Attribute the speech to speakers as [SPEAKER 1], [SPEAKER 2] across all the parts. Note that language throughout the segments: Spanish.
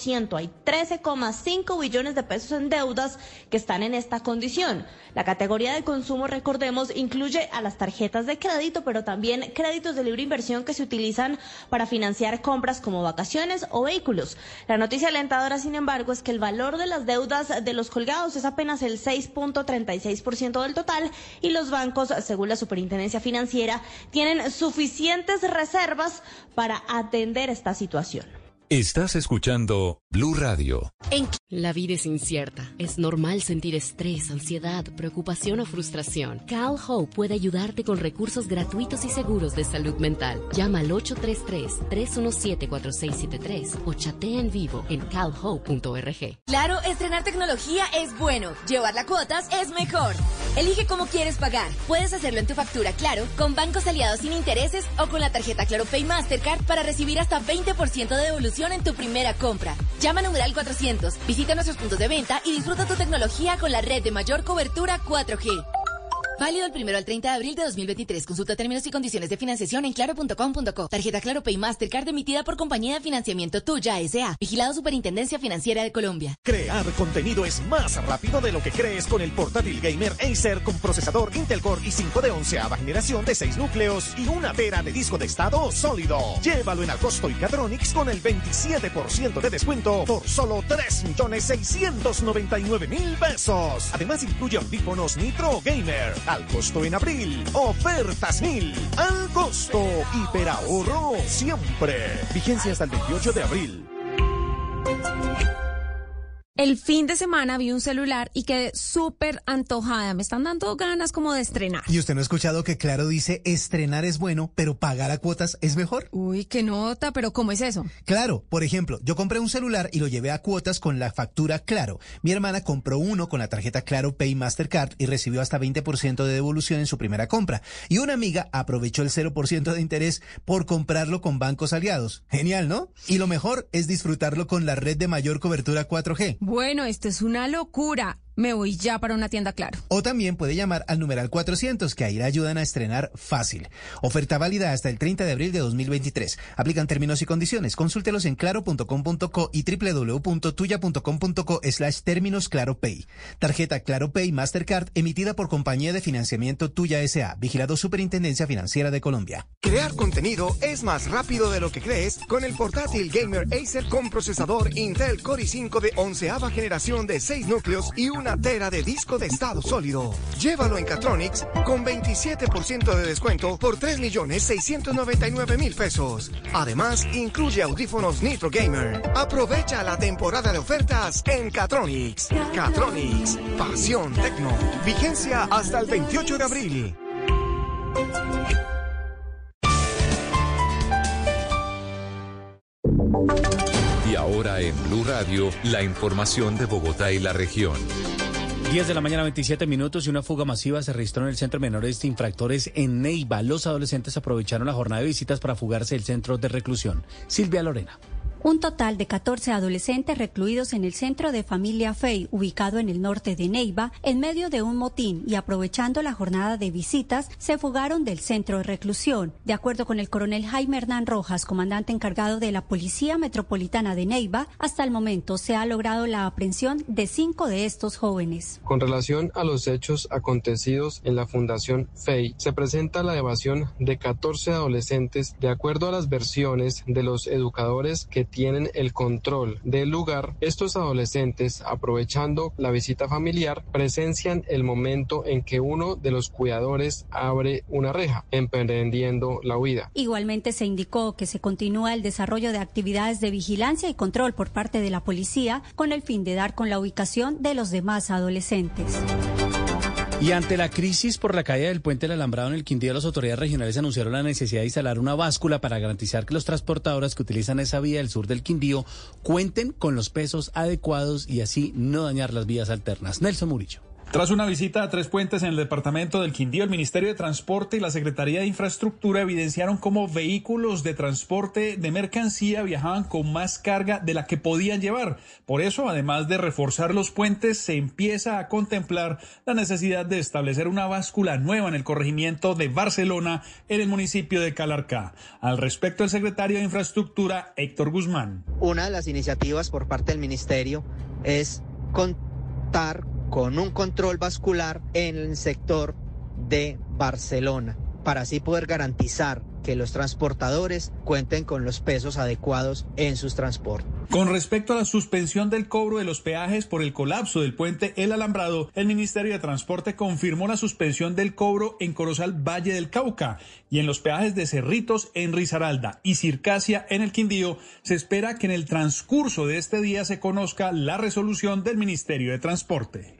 [SPEAKER 1] Hay 13,5 billones de pesos en deudas que están en esta condición. La categoría de consumo, recordemos, incluye a las tarjetas de crédito, pero también créditos de libre inversión que se utilizan para financiar compras como vacaciones o vehículos. La noticia alentadora, sin embargo, es que el valor de las deudas de los colgados es apenas el 6.36% del total y los bancos, según la Superintendencia Financiera, tienen suficientes reservas para atender esta situación.
[SPEAKER 2] Estás escuchando Blue Radio.
[SPEAKER 3] La vida es incierta. Es normal sentir estrés, ansiedad, preocupación o frustración. Cal Hope puede ayudarte con recursos gratuitos y seguros de salud mental. Llama al 833-317-4673 o chatea en vivo en calhope.org.
[SPEAKER 4] Claro, estrenar tecnología es bueno. Llevarla a cuotas es mejor. Elige cómo quieres pagar. Puedes hacerlo en tu factura Claro, con bancos aliados sin intereses o con la tarjeta Claro Pay Mastercard para recibir hasta 20% de devolución en tu primera compra. Llama a numeral 400, visita nuestros puntos de venta y disfruta tu tecnología con la red de mayor cobertura 4G. Válido el primero al 30 de abril de 2023. Consulta términos y condiciones de financiación en claro.com.co. Tarjeta Claro Pay Mastercard emitida por compañía de financiamiento Tuya S.A. Vigilado Superintendencia Financiera de Colombia.
[SPEAKER 5] Crear contenido es más rápido de lo que crees con el portátil gamer Acer con procesador Intel Core i5 de 11 generación de 6 núcleos y una tera de disco de estado sólido. Llévalo en Alcosto y Catronics con el 27% de descuento por solo 3.699.000 pesos. Además incluye audífonos Nitro Gamer al costo en abril. Ofertas mil al costo. Hiperahorro siempre. Vigencia hasta el 28 de abril.
[SPEAKER 6] El fin de semana vi un celular y quedé súper antojada. Me están dando ganas como de estrenar.
[SPEAKER 7] ¿Y usted no ha escuchado que Claro dice estrenar es bueno, pero pagar a cuotas es mejor?
[SPEAKER 6] Uy, qué nota, pero ¿cómo es eso?
[SPEAKER 7] Claro, por ejemplo, yo compré un celular y lo llevé a cuotas con la factura Claro. Mi hermana compró uno con la tarjeta Claro Pay Mastercard y recibió hasta 20% de devolución en su primera compra. Y una amiga aprovechó el 0% de interés por comprarlo con bancos aliados. Genial, ¿no? Y lo mejor es disfrutarlo con la red de mayor cobertura 4G.
[SPEAKER 6] Bueno, esto es una locura. Me voy ya para una tienda Claro.
[SPEAKER 7] O también puede llamar al numeral 400, que ahí le ayudan a estrenar fácil. Oferta válida hasta el 30 de abril de 2023. Aplican términos y condiciones. Consúltelos en claro.com.co y www.tuya.com.co slash términos Claro Pay. Tarjeta Claro Pay Mastercard emitida por compañía de financiamiento Tuya S.A. Vigilado Superintendencia Financiera de Colombia.
[SPEAKER 5] Crear contenido es más rápido de lo que crees con el portátil gamer Acer con procesador Intel Core i5 de 11 generación de 6 núcleos y una tera de disco de estado sólido. Llévalo en Catronics con 27% de descuento por 3.699.000 pesos. Además, incluye audífonos Nitro Gamer. Aprovecha la temporada de ofertas en Catronics. Catronics, pasión tecno. Vigencia hasta el 28 de abril.
[SPEAKER 2] Y ahora en Blue Radio, la información de Bogotá y la región.
[SPEAKER 8] 10 de la mañana, 27 minutos y una fuga masiva se registró en el centro menores de infractores en Neiva. Los adolescentes aprovecharon la jornada de visitas para fugarse del centro de reclusión. Silvia Lorena.
[SPEAKER 9] Un total de 14 adolescentes recluidos en el centro de familia Fey, ubicado en el norte de Neiva, en medio de un motín y aprovechando la jornada de visitas, se fugaron del centro de reclusión. De acuerdo con el coronel Jaime Hernán Rojas, comandante encargado de la Policía Metropolitana de Neiva, hasta el momento se ha logrado la aprehensión de cinco de estos jóvenes.
[SPEAKER 10] Con relación a los hechos acontecidos en la Fundación Fey, se presenta la evasión de 14 adolescentes de acuerdo a las versiones de los educadores que tienen el control del lugar, estos adolescentes, aprovechando la visita familiar, presencian el momento en que uno de los cuidadores abre una reja, emprendiendo la huida.
[SPEAKER 9] Igualmente se indicó que se continúa el desarrollo de actividades de vigilancia y control por parte de la policía con el fin de dar con la ubicación de los demás adolescentes.
[SPEAKER 8] Y ante la crisis por la caída del puente del alambrado en el Quindío, las autoridades regionales anunciaron la necesidad de instalar una báscula para garantizar que los transportadores que utilizan esa vía del sur del Quindío cuenten con los pesos adecuados y así no dañar las vías alternas. Nelson Murillo.
[SPEAKER 11] Tras una visita a Tres Puentes en el departamento del Quindío, el Ministerio de Transporte y la Secretaría de Infraestructura evidenciaron cómo vehículos de transporte de mercancía viajaban con más carga de la que podían llevar. Por eso, además de reforzar los puentes, se empieza a contemplar la necesidad de establecer una báscula nueva en el corregimiento de Barcelona, en el municipio de Calarcá. Al respecto, el secretario de Infraestructura, Héctor Guzmán.
[SPEAKER 12] Una de las iniciativas por parte del Ministerio es contar con un control vascular en el sector de Barcelona, para así poder garantizar que los transportadores cuenten con los pesos adecuados en sus transportes.
[SPEAKER 11] Con respecto a la suspensión del cobro de los peajes por el colapso del puente El Alambrado, el Ministerio de Transporte confirmó la suspensión del cobro en Corozal Valle del Cauca y en los peajes de Cerritos en Risaralda y Circasia en el Quindío. Se espera que en el transcurso de este día se conozca la resolución del Ministerio de Transporte.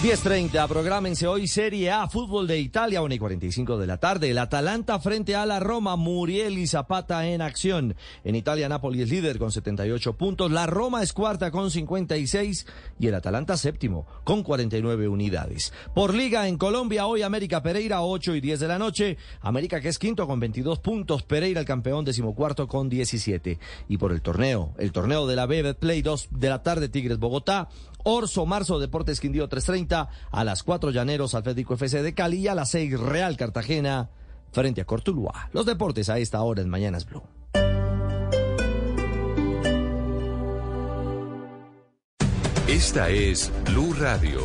[SPEAKER 13] 10.30, prográmense hoy Serie A, Fútbol de Italia, 1 y 45 de la tarde. El Atalanta frente a la Roma, Muriel y Zapata en acción. En Italia, Napoli es líder con 78 puntos. La Roma es cuarta con 56 y el Atalanta séptimo con 49 unidades. Por Liga en Colombia, hoy América Pereira, 8 y 10 de la noche. América que es quinto con 22 puntos. Pereira el campeón decimocuarto con 17. Y por el torneo, el torneo de la BB Play 2 de la tarde, Tigres Bogotá. Orso, Marzo, Deportes Quindío 330, a las 4 Llaneros, Atlético FC de Cali y a las 6 Real Cartagena frente a Cortuluá. Los deportes a esta hora en Mañanas Blue.
[SPEAKER 2] Esta es Blue Radio.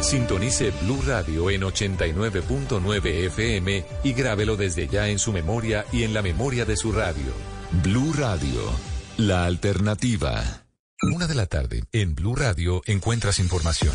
[SPEAKER 2] Sintonice Blue Radio en 89.9 FM y grábelo desde ya en su memoria y en la memoria de su radio. Blue Radio la alternativa. Una de la tarde, en Blue Radio encuentras información.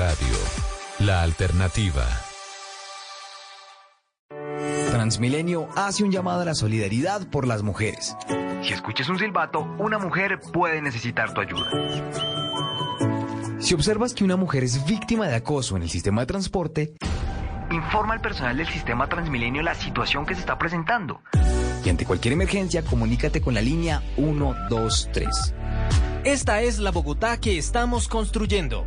[SPEAKER 2] radio. La alternativa.
[SPEAKER 5] Transmilenio hace un llamado a la solidaridad por las mujeres. Si escuchas un silbato, una mujer puede necesitar tu ayuda. Si observas que una mujer es víctima de acoso en el sistema de transporte, informa al personal del sistema Transmilenio la situación que se está presentando. Y ante cualquier emergencia, comunícate con la línea 123.
[SPEAKER 14] Esta es la Bogotá que estamos construyendo.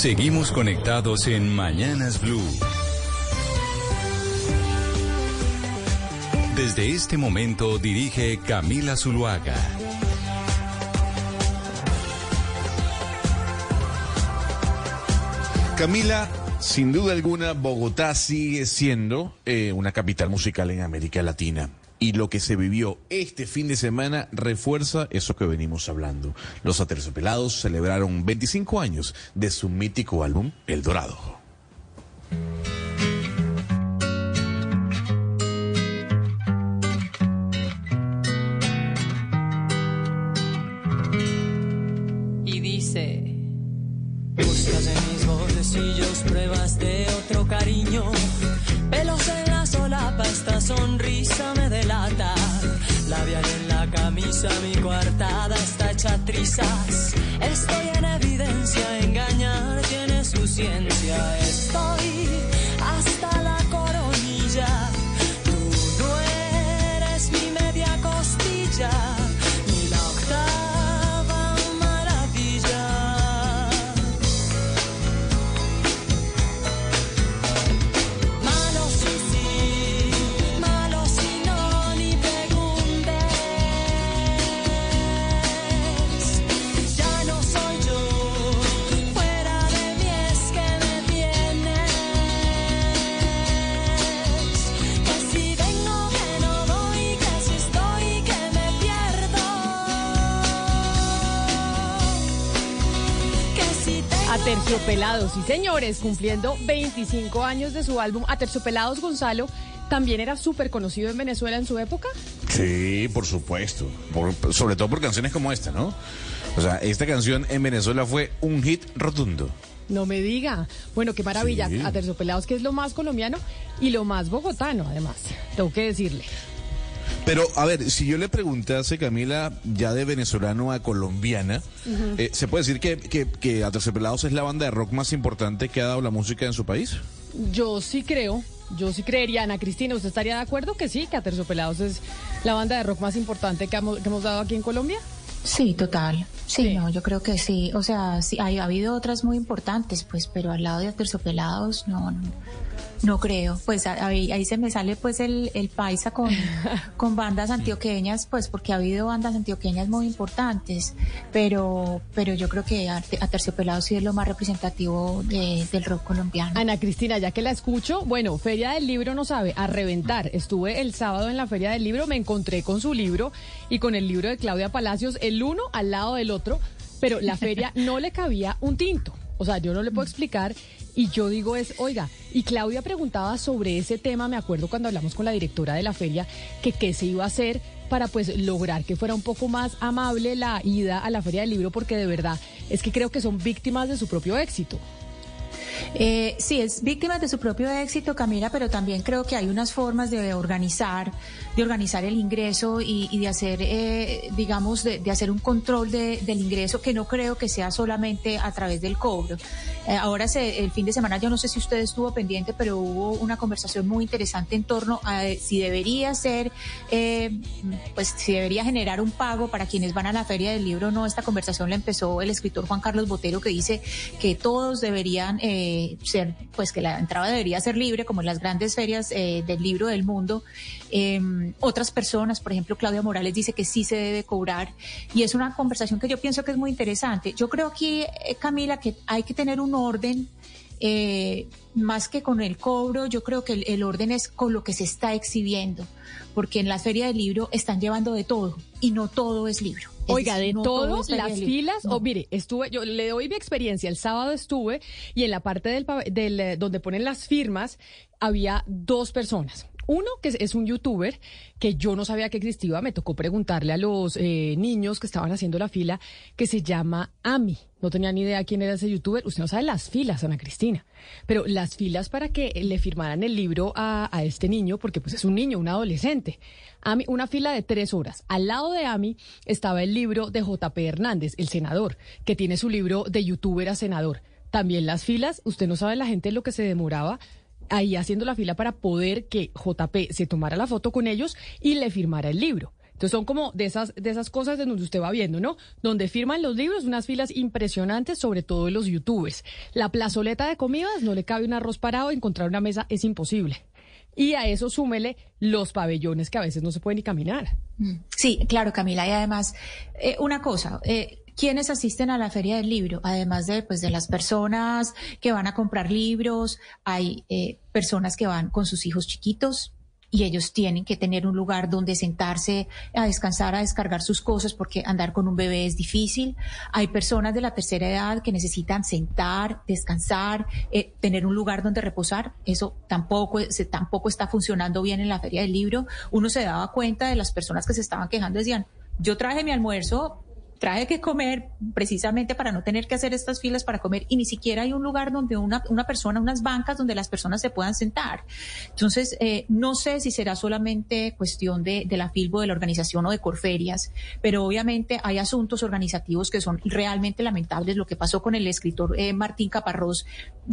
[SPEAKER 2] Seguimos conectados en Mañanas Blue. Desde este momento dirige Camila Zuluaga.
[SPEAKER 15] Camila, sin duda alguna, Bogotá sigue siendo eh, una capital musical en América Latina. Y lo que se vivió este fin de semana refuerza eso que venimos hablando. Los Aterciopelados celebraron 25 años de su mítico álbum El Dorado.
[SPEAKER 16] y dice Buscas en mis bolsillos pruebas de camisa, mi coartada está hecha trizas Estoy en evidencia,
[SPEAKER 17] Aterciopelados, sí señores, cumpliendo 25 años de su álbum. Aterciopelados Gonzalo también era súper conocido en Venezuela en su época.
[SPEAKER 15] Sí, por supuesto. Por- sobre todo por canciones como esta, ¿no? O sea, esta canción en Venezuela fue un hit rotundo.
[SPEAKER 17] No me diga. Bueno, qué maravilla.
[SPEAKER 15] Sí.
[SPEAKER 17] Aterciopelados, que es lo más colombiano y lo más bogotano, además. Tengo que decirle.
[SPEAKER 15] Pero, a ver, si yo le preguntase, Camila, ya de venezolano a colombiana, eh, ¿se puede decir que, que, que Aterciopelados es la banda de rock más importante que ha dado la música en su país?
[SPEAKER 17] Yo sí creo, yo sí creería, Ana Cristina, ¿usted estaría de acuerdo que sí, que Aterciopelados es la banda de rock más importante que hemos, que hemos dado aquí en Colombia?
[SPEAKER 18] Sí, total. Sí, no, yo creo que sí. O sea, sí, hay, ha habido otras muy importantes, pues, pero al lado de Aterciopelados, no, no, no creo. Pues a- ahí, ahí se me sale pues el, el paisa con, con bandas antioqueñas, pues porque ha habido bandas antioqueñas muy importantes, pero, pero yo creo que Ate- Aterciopelados sí es lo más representativo de- del rock colombiano.
[SPEAKER 17] Ana Cristina, ya que la escucho, bueno, Feria del Libro no sabe, a reventar. Estuve el sábado en la Feria del Libro, me encontré con su libro y con el libro de Claudia Palacios, el uno al lado del otro, pero la feria no le cabía un tinto. O sea, yo no le puedo explicar y yo digo es, oiga, y Claudia preguntaba sobre ese tema, me acuerdo cuando hablamos con la directora de la feria, que qué se iba a hacer para pues lograr que fuera un poco más amable la ida a la Feria del Libro, porque de verdad es que creo que son víctimas de su propio éxito.
[SPEAKER 18] Eh, sí, es víctima de su propio éxito, Camila, pero también creo que hay unas formas de organizar, de organizar el ingreso y, de hacer, eh, digamos, de, de hacer un control de- del ingreso que no creo que sea solamente a través del cobro. Eh, ahora, se- el fin de semana, yo no sé si usted estuvo pendiente, pero hubo una conversación muy interesante en torno a eh, si debería ser, eh, pues si debería generar un pago para quienes van a la feria del libro no. Esta conversación la empezó el escritor Juan Carlos Botero que dice que todos deberían eh, ser, pues que la entrada debería ser libre, como en las grandes ferias del libro del mundo. Eh, otras personas, por ejemplo, Claudia Morales dice que sí se debe cobrar y es una conversación que yo pienso que es muy interesante. Yo creo aquí, eh, Camila, que hay que tener un orden. eh, más que con el cobro, yo creo que el, el orden es con lo que se está exhibiendo, porque en la feria del libro están llevando de todo y no todo es libro.
[SPEAKER 17] Oiga, de
[SPEAKER 18] no
[SPEAKER 17] todo, las filas, o mire, estuve, yo le doy mi experiencia, el sábado estuve y en la parte del, del, eh, donde ponen las firmas había dos personas. Uno que es, un youtuber que yo no sabía que existía, me tocó preguntarle a los eh, niños que estaban haciendo la fila, que se llama Ami. No tenía ni idea quién era ese youtuber. Usted no sabe las filas, Ana Cristina. Pero las filas para que le firmaran el libro a, a este niño, porque pues es un niño, un adolescente. Ami, una fila de tres horas. Al lado de Ami estaba el libro de JP Hernández, el senador, que tiene su libro de youtuber a senador. También las filas, usted no sabe la gente lo que se demoraba ahí haciendo la fila para poder que JP se tomara la foto con ellos y le firmara el libro. Entonces son como de esas, de esas cosas de donde usted va viendo, ¿no? Donde firman los libros, unas filas impresionantes, sobre todo de los youtubers. La plazoleta de comidas, no le cabe un arroz parado, encontrar una mesa es imposible. Y a eso súmele los pabellones que a veces no se pueden ni caminar.
[SPEAKER 18] Mm, Sí, claro, Camila. Y además, eh, una cosa, eh, ¿quiénes asisten a la Feria del Libro? Además de, pues, de las personas que van a comprar libros, hay eh, personas que van con sus hijos chiquitos, y ellos tienen que tener un lugar donde sentarse a descansar, a descargar sus cosas, porque andar con un bebé es difícil. Hay personas de la tercera edad que necesitan sentar, descansar, eh, tener un lugar donde reposar. Eso tampoco, se, tampoco está funcionando bien en la feria del libro. Uno se daba cuenta de las personas que se estaban quejando, decían, yo traje mi almuerzo, traje que comer precisamente para no tener que hacer estas filas para comer y ni siquiera hay un lugar donde una, una persona, unas bancas donde las personas se puedan sentar. Entonces, eh, no sé si será solamente cuestión de, de la FILBO, de la organización o de Corferias, pero obviamente hay asuntos organizativos que son realmente lamentables. Lo que pasó con el escritor eh, Martín Caparrós,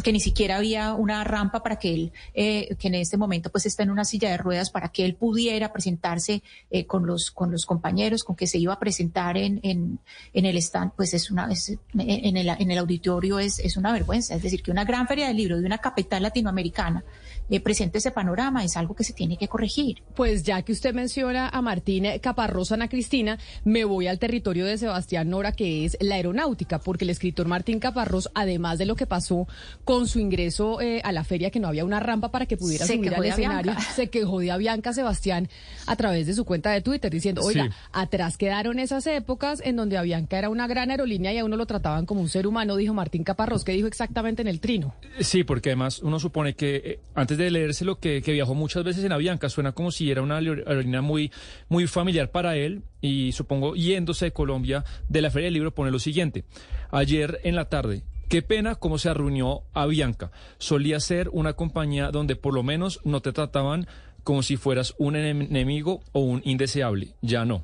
[SPEAKER 18] que ni siquiera había una rampa para que él, eh, que en este momento pues está en una silla de ruedas, para que él pudiera presentarse eh, con, los, con los compañeros, con que se iba a presentar en, en en, el stand, pues es una, es, en, el, en el auditorio es, es una vergüenza. Es decir, que una gran feria del libro de una capital latinoamericana eh, presente ese panorama es algo que se tiene que corregir.
[SPEAKER 17] Pues ya que usted menciona a Martín Caparrós, Ana Cristina, me voy al territorio de Sebastián Nora, que es la aeronáutica, porque el escritor Martín Caparrós, además de lo que pasó con su ingreso eh, a la feria, que no había una rampa para que pudiera
[SPEAKER 18] Se
[SPEAKER 17] subir al escenario, se quejó de Avianca Sebastián a través de su cuenta de Twitter, diciendo, oiga,
[SPEAKER 19] Sí.
[SPEAKER 17] atrás quedaron esas épocas en donde Avianca era una gran aerolínea y a uno lo trataban como un ser humano, dijo Martín Caparrós, que dijo exactamente en el trino.
[SPEAKER 19] Sí, porque además uno supone que eh, antes de leérselo que, que viajó muchas veces en Avianca, suena como si era una aer- aerolínea muy, muy familiar para él y supongo yéndose de Colombia de la Feria del Libro pone lo siguiente. Ayer en la tarde, qué pena cómo se arruinó Avianca. Solía ser una compañía donde por lo menos no te trataban como si fueras un enem- enemigo o un indeseable. Ya no.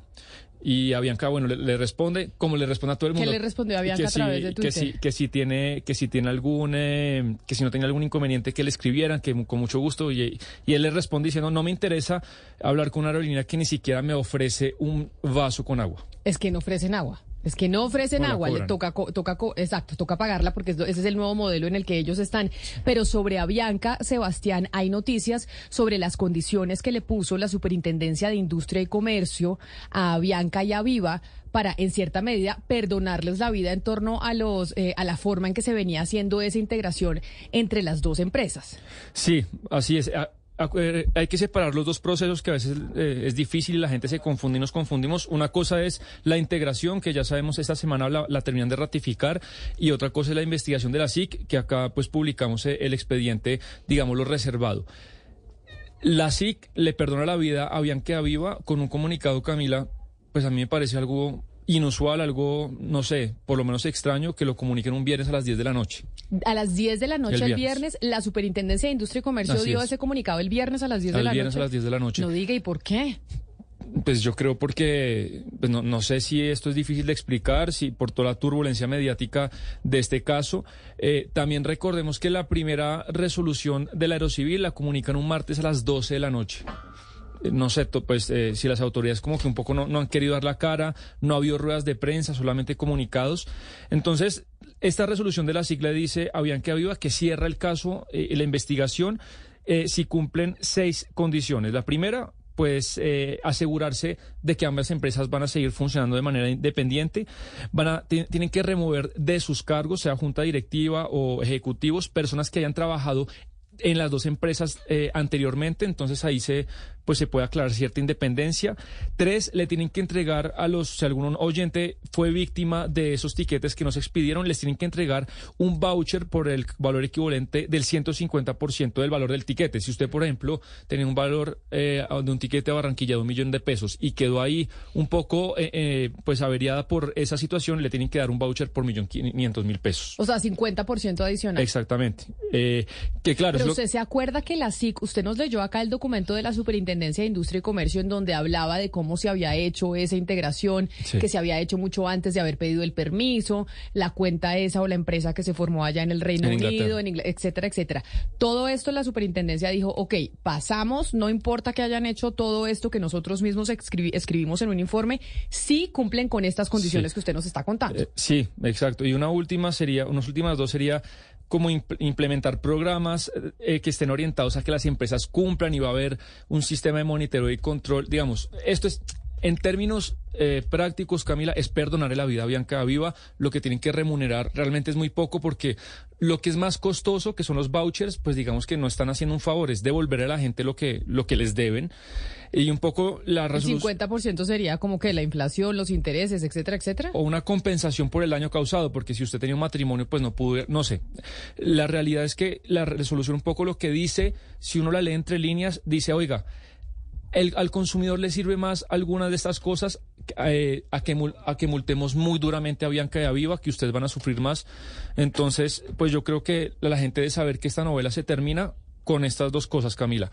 [SPEAKER 19] Y Avianca, bueno, le, le responde como le responde a todo el
[SPEAKER 17] ¿Qué
[SPEAKER 19] mundo.
[SPEAKER 17] le respondió Avianca
[SPEAKER 19] que
[SPEAKER 17] a través de
[SPEAKER 19] que
[SPEAKER 17] Twitter?
[SPEAKER 19] sí, que si tiene que si tiene algún eh, que si no tenía algún inconveniente que le escribieran que con mucho gusto y, y él le responde diciendo no me interesa hablar con una aerolínea que ni siquiera me ofrece un vaso con agua
[SPEAKER 17] Es que no ofrecen agua. Es que no ofrecen agua, le toca, toca, exacto, toca pagarla porque es- ese es el nuevo modelo en el que ellos están. Pero sobre Avianca, Sebastián, hay noticias sobre las condiciones que le puso la Superintendencia de Industria y Comercio a Avianca y a Viva para, en cierta medida, perdonarles la vida en torno a los, eh, a la forma en que se venía haciendo esa integración entre las dos empresas.
[SPEAKER 19] sí así es A- a- eh, hay que separar los dos procesos que a veces eh, es difícil y la gente se confunde y nos confundimos. Una cosa es la integración, que ya sabemos esta semana la, terminan de ratificar, y otra cosa es la investigación de la SIC, que acá pues publicamos eh, el expediente, digámoslo, reservado. La SIC le perdona la vida a Bianca Viva con un comunicado, Camila, pues a mí me parece algo inusual, algo, no sé, por lo menos extraño, que lo comuniquen un viernes a las 10 de la noche.
[SPEAKER 17] A las 10 de la noche
[SPEAKER 19] El
[SPEAKER 17] el
[SPEAKER 19] viernes.
[SPEAKER 17] viernes, la Superintendencia de Industria y Comercio
[SPEAKER 19] Así
[SPEAKER 17] dio
[SPEAKER 19] es.
[SPEAKER 17] ese comunicado el viernes a las 10 de
[SPEAKER 19] El
[SPEAKER 17] la
[SPEAKER 19] viernes
[SPEAKER 17] noche.
[SPEAKER 19] a las 10 de la noche.
[SPEAKER 17] No diga, ¿y por qué?
[SPEAKER 19] Pues yo creo porque, pues no, no sé si esto es difícil de explicar, si por toda la turbulencia mediática de este caso. Eh, también recordemos que la primera resolución del Aerocivil la comunican un martes a las 12 de la noche. No sé, pues eh, si las autoridades como que un poco no, no han querido dar la cara, no ha habido ruedas de prensa, solamente comunicados. Entonces, esta resolución de la sigla dice a Bianca Viva que cierra el caso, eh, la investigación, eh, si cumplen seis condiciones. La primera, pues eh, asegurarse de que ambas empresas van a seguir funcionando de manera independiente, van a ti- tienen que remover de sus cargos, sea junta directiva o ejecutivos, personas que hayan trabajado en las dos empresas anteriormente, entonces ahí se pues se puede aclarar cierta independencia. Tres, le tienen que entregar a los, si algún oyente fue víctima de esos tiquetes que no se expidieron, les tienen que entregar un voucher por el valor equivalente del 150% del valor del tiquete. Si usted, por ejemplo, tenía un valor eh, de un tiquete a Barranquilla de un millón de pesos y quedó ahí un poco eh, eh, pues averiada por esa situación, le tienen que dar un voucher por millón quinientos mil pesos.
[SPEAKER 17] O sea, 50% adicional.
[SPEAKER 19] Exactamente. Que claro,
[SPEAKER 17] Pero
[SPEAKER 19] lo-
[SPEAKER 17] usted se acuerda que la SIC, usted nos leyó acá el documento de la Superintendencia de Industria y Comercio en donde hablaba de cómo se había hecho esa integración,
[SPEAKER 19] Sí.
[SPEAKER 17] que se había hecho mucho antes de haber pedido el permiso, la cuenta esa o la empresa que se formó allá en el Reino
[SPEAKER 19] En
[SPEAKER 17] Unido, en etcétera, etcétera. Todo esto la Superintendencia dijo, ok, pasamos, no importa que hayan hecho todo esto que nosotros mismos escribi- escribimos en un informe, sí cumplen con estas condiciones
[SPEAKER 19] Sí.
[SPEAKER 17] que usted nos está contando.
[SPEAKER 19] Eh, sí, exacto. Y una última sería, unas últimas dos sería como imp- implementar programas eh, que estén orientados a que las empresas cumplan y va a haber un sistema de monitoreo y control. Digamos, esto es En términos eh, prácticos, Camila, es perdonarle la vida a Bianca Viva. Lo que tienen que remunerar realmente es muy poco porque lo que es más costoso, que son los vouchers, pues digamos que no están haciendo un favor, es devolver a la gente lo que, lo que les deben. Y un poco la
[SPEAKER 17] El
[SPEAKER 19] resolución...
[SPEAKER 17] 50% sería como que la inflación, los intereses, etcétera, etcétera.
[SPEAKER 19] o una compensación por el daño causado, porque si usted tenía un matrimonio, pues no pudo, no sé. La realidad es que la resolución un poco lo que dice, si uno la lee entre líneas, dice, oiga, el- al consumidor le sirve más alguna de estas cosas eh, a, que, a que multemos muy duramente a Bianca y a Viva, que ustedes van a sufrir más. Entonces, pues yo creo que la gente debe saber que esta novela se termina con estas dos cosas, Camila.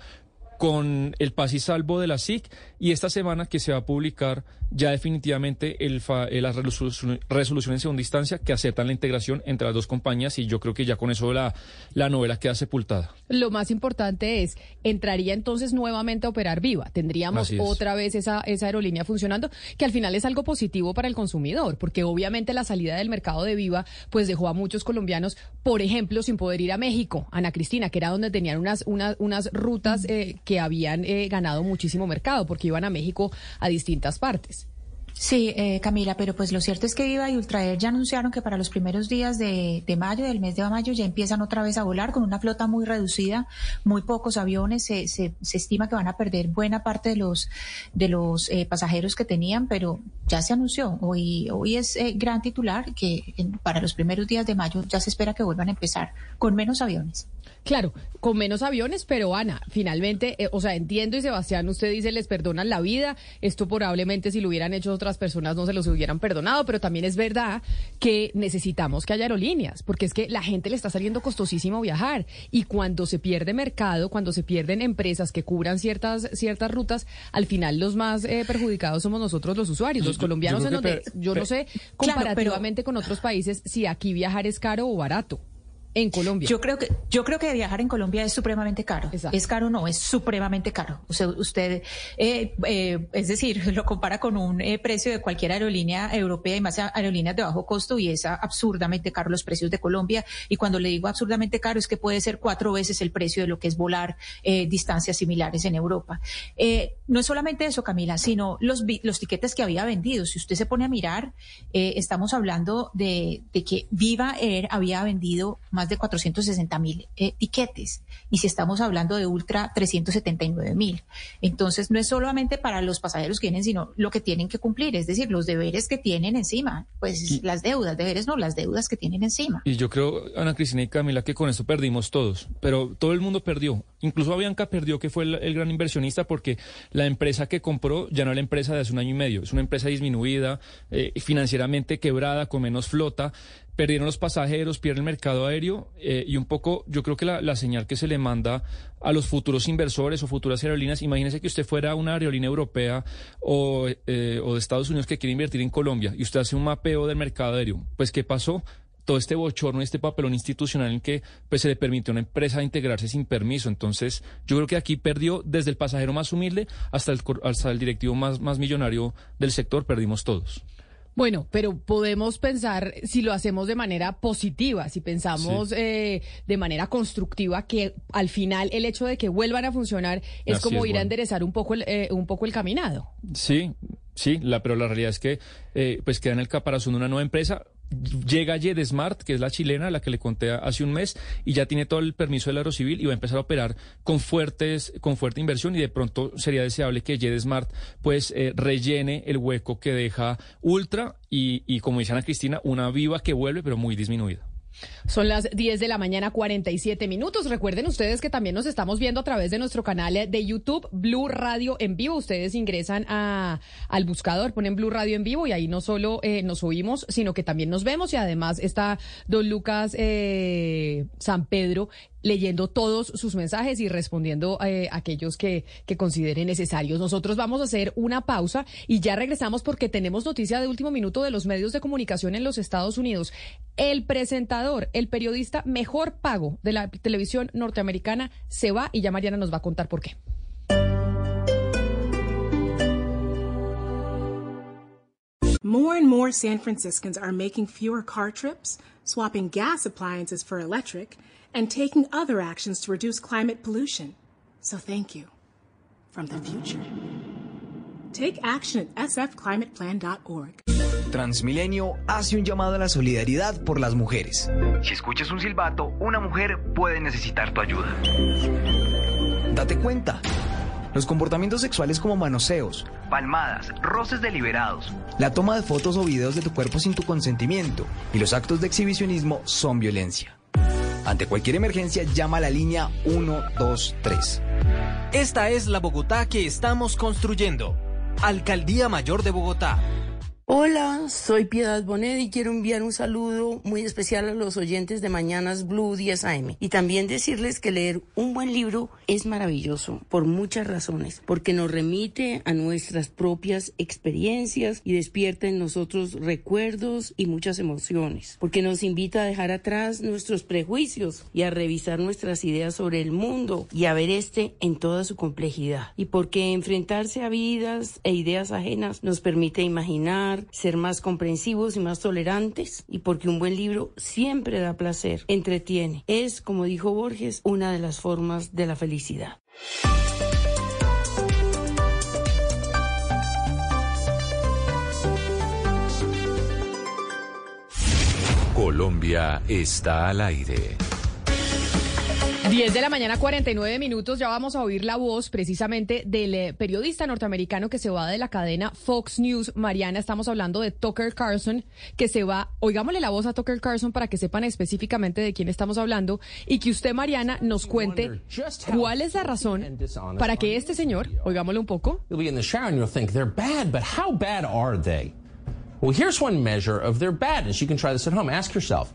[SPEAKER 19] Con el paz y salvo de la SIC y esta semana que se va a publicar ya definitivamente el fa- eh, la resolución, resolución en segunda instancia que aceptan la integración entre las dos compañías y yo creo que ya con eso la, la novela queda sepultada.
[SPEAKER 17] Lo más importante es, entraría entonces nuevamente a operar Viva. Tendríamos otra vez esa, esa aerolínea funcionando, que al final es algo positivo para el consumidor, porque obviamente la salida del mercado de Viva pues dejó a muchos colombianos, por ejemplo, sin poder ir a México, Ana Cristina, que era donde tenían unas, unas, unas rutas eh, que habían eh, ganado muchísimo mercado, porque iban a México a distintas partes.
[SPEAKER 18] Sí, eh, Camila, pero pues lo cierto es que Viva y Ultraer ya anunciaron que para los primeros días de, de mayo, del mes de mayo, ya empiezan otra vez a volar con una flota muy reducida, muy pocos aviones. Se, se, se estima que van a perder buena parte de los de los eh, pasajeros que tenían, pero ya se anunció. Hoy, hoy es eh, gran titular que en- para los primeros días de mayo ya se espera que vuelvan a empezar con menos aviones.
[SPEAKER 17] Claro, con menos aviones, pero Ana, finalmente, eh, o sea, entiendo y Sebastián, usted dice les perdonan la vida, esto probablemente si lo hubieran hecho otras personas no se los hubieran perdonado, pero también es verdad que necesitamos que haya aerolíneas, porque es que la gente le está saliendo costosísimo viajar. Y cuando se pierde mercado, cuando se pierden empresas que cubran ciertas ciertas rutas, al final los más eh, perjudicados somos nosotros los usuarios, los
[SPEAKER 19] Yo- yo
[SPEAKER 17] colombianos,
[SPEAKER 19] creo
[SPEAKER 17] en donde yo no sé
[SPEAKER 18] Claro, pero-
[SPEAKER 17] comparativamente con otros países si aquí viajar es caro o barato en Colombia.
[SPEAKER 18] Yo creo que yo creo que viajar en Colombia es supremamente caro. Es caro no, es supremamente caro. O sea, usted, eh, eh, es decir, lo compara con un eh, precio de cualquier aerolínea europea y más aerolíneas de bajo costo y es absurdamente caro los precios de Colombia. Y cuando le digo absurdamente caro es que puede ser cuatro veces el precio de lo que es volar eh, distancias similares en Europa. Eh, no es solamente eso, Camila, sino los los tiquetes que había vendido. Si usted se pone a mirar, eh, estamos hablando de, de que Viva Air había vendido más de 460 mil eh, tiquetes y si estamos hablando de Ultra 379 mil. Entonces no es solamente para los pasajeros que vienen, sino lo que tienen que cumplir, es decir, los deberes que tienen encima, pues las deudas, deberes no, las deudas que tienen encima.
[SPEAKER 19] Y yo creo, Ana Cristina y Camila, que con esto perdimos todos, pero todo el mundo perdió. Incluso Avianca perdió, que fue el, el gran inversionista, porque la empresa que compró ya no es la empresa de hace un año y medio. Es una empresa disminuida, eh, financieramente quebrada, con menos flota. Perdieron los pasajeros, pierde el mercado aéreo eh, y un poco, yo creo que la, señal que se le manda a los futuros inversores o futuras aerolíneas, imagínese que usted fuera una aerolínea europea o, eh, o de Estados Unidos que quiere invertir en Colombia y usted hace un mapeo del mercado aéreo. Pues, ¿qué pasó? todo este bochorno, este papelón institucional en que pues se le permitió a una empresa integrarse sin permiso. Entonces, yo creo que aquí perdió desde el pasajero más humilde hasta el, hasta el directivo más, más millonario del sector, perdimos todos.
[SPEAKER 17] Bueno, pero podemos pensar si lo hacemos de manera positiva, si pensamos eh, de manera constructiva, que al final el hecho de que vuelvan a funcionar es
[SPEAKER 19] Así
[SPEAKER 17] como
[SPEAKER 19] es,
[SPEAKER 17] ir a enderezar un poco el, eh, un poco el caminado.
[SPEAKER 19] Sí, sí, la, pero la realidad es que eh, pues queda en el caparazón de una nueva empresa. Llega JetSmart, que es la chilena, la que le conté hace un mes, y ya tiene todo el permiso del aerocivil y va a empezar a operar con fuertes, con fuerte inversión y de pronto sería deseable que JetSmart pues eh, rellene el hueco que deja Ultra y, y como dice Ana Cristina, una viva que vuelve pero muy disminuida.
[SPEAKER 17] Son las 10 de la mañana, 47 minutos. Recuerden ustedes que también nos estamos viendo a través de nuestro canal de YouTube, Blue Radio en vivo. Ustedes ingresan a, al buscador, ponen Blue Radio en vivo y ahí no solo eh, nos oímos, sino que también nos vemos y además está don Lucas eh, San Pedro leyendo todos sus mensajes y respondiendo eh, a aquellos que, que consideren necesarios. Nosotros vamos a hacer una pausa y ya regresamos porque tenemos noticia de último minuto de los medios de comunicación en los Estados Unidos. El presentador, el periodista mejor pago de la televisión norteamericana se va y ya Mariana nos va a contar por qué.
[SPEAKER 20] More and more San Franciscans are making fewer car trips, swapping gas appliances for electric, and taking other actions to reduce climate pollution. So thank you from the future. Take action at sfclimateplan.org.
[SPEAKER 21] Transmilenio hace un llamado a la solidaridad por las mujeres. Si escuchas un silbato, una mujer puede necesitar tu ayuda. Date cuenta. Los comportamientos sexuales como manoseos, palmadas, roces deliberados, la toma de fotos o videos de tu cuerpo sin tu consentimiento y los actos de exhibicionismo son violencia. Ante cualquier emergencia, llama a la línea 123.
[SPEAKER 22] Esta es la Bogotá que estamos construyendo. Alcaldía Mayor de Bogotá.
[SPEAKER 23] Hola, soy Piedad Bonet y quiero enviar un saludo muy especial a los oyentes de Mañanas Blue 10 AM. Y también decirles que leer un buen libro es maravilloso por muchas razones. Porque nos remite a nuestras propias experiencias y despierta en nosotros recuerdos y muchas emociones. Porque nos invita a dejar atrás nuestros prejuicios y a revisar nuestras ideas sobre el mundo y a ver este en toda su complejidad. Y porque enfrentarse a vidas e ideas ajenas nos permite imaginar ser más comprensivos y más tolerantes y porque un buen libro siempre da placer, entretiene. Es, como dijo Borges, una de las formas de la felicidad.
[SPEAKER 24] Colombia está al aire.
[SPEAKER 17] 10 de la mañana, 49 minutos. Ya vamos a oír la voz precisamente del eh, periodista norteamericano que se va de la cadena Fox News. Mariana, estamos hablando de Tucker Carlson, que se va. Oigámosle la voz a Tucker Carlson para que sepan específicamente de quién estamos hablando y que usted, Mariana, nos cuente cuál es la razón para que este señor, oigámosle un poco.
[SPEAKER 25] Well, here's one measure of their badness. You can try this at home. Ask yourself.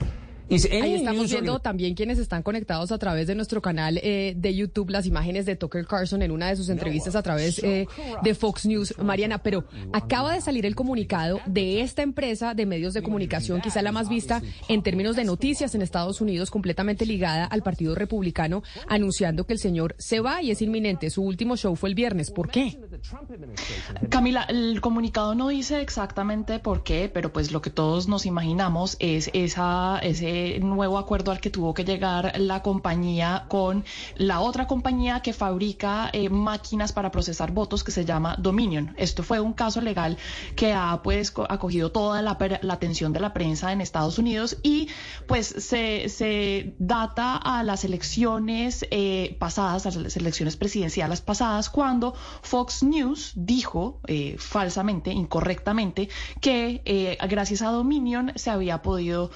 [SPEAKER 17] Ahí estamos viendo también quienes están conectados a través de nuestro canal eh, de YouTube las imágenes de Tucker Carlson en una de sus entrevistas a través eh, de Fox News, Mariana. Pero acaba de salir el comunicado de esta empresa de medios de comunicación, quizá la más vista en términos de noticias en Estados Unidos, completamente ligada al Partido Republicano, anunciando que el señor se va y es inminente. Su último show fue el viernes. ¿Por qué?
[SPEAKER 26] Camila, el comunicado no dice exactamente por qué, pero pues lo que todos nos imaginamos es ese nuevo acuerdo al que tuvo que llegar la compañía con la otra compañía que fabrica eh, máquinas para procesar votos que se llama Dominion. Esto fue un caso legal que ha pues acogido toda la, atención de la prensa en Estados Unidos y pues se, se data a las elecciones eh, pasadas, a las elecciones presidenciales pasadas, cuando Fox News dijo eh, falsamente, incorrectamente, que gracias a Dominion se había podido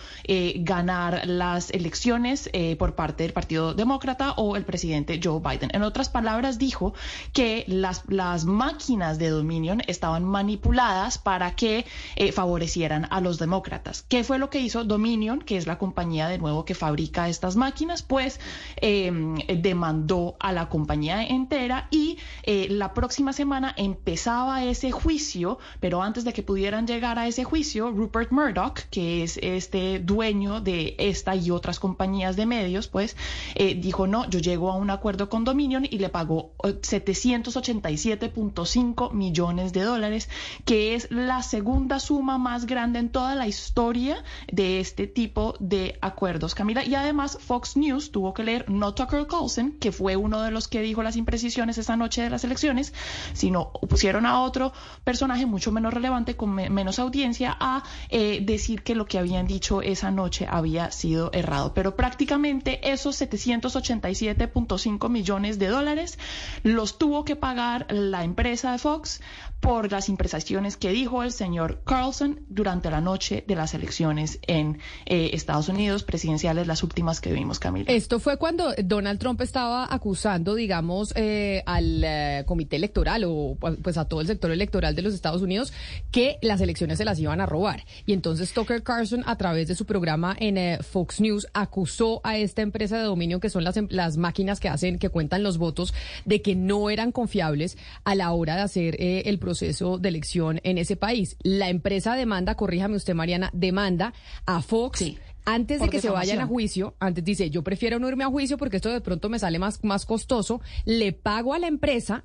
[SPEAKER 26] ganar las elecciones eh, por parte del Partido Demócrata o el presidente Joe Biden. En otras palabras, dijo que las, las máquinas de Dominion estaban manipuladas para que eh, favorecieran a los demócratas. ¿Qué fue lo que hizo Dominion, que es la compañía de nuevo que fabrica estas máquinas? Pues em, demandó a la compañía entera y eh, la próxima semana empezaba ese juicio, pero antes de que pudieran llegar a ese juicio, Rupert Murdoch, que es este dueño de esta y otras compañías de medios, pues eh, dijo, no, yo llego a un acuerdo con Dominion y le pagó 787.5 millones de dólares, que es la segunda suma más grande en toda la historia de este tipo de acuerdos, Camila. Y además Fox News tuvo que leer no Tucker Carlson, que fue uno de los que dijo las imprecisiones esa noche de las elecciones, sino pusieron a otro personaje mucho menos relevante, con menos audiencia, a eh, decir que lo que habían dicho esa noche había había sido errado. Pero prácticamente esos 787.5 millones de dólares los tuvo que pagar la empresa de Fox por las imprecisiones que dijo el señor Carlson durante la noche de las elecciones en eh, Estados Unidos presidenciales, las últimas que vimos, Camila.
[SPEAKER 17] Esto fue cuando Donald Trump estaba acusando, digamos, eh, al eh, comité electoral o pues a todo el sector electoral de los Estados Unidos que las elecciones se las iban a robar. Y entonces Tucker Carlson, a través de su programa en Fox News, acusó a esta empresa de dominio, que son las, em, las máquinas que hacen, que cuentan los votos, de que no eran confiables a la hora de hacer el proceso proceso de elección en ese país. La empresa demanda, corríjame usted, Mariana, demanda a Fox. antes de que se vayan a juicio, antes dice, yo prefiero no irme a juicio porque esto de pronto me sale más, más costoso, le pago a la empresa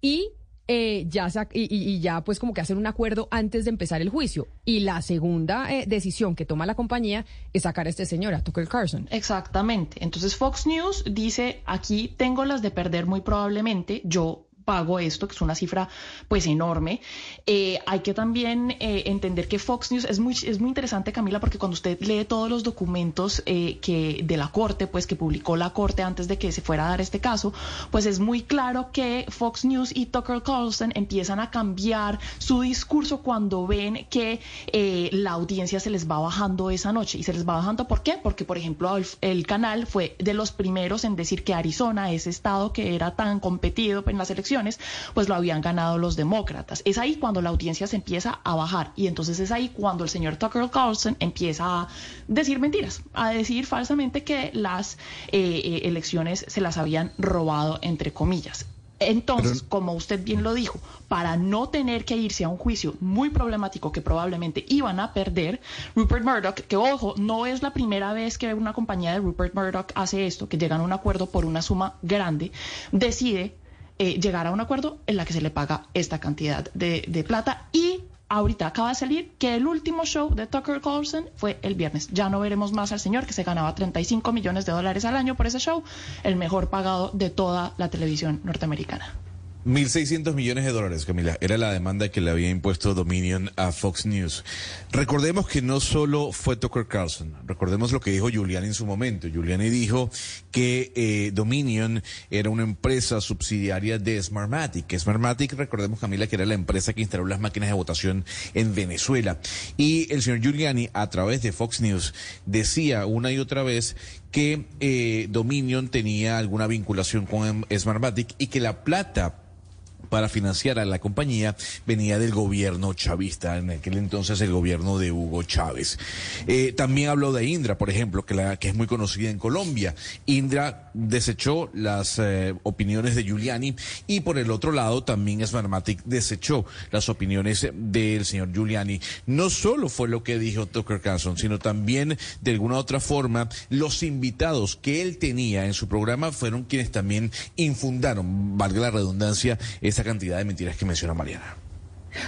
[SPEAKER 17] y eh, ya y, ya pues como que hacen un acuerdo antes de empezar el juicio. Y la segunda eh, decisión que toma la compañía es sacar a este señor, a Tucker Carlson.
[SPEAKER 26] Exactamente. Entonces Fox News dice, aquí tengo las de perder muy probablemente, yo pagó esto, que es una cifra pues enorme. Eh, hay que también eh, entender que Fox News es muy, es muy interesante, Camila, porque cuando usted lee todos los documentos eh, que de la Corte, pues que publicó la Corte antes de que se fuera a dar este caso, pues es muy claro que Fox News y Tucker Carlson empiezan a cambiar su discurso cuando ven que la audiencia se les va bajando esa noche. ¿Y se les va bajando por qué? Porque, por ejemplo, el, canal fue de los primeros en decir que Arizona, ese estado que era tan competido en las elecciones, pues lo habían ganado los demócratas. Es ahí cuando la audiencia se empieza a bajar y entonces es ahí cuando el señor Tucker Carlson empieza a decir mentiras, a decir falsamente que las eh, eh, elecciones se las habían robado, entre comillas. Entonces, como usted bien lo dijo, para no tener que irse a un juicio muy problemático que probablemente iban a perder, Rupert Murdoch, que ojo, no es la primera vez que una compañía de Rupert Murdoch hace esto, que llegan a un acuerdo por una suma grande, decide eh, llegar a un acuerdo en la que se le paga esta cantidad de, de plata y ahorita acaba de salir que el último show de Tucker Carlson fue el viernes. Ya no veremos más al señor que se ganaba 35 millones de dólares al año por ese show, el mejor pagado de toda la televisión norteamericana.
[SPEAKER 15] 1.600 millones de dólares, Camila, era la demanda que le había impuesto Dominion a Fox News. Recordemos que no solo fue Tucker Carlson, recordemos lo que dijo Giuliani en su momento. Giuliani dijo que eh, Dominion era una empresa subsidiaria de Smartmatic. Smartmatic, recordemos, Camila, que era la empresa que instaló las máquinas de votación en Venezuela. Y el señor Giuliani, a través de Fox News, decía una y otra vez que eh, Dominion tenía alguna vinculación con Smartmatic y que la plata para financiar a la compañía venía del gobierno chavista, en aquel entonces el gobierno de Hugo Chávez. Eh, también habló de Indra, por ejemplo, que, la, que es muy conocida en Colombia. Indra desechó las eh, opiniones de Giuliani y por el otro lado también Smartmatic desechó las opiniones del señor Giuliani. No solo fue lo que dijo Tucker Carlson, sino también de alguna otra forma los invitados que él tenía en su programa fueron quienes también infundaron, valga la redundancia, esa cantidad de mentiras que menciona Mariana.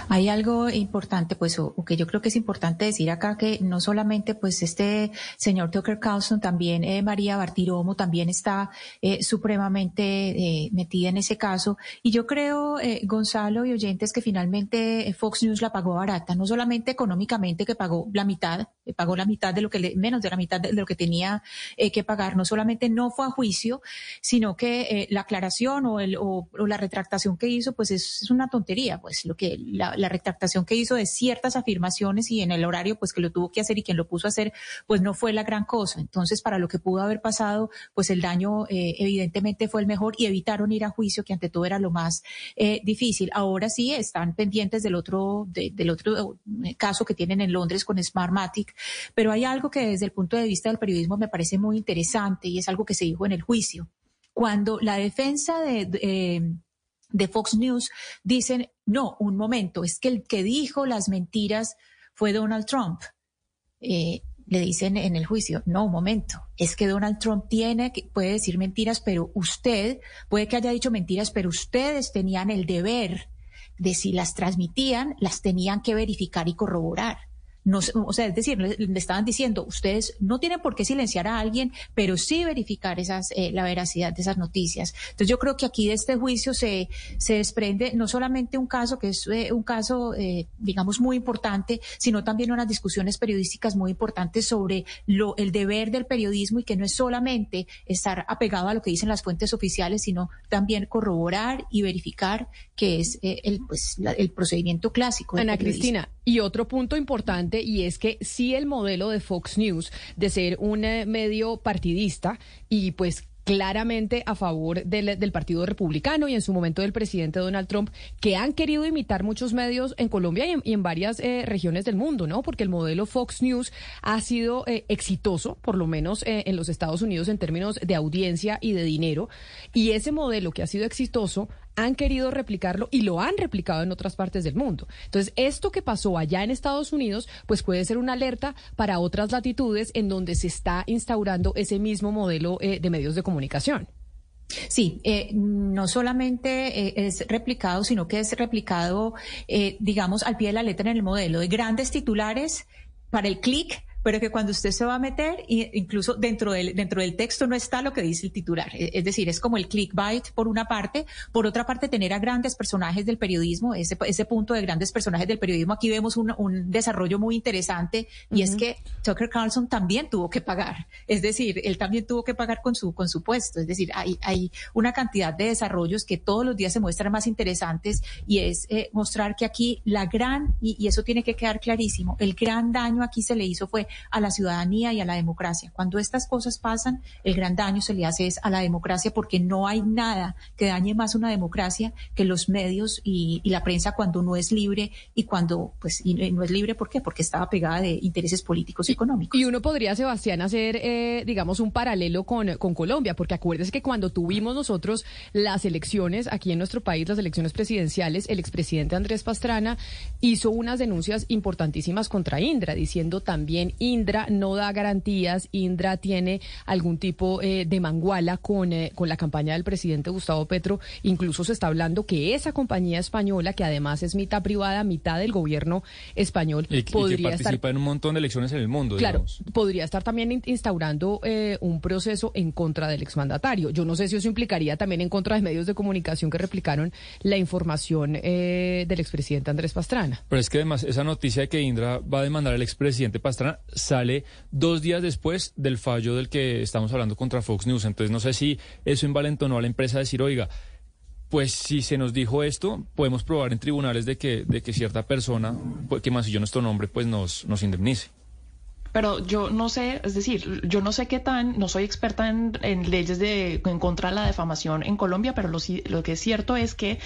[SPEAKER 18] Hay algo importante, pues, o, que yo creo que es importante decir acá que no solamente, pues, este señor Tucker Carlson, también eh, María Bartiromo también está eh, supremamente eh, metida en ese caso. Y yo creo, Gonzalo y oyentes, que finalmente Fox News la pagó barata, no solamente económicamente, que pagó la mitad, pagó la mitad de lo que, le, menos de la mitad de lo que tenía que pagar, no solamente no fue a juicio, sino que la aclaración o, el, o, la retractación que hizo, pues, es, es una tontería, pues, lo que la, retractación que hizo de ciertas afirmaciones y en el horario pues que lo tuvo que hacer y quien lo puso a hacer pues no fue la gran cosa. Entonces para lo que pudo haber pasado pues el daño eh, evidentemente fue el mejor y evitaron ir a juicio que ante todo era lo más eh, difícil. Ahora sí están pendientes del otro, del otro eh, caso que tienen en Londres con Smartmatic, pero hay algo que desde el punto de vista del periodismo me parece muy interesante y es algo que se dijo en el juicio. Cuando la defensa de de Fox News dicen, no, un momento, es que el que dijo las mentiras fue Donald Trump. Eh, le dicen en el juicio, no, un momento, es que Donald Trump tiene, puede decir mentiras, pero usted, puede que haya dicho mentiras, pero ustedes tenían el deber de si las transmitían, las tenían que verificar y corroborar. No, o sea, es decir, le, estaban diciendo, ustedes no tienen por qué silenciar a alguien, pero sí verificar esas, eh, la veracidad de esas noticias. Entonces yo creo que aquí de este juicio se, se desprende no solamente un caso que es eh, un caso, eh, digamos, muy importante, sino también unas discusiones periodísticas muy importantes sobre lo, el deber del periodismo y que no es solamente estar apegado a lo que dicen las fuentes oficiales, sino también corroborar y verificar que es el, pues, el procedimiento clásico.
[SPEAKER 17] Ana Cristina, y otro punto importante y es que si el modelo de Fox News de ser un eh, medio partidista y pues claramente a favor del, Partido Republicano y en su momento del presidente Donald Trump, que han querido imitar muchos medios en Colombia y en, varias eh, regiones del mundo, ¿no? Porque el modelo Fox News ha sido eh, exitoso, por lo menos en los Estados Unidos en términos de audiencia y de dinero, y ese modelo que ha sido exitoso han querido replicarlo y lo han replicado en otras partes del mundo. Entonces, esto que pasó allá en Estados Unidos, pues puede ser una alerta para otras latitudes en donde se está instaurando ese mismo modelo eh, de medios de comunicación.
[SPEAKER 18] Sí, eh, no solamente eh, es replicado, sino que es replicado, digamos, al pie de la letra en el modelo de grandes titulares para el clic pero que cuando usted se va a meter, incluso dentro del, dentro del texto no está lo que dice el titular. E, es decir, es como el clickbait por una parte, por otra parte tener a grandes personajes del periodismo, ese, ese punto de grandes personajes del periodismo, aquí vemos un, un desarrollo muy interesante y es que Tucker Carlson también tuvo que pagar, es decir, él también tuvo que pagar con su, con su puesto, es decir, hay, hay una cantidad de desarrollos que todos los días se muestran más interesantes y es eh, mostrar que aquí la gran, y, y eso tiene que quedar clarísimo, el gran daño aquí se le hizo fue a la ciudadanía y a la democracia. Cuando estas cosas pasan, el gran daño se le hace es a la democracia porque no hay nada que dañe más una democracia que los medios y, la prensa cuando no es libre y cuando, pues, y no es libre, ¿por qué? Porque estaba pegada de intereses políticos y económicos.
[SPEAKER 17] Y uno podría, Sebastián, hacer, eh, digamos, un paralelo con, con Colombia, porque acuérdese que cuando tuvimos nosotros las elecciones aquí en nuestro país, las elecciones presidenciales, el expresidente Andrés Pastrana hizo unas denuncias importantísimas contra Indra, diciendo también Indra no da garantías, Indra tiene algún tipo eh, de manguala con, eh, con la campaña del presidente Gustavo Petro. Incluso se está hablando que esa compañía española, que además es mitad privada, mitad del gobierno español,
[SPEAKER 19] podría participa en un montón de elecciones en el mundo.
[SPEAKER 17] Claro, podría estar también instaurando eh, un proceso en contra del exmandatario. Yo no sé si eso implicaría también en contra de medios de comunicación que replicaron la información del expresidente Andrés Pastrana.
[SPEAKER 19] Pero es que además esa noticia de que Indra va a demandar al expresidente Pastrana sale dos días después del fallo del que estamos hablando contra Fox News. Entonces no sé si eso envalentonó a la empresa a decir, oiga, pues si se nos dijo esto, podemos probar en tribunales de que, de que cierta persona, pues, que más yo nuestro nombre, pues nos, nos indemnice
[SPEAKER 26] pero yo no sé, es decir, yo no sé qué tan, no soy experta en, leyes de en contra de la defamación en Colombia, pero lo, lo, que es cierto es que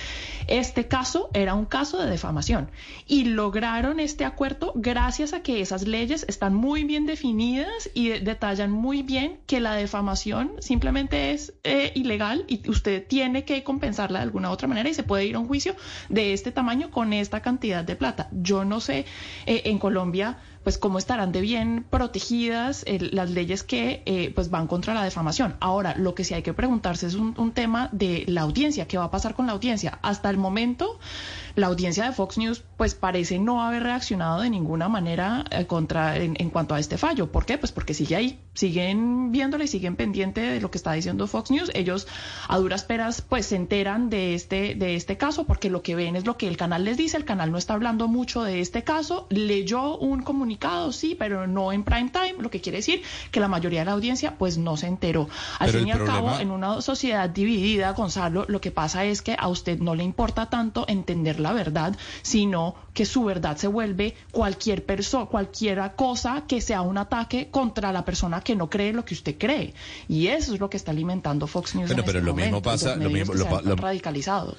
[SPEAKER 26] este caso era un caso de defamación y lograron este acuerdo gracias a que esas leyes están muy bien definidas y detallan muy bien que la defamación simplemente es eh, ilegal y usted tiene que compensarla de alguna otra manera y se puede ir a un juicio de este tamaño con esta cantidad de plata. Yo no sé eh, en Colombia pues cómo estarán de bien protegidas las leyes que eh, pues van contra la defamación. Ahora, lo que sí hay que preguntarse es un, tema de la audiencia, ¿qué va a pasar con la audiencia? Hasta el momento la audiencia de Fox News pues parece no haber reaccionado de ninguna manera eh, contra en, cuanto a este fallo. ¿Por qué? Pues porque sigue ahí, siguen viéndole y siguen pendiente de lo que está diciendo Fox News. Ellos a duras peras pues se enteran de este de este caso porque lo que ven es lo que el canal les dice. El canal no está hablando mucho de este caso. Leyó un comunicado, sí, pero no en prime time, lo que quiere decir que la mayoría de la audiencia pues no se enteró. Al fin y al cabo, en una sociedad dividida, Gonzalo, lo que pasa es que a usted no le importa tanto entender la verdad, sino que su verdad se vuelve cualquier persona, cualquier cosa que sea un ataque contra la persona que no cree lo que usted cree. Y eso es lo que está alimentando Fox News.
[SPEAKER 15] Pero, pero
[SPEAKER 26] este
[SPEAKER 15] lo mismo pasa, lo mismo,
[SPEAKER 26] lo, radicalizado.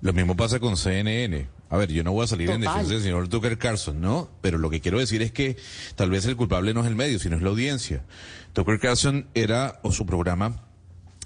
[SPEAKER 15] Lo mismo pasa con CNN. A ver, yo no voy a salir en defensa del señor Tucker Carlson, ¿no? Pero lo que quiero decir es que tal vez el culpable no es el medio, sino es la audiencia. Tucker Carlson era, o su programa,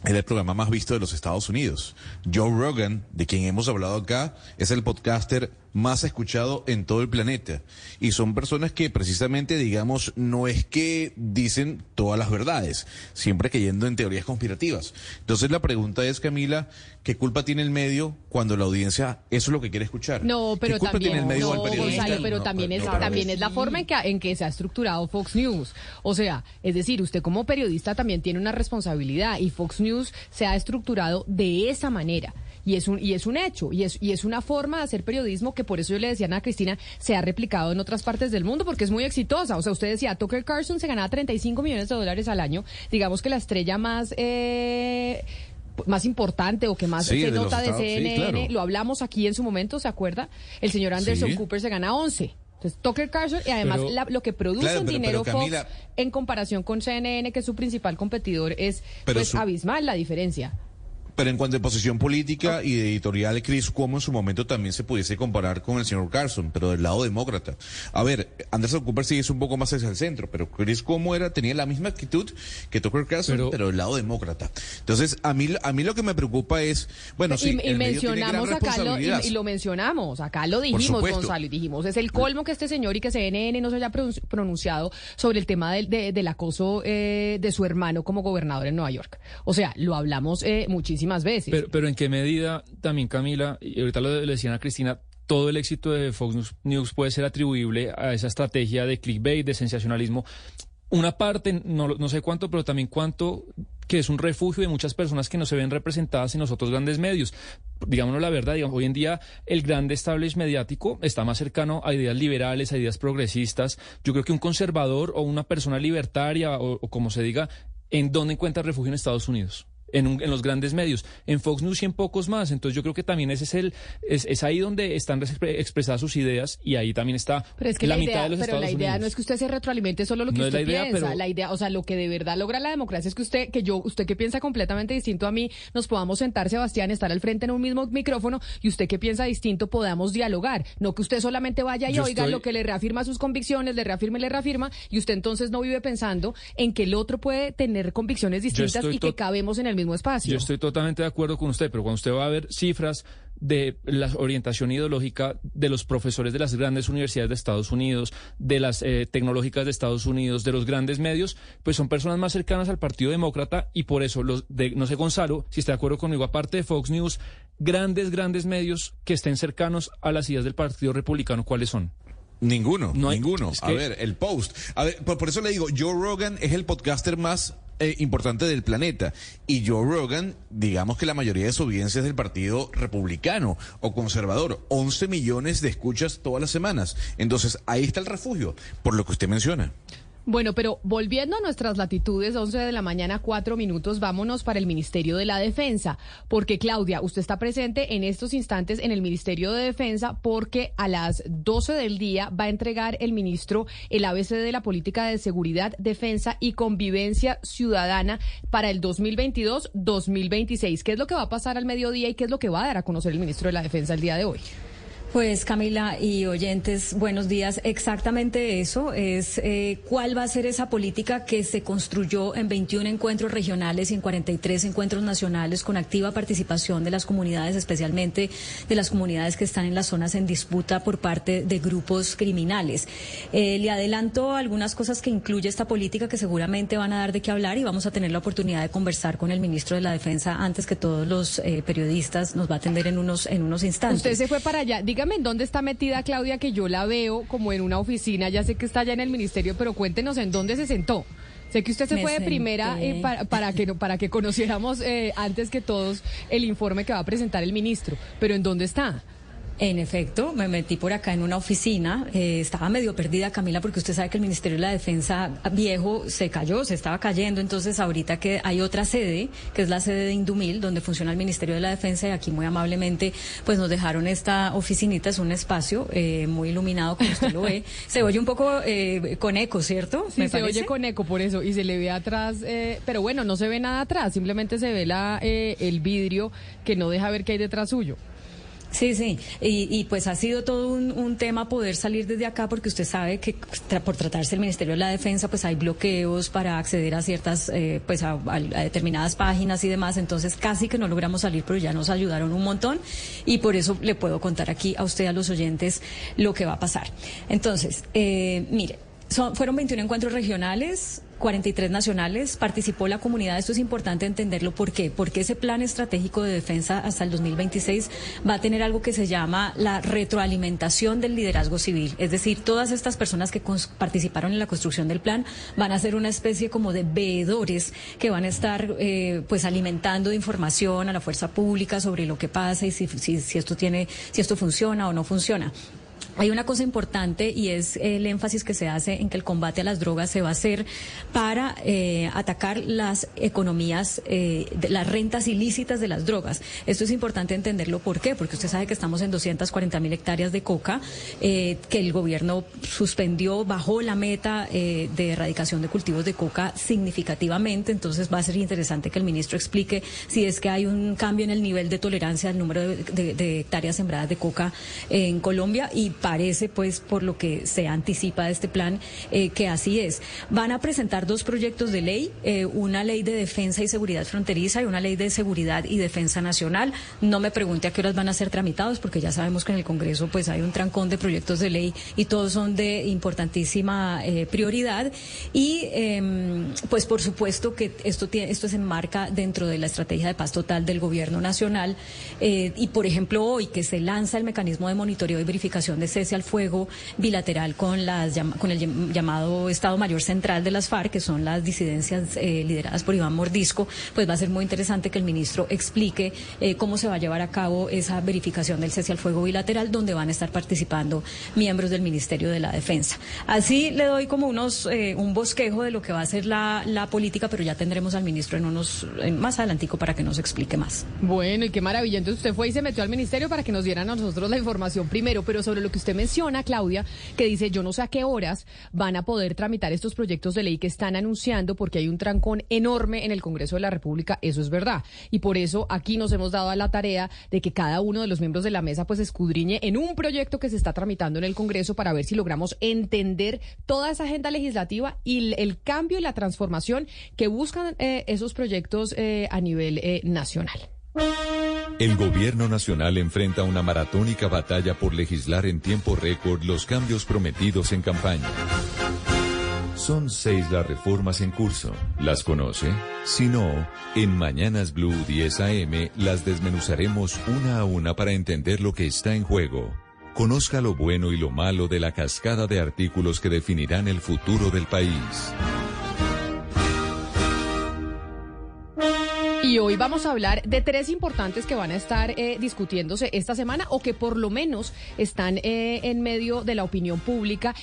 [SPEAKER 15] era el programa más visto de los Estados Unidos. Joe Rogan, de quien hemos hablado acá, es el podcaster más escuchado en todo el planeta. Y son personas que precisamente, digamos, no es que dicen todas las verdades, siempre cayendo en teorías conspirativas. Entonces la pregunta es, Camila, ¿qué culpa tiene el medio cuando la audiencia eso es lo que quiere escuchar?
[SPEAKER 17] No, pero también, pero también es, también es la forma en que, en que se ha estructurado Fox News. O sea, es decir, usted como periodista también tiene una responsabilidad y Fox News se ha estructurado de esa manera. Y es un, y es un hecho, y es, y es una forma de hacer periodismo que por eso yo le decía a Cristina, se ha replicado en otras partes del mundo porque es muy exitosa. O sea, usted decía, Tucker Carlson se ganaba 35 millones de dólares al año. Digamos que la estrella más... Eh, más importante o que más se nota de, CNN, lo hablamos aquí en su momento, ¿se acuerda? El señor Anderson Cooper se gana 11. Entonces, Tucker Carlson y además lo que produce en dinero Fox en comparación con CNN, que es su principal competidor, es pues, abismal la diferencia.
[SPEAKER 15] Pero en cuanto a posición política y de editorial, Chris Cuomo en su momento también se pudiese comparar con el señor Carson, pero del lado demócrata. A ver, Anderson Cooper sí es un poco más hacia el centro, pero Chris Cuomo era, tenía la misma actitud que Tucker Carlson, pero, del lado demócrata. Entonces, a mí, a mí lo que me preocupa es, bueno, sí,
[SPEAKER 17] y, mencionamos acá lo, y, lo mencionamos, acá lo dijimos, Gonzalo, y dijimos, es el colmo que este señor y que CNN no se haya pronunciado sobre el tema del, del acoso eh, de su hermano como gobernador en Nueva York. O sea, lo hablamos eh, muchísimo veces.
[SPEAKER 19] Pero, pero en qué medida también, Camila, y ahorita lo le decían a Cristina, todo el éxito de Fox News, News puede ser atribuible a esa estrategia de clickbait, de sensacionalismo. Una parte, no, no sé cuánto, pero también cuánto que es un refugio de muchas personas que no se ven representadas en los otros grandes medios. Digámonos la verdad, digamos, hoy en día el grande establishment mediático está más cercano a ideas liberales, a ideas progresistas. Yo creo que un conservador o una persona libertaria o, o como se diga, ¿en dónde encuentra refugio en Estados Unidos? En, un- en los grandes medios, en Fox News y en pocos más. Entonces yo creo que también ese es el es, es ahí donde están expre- expresadas sus ideas y ahí también está
[SPEAKER 17] Pero es que
[SPEAKER 19] la,
[SPEAKER 17] la,
[SPEAKER 19] mitad de los
[SPEAKER 17] pero
[SPEAKER 19] Estados
[SPEAKER 17] la idea
[SPEAKER 19] Unidos.
[SPEAKER 17] no es que usted se retroalimente solo lo que
[SPEAKER 19] No
[SPEAKER 17] usted
[SPEAKER 19] la idea,
[SPEAKER 17] piensa.
[SPEAKER 19] pero-
[SPEAKER 17] La idea, o sea, lo que de verdad logra la democracia es que usted, que yo, usted que piensa completamente distinto a mí, nos podamos sentar, Sebastián, estar al frente en un mismo micrófono y usted que piensa distinto podamos dialogar. No que usted solamente vaya y
[SPEAKER 19] Yo
[SPEAKER 17] oiga
[SPEAKER 19] estoy-
[SPEAKER 17] lo que le reafirma sus convicciones, le reafirma y le reafirma, y usted entonces no vive pensando en que el otro puede tener convicciones distintas y que cabemos en el mismo espacio.
[SPEAKER 19] Yo estoy totalmente de acuerdo con usted, pero cuando usted va a ver cifras de la orientación ideológica de los profesores de las grandes universidades de Estados Unidos, de las eh, tecnológicas de Estados Unidos, de los grandes medios, pues son personas más cercanas al Partido Demócrata y por eso los de, no sé Gonzalo, si está de acuerdo conmigo, aparte de Fox News, grandes, grandes medios que estén cercanos a las ideas del Partido Republicano, ¿cuáles son?
[SPEAKER 15] Ninguno,
[SPEAKER 19] No hay-
[SPEAKER 15] ninguno.
[SPEAKER 19] es
[SPEAKER 15] A ver, el post. A ver, por, por eso le digo, Joe Rogan es el podcaster más eh, importante del planeta. Y Joe Rogan, digamos que la mayoría de su audiencia es del Partido Republicano o Conservador. 11 millones de escuchas todas las semanas. Entonces, ahí está el refugio, por lo que usted menciona.
[SPEAKER 17] Bueno, pero volviendo a nuestras latitudes, 11 de la mañana, 4 minutos, vámonos para el Ministerio de la Defensa. Porque, Claudia, usted está presente en estos instantes en el Ministerio de Defensa porque a las 12 del día va a entregar el ministro el ABC de la Política de Seguridad, Defensa y Convivencia Ciudadana para el 2022-2026. ¿Qué es lo que va a pasar al mediodía y qué es lo que va a dar a conocer el ministro de la Defensa el día de hoy?
[SPEAKER 27] Pues Camila y oyentes, buenos días. Exactamente eso es eh, cuál va a ser esa política que se construyó en 21 encuentros regionales y en 43 encuentros nacionales con activa participación de las comunidades, especialmente de las comunidades que están en las zonas en disputa por parte de grupos criminales. Eh, le adelanto algunas cosas que incluye esta política que seguramente van a dar de qué hablar y vamos a tener la oportunidad de conversar con el ministro de la Defensa antes que todos los eh, periodistas. Nos va a atender en unos en unos instantes.
[SPEAKER 17] Usted se fue para allá. Dígame en dónde está metida Claudia, que yo la veo como en una oficina. Ya sé que está allá en el ministerio, pero cuéntenos en dónde se sentó. Sé que usted se
[SPEAKER 27] Me
[SPEAKER 17] fue de primera eh, para, para que para que conociéramos eh, antes que todos el informe que va a presentar el ministro. Pero en dónde está.
[SPEAKER 27] En efecto, me metí por acá en una oficina. eh, estaba medio perdida, Camila, porque usted sabe que el Ministerio de la Defensa viejo se cayó, se estaba cayendo. Entonces, ahorita que hay otra sede, que es la sede de Indumil, donde funciona el Ministerio de la Defensa, y aquí muy amablemente, pues nos dejaron esta oficinita. Es un espacio eh, muy iluminado, como usted lo ve. Se oye un poco eh, con eco, ¿cierto?
[SPEAKER 17] Sí,
[SPEAKER 27] ¿Me
[SPEAKER 17] se
[SPEAKER 27] parece?
[SPEAKER 17] oye con eco por eso y se le ve atrás, eh, pero bueno, no se ve nada atrás, simplemente se ve la, eh, el vidrio que no deja ver qué hay detrás suyo.
[SPEAKER 27] Sí, sí, y, y pues ha sido todo un, tema poder salir desde acá porque usted sabe que tra- por tratarse del Ministerio de la Defensa pues hay bloqueos para acceder a ciertas, eh, pues a, a- a determinadas páginas y demás, entonces casi que no logramos salir, pero ya nos ayudaron un montón. Y por eso le puedo contar aquí a usted, a los oyentes, lo que va a pasar. Entonces, eh, mire, son, fueron 21 encuentros regionales, 43 nacionales, participó la comunidad, esto es importante entenderlo, ¿por qué? Porque ese plan estratégico de defensa hasta el 2026 va a tener algo que se llama la retroalimentación del liderazgo civil, es decir, todas estas personas que participaron en la construcción del plan van a ser una especie como de veedores que van a estar eh, pues alimentando de información a la fuerza pública sobre lo que pasa y si, si esto tiene, si esto funciona o no funciona. Hay una cosa importante y es el énfasis que se hace en que el combate a las drogas se va a hacer para eh, atacar las economías, eh, las rentas ilícitas de las drogas. Esto es importante entenderlo. ¿Por qué? Porque usted sabe que estamos en 240 mil hectáreas de coca, eh, que el gobierno suspendió, bajó la meta eh, de erradicación de cultivos de coca significativamente. Entonces va a ser interesante que el ministro explique si es que hay un cambio en el nivel de tolerancia al número de, de- de hectáreas sembradas de coca en Colombia y parece, pues, por lo que se anticipa de este plan, eh, que así es. Van a presentar dos proyectos de ley, eh, una ley de defensa y seguridad fronteriza y una ley de seguridad y defensa nacional. No me pregunte a qué horas van a ser tramitados, porque ya sabemos que en el Congreso, pues, hay un trancón de proyectos de ley y todos son de importantísima eh, prioridad. Y, em, pues, por supuesto que esto, tiene, esto se enmarca dentro de la estrategia de paz total del Gobierno Nacional. y, por ejemplo, hoy que se lanza el mecanismo de monitoreo y verificación de cese al fuego bilateral con, las, con el llamado Estado Mayor Central de las FARC, que son las disidencias eh, lideradas por Iván Mordisco, pues va a ser muy interesante que el ministro explique eh, cómo se va a llevar a cabo esa verificación del cese al fuego bilateral, donde van a estar participando miembros del Ministerio de la Defensa. Así le doy como unos eh, un bosquejo de lo que va a ser la, la política, pero ya tendremos al ministro en unos más adelantico para que nos explique más.
[SPEAKER 17] Bueno, y qué maravilla. Entonces usted fue y se metió al ministerio para que nos dieran a nosotros la información primero, pero sobre lo que usted menciona, Claudia, que dice, yo no sé a qué horas van a poder tramitar estos proyectos de ley que están anunciando porque hay un trancón enorme en el Congreso de la República, eso es verdad. Y por eso aquí nos hemos dado a la tarea de que cada uno de los miembros de la mesa pues escudriñe en un proyecto que se está tramitando en el Congreso para ver si logramos entender toda esa agenda legislativa y el cambio y la transformación que buscan eh, esos proyectos eh, a nivel eh, nacional.
[SPEAKER 24] El gobierno nacional enfrenta una maratónica batalla por legislar en tiempo récord los cambios prometidos en campaña. Son seis las reformas en curso. ¿Las conoce? Si no, en Mañanas Blue 10 AM las desmenuzaremos una a una para entender lo que está en juego. Conozca lo bueno y lo malo de la cascada de artículos que definirán el futuro del país.
[SPEAKER 17] Y hoy vamos a hablar de tres importantes que van a estar eh, discutiéndose esta semana o que por lo menos están eh, en medio de la opinión pública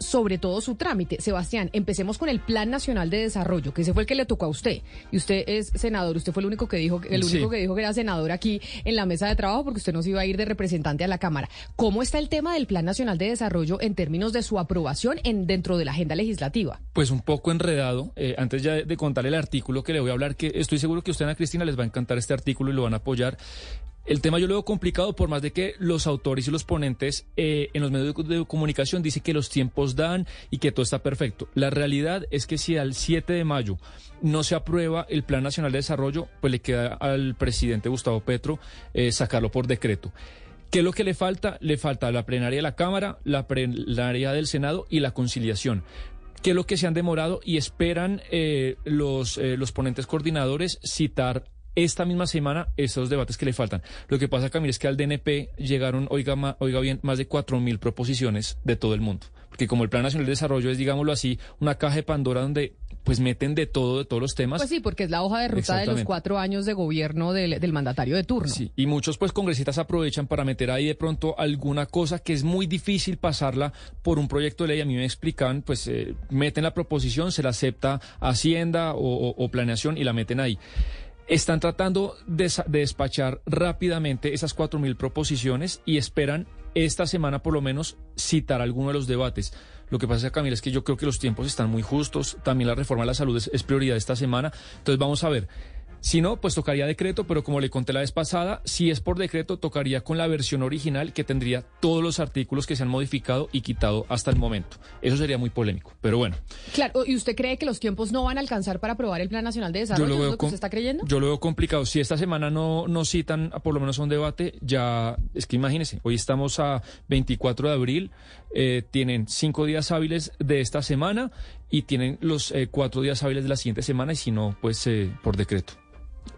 [SPEAKER 17] sobre todo su trámite. Sebastián, empecemos con el Plan Nacional de Desarrollo, que ese fue el que le tocó a usted. Y usted es senador, usted fue el único que dijo, el único que dijo que era senador aquí en la mesa de trabajo, porque usted no se iba a ir de representante a la Cámara. ¿Cómo está el tema del Plan Nacional de Desarrollo en términos de su aprobación en, dentro de la agenda legislativa?
[SPEAKER 19] Pues un poco enredado. Eh, antes ya de, contarle el artículo que le voy a hablar, que estoy seguro que usted, Ana Cristina, les va a encantar este artículo y lo van a apoyar. El tema yo lo veo complicado por más de que los autores y los ponentes eh, en los medios de comunicación dicen que los tiempos dan y que todo está perfecto. La realidad es que si al 7 de mayo no se aprueba el Plan Nacional de Desarrollo, pues le queda al presidente Gustavo Petro eh, sacarlo por decreto. ¿Qué es lo que le falta? Le falta la plenaria de la Cámara, la plenaria del Senado y la conciliación. ¿Qué es lo que se han demorado? Y esperan eh, los, los ponentes coordinadores citar esta misma semana esos debates que le faltan. Lo que pasa, Camila, es que al DNP llegaron, oiga, oiga bien, más de 4.000 proposiciones de todo el mundo. Porque como el Plan Nacional de Desarrollo es, digámoslo así, una caja de Pandora donde pues meten de todo, de todos los temas.
[SPEAKER 17] Pues sí, porque es la hoja de ruta de los cuatro años de gobierno del, del, mandatario de turno.
[SPEAKER 19] Sí, y muchos pues congresistas aprovechan para meter ahí de pronto alguna cosa que es muy difícil pasarla por un proyecto de ley. A mí me explican, pues eh, meten la proposición, se la acepta Hacienda o, o Planeación y la meten ahí. Están tratando de, despachar rápidamente esas cuatro mil proposiciones y esperan esta semana por lo menos citar alguno de los debates. Lo que pasa, Camila, es que yo creo que los tiempos están muy justos. También la reforma de la salud es prioridad esta semana. Entonces vamos a ver. Si no, pues tocaría decreto, pero como le conté la vez pasada, si es por decreto, tocaría con la versión original que tendría todos los artículos que se han modificado y quitado hasta el momento. Eso sería muy polémico, pero bueno.
[SPEAKER 17] Claro, ¿y usted cree que los tiempos no van a alcanzar para aprobar el Plan Nacional de Desarrollo? Yo lo, que usted está creyendo?
[SPEAKER 19] Yo lo veo complicado. Si esta semana no, no citan por lo menos un debate, ya, es que imagínese, hoy estamos a 24 de abril, eh, tienen cinco días hábiles de esta semana y tienen los eh, cuatro días hábiles de la siguiente semana y si no, pues eh, por decreto.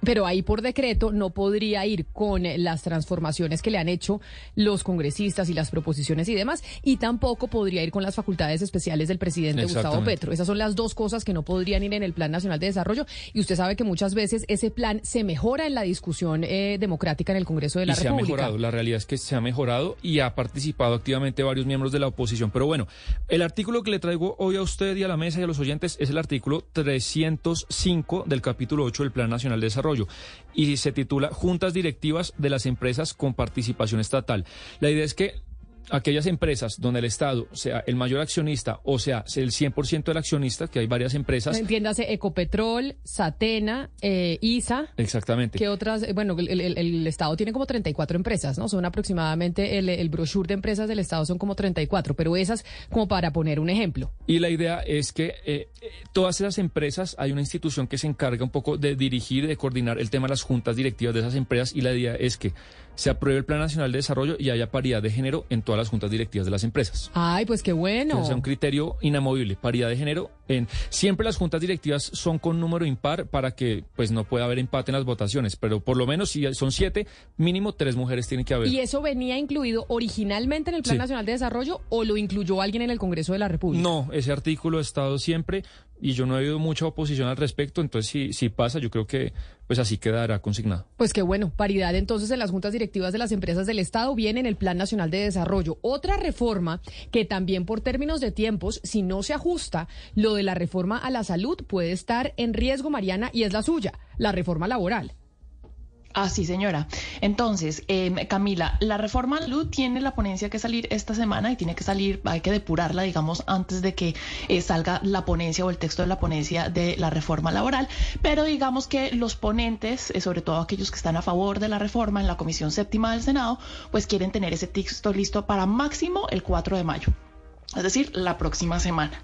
[SPEAKER 17] Pero ahí por decreto no podría ir con las transformaciones que le han hecho los congresistas y las proposiciones y demás, y tampoco podría ir con las facultades especiales del presidente Gustavo Petro. Esas son las dos cosas que no podrían ir en el Plan Nacional de Desarrollo, y usted sabe que muchas veces ese plan se mejora en la discusión eh, democrática en el Congreso de la
[SPEAKER 19] y
[SPEAKER 17] República.
[SPEAKER 19] Se ha mejorado, la realidad es que se ha mejorado y ha participado activamente varios miembros de la oposición. Pero bueno, el artículo que le traigo hoy a usted y a la mesa y a los oyentes es el artículo 305 del capítulo 8 del Plan Nacional de Desarrollo y se titula Juntas Directivas de las Empresas con Participación Estatal. La idea es que aquellas empresas donde el Estado sea el mayor accionista o sea el 100% del accionista, que hay varias empresas.
[SPEAKER 17] Entiéndase, Ecopetrol, Satena, eh, ISA.
[SPEAKER 19] Exactamente.
[SPEAKER 17] ¿Qué otras? Eh, bueno, el, el- el Estado tiene como 34 empresas, ¿no? Son aproximadamente, el, el brochure de empresas del Estado son como 34, pero esas como para poner un ejemplo.
[SPEAKER 19] Y la idea es que eh, eh, todas esas empresas, hay una institución que se encarga un poco de dirigir, de coordinar el tema de las juntas directivas de esas empresas y la idea es que se apruebe el Plan Nacional de Desarrollo y haya paridad de género en todas las juntas directivas de las empresas.
[SPEAKER 17] Ay, pues qué bueno.
[SPEAKER 19] Sea un criterio inamovible, paridad de género. En, siempre las juntas directivas son con número impar para que pues no pueda haber empate en las votaciones, pero por lo menos si son siete, mínimo tres mujeres tienen que haber.
[SPEAKER 17] ¿Y eso venía incluido originalmente en el Plan
[SPEAKER 19] Sí.
[SPEAKER 17] Nacional de Desarrollo o lo incluyó alguien en el Congreso de la República?
[SPEAKER 19] No, ese artículo ha estado siempre y yo no he oído mucha oposición al respecto, entonces si, si pasa, yo creo que pues así quedará consignado.
[SPEAKER 17] Pues qué bueno, paridad entonces en las juntas directivas de las empresas del Estado viene en el Plan Nacional de Desarrollo. Otra reforma que también por términos de tiempos, si no se ajusta, lo de la reforma a la salud puede estar en riesgo, Mariana, y es la suya, la reforma laboral.
[SPEAKER 26] Ah, sí, señora. Entonces, eh, Camila, la reforma tiene la ponencia que salir esta semana y tiene que salir, hay que depurarla, digamos, antes de que eh, salga la ponencia o el texto de la ponencia de la reforma laboral. Pero digamos que los ponentes, eh, sobre todo aquellos que están a favor de la reforma en la Comisión Séptima del Senado, pues quieren tener ese texto listo para máximo el 4 de mayo. Es decir, la próxima semana.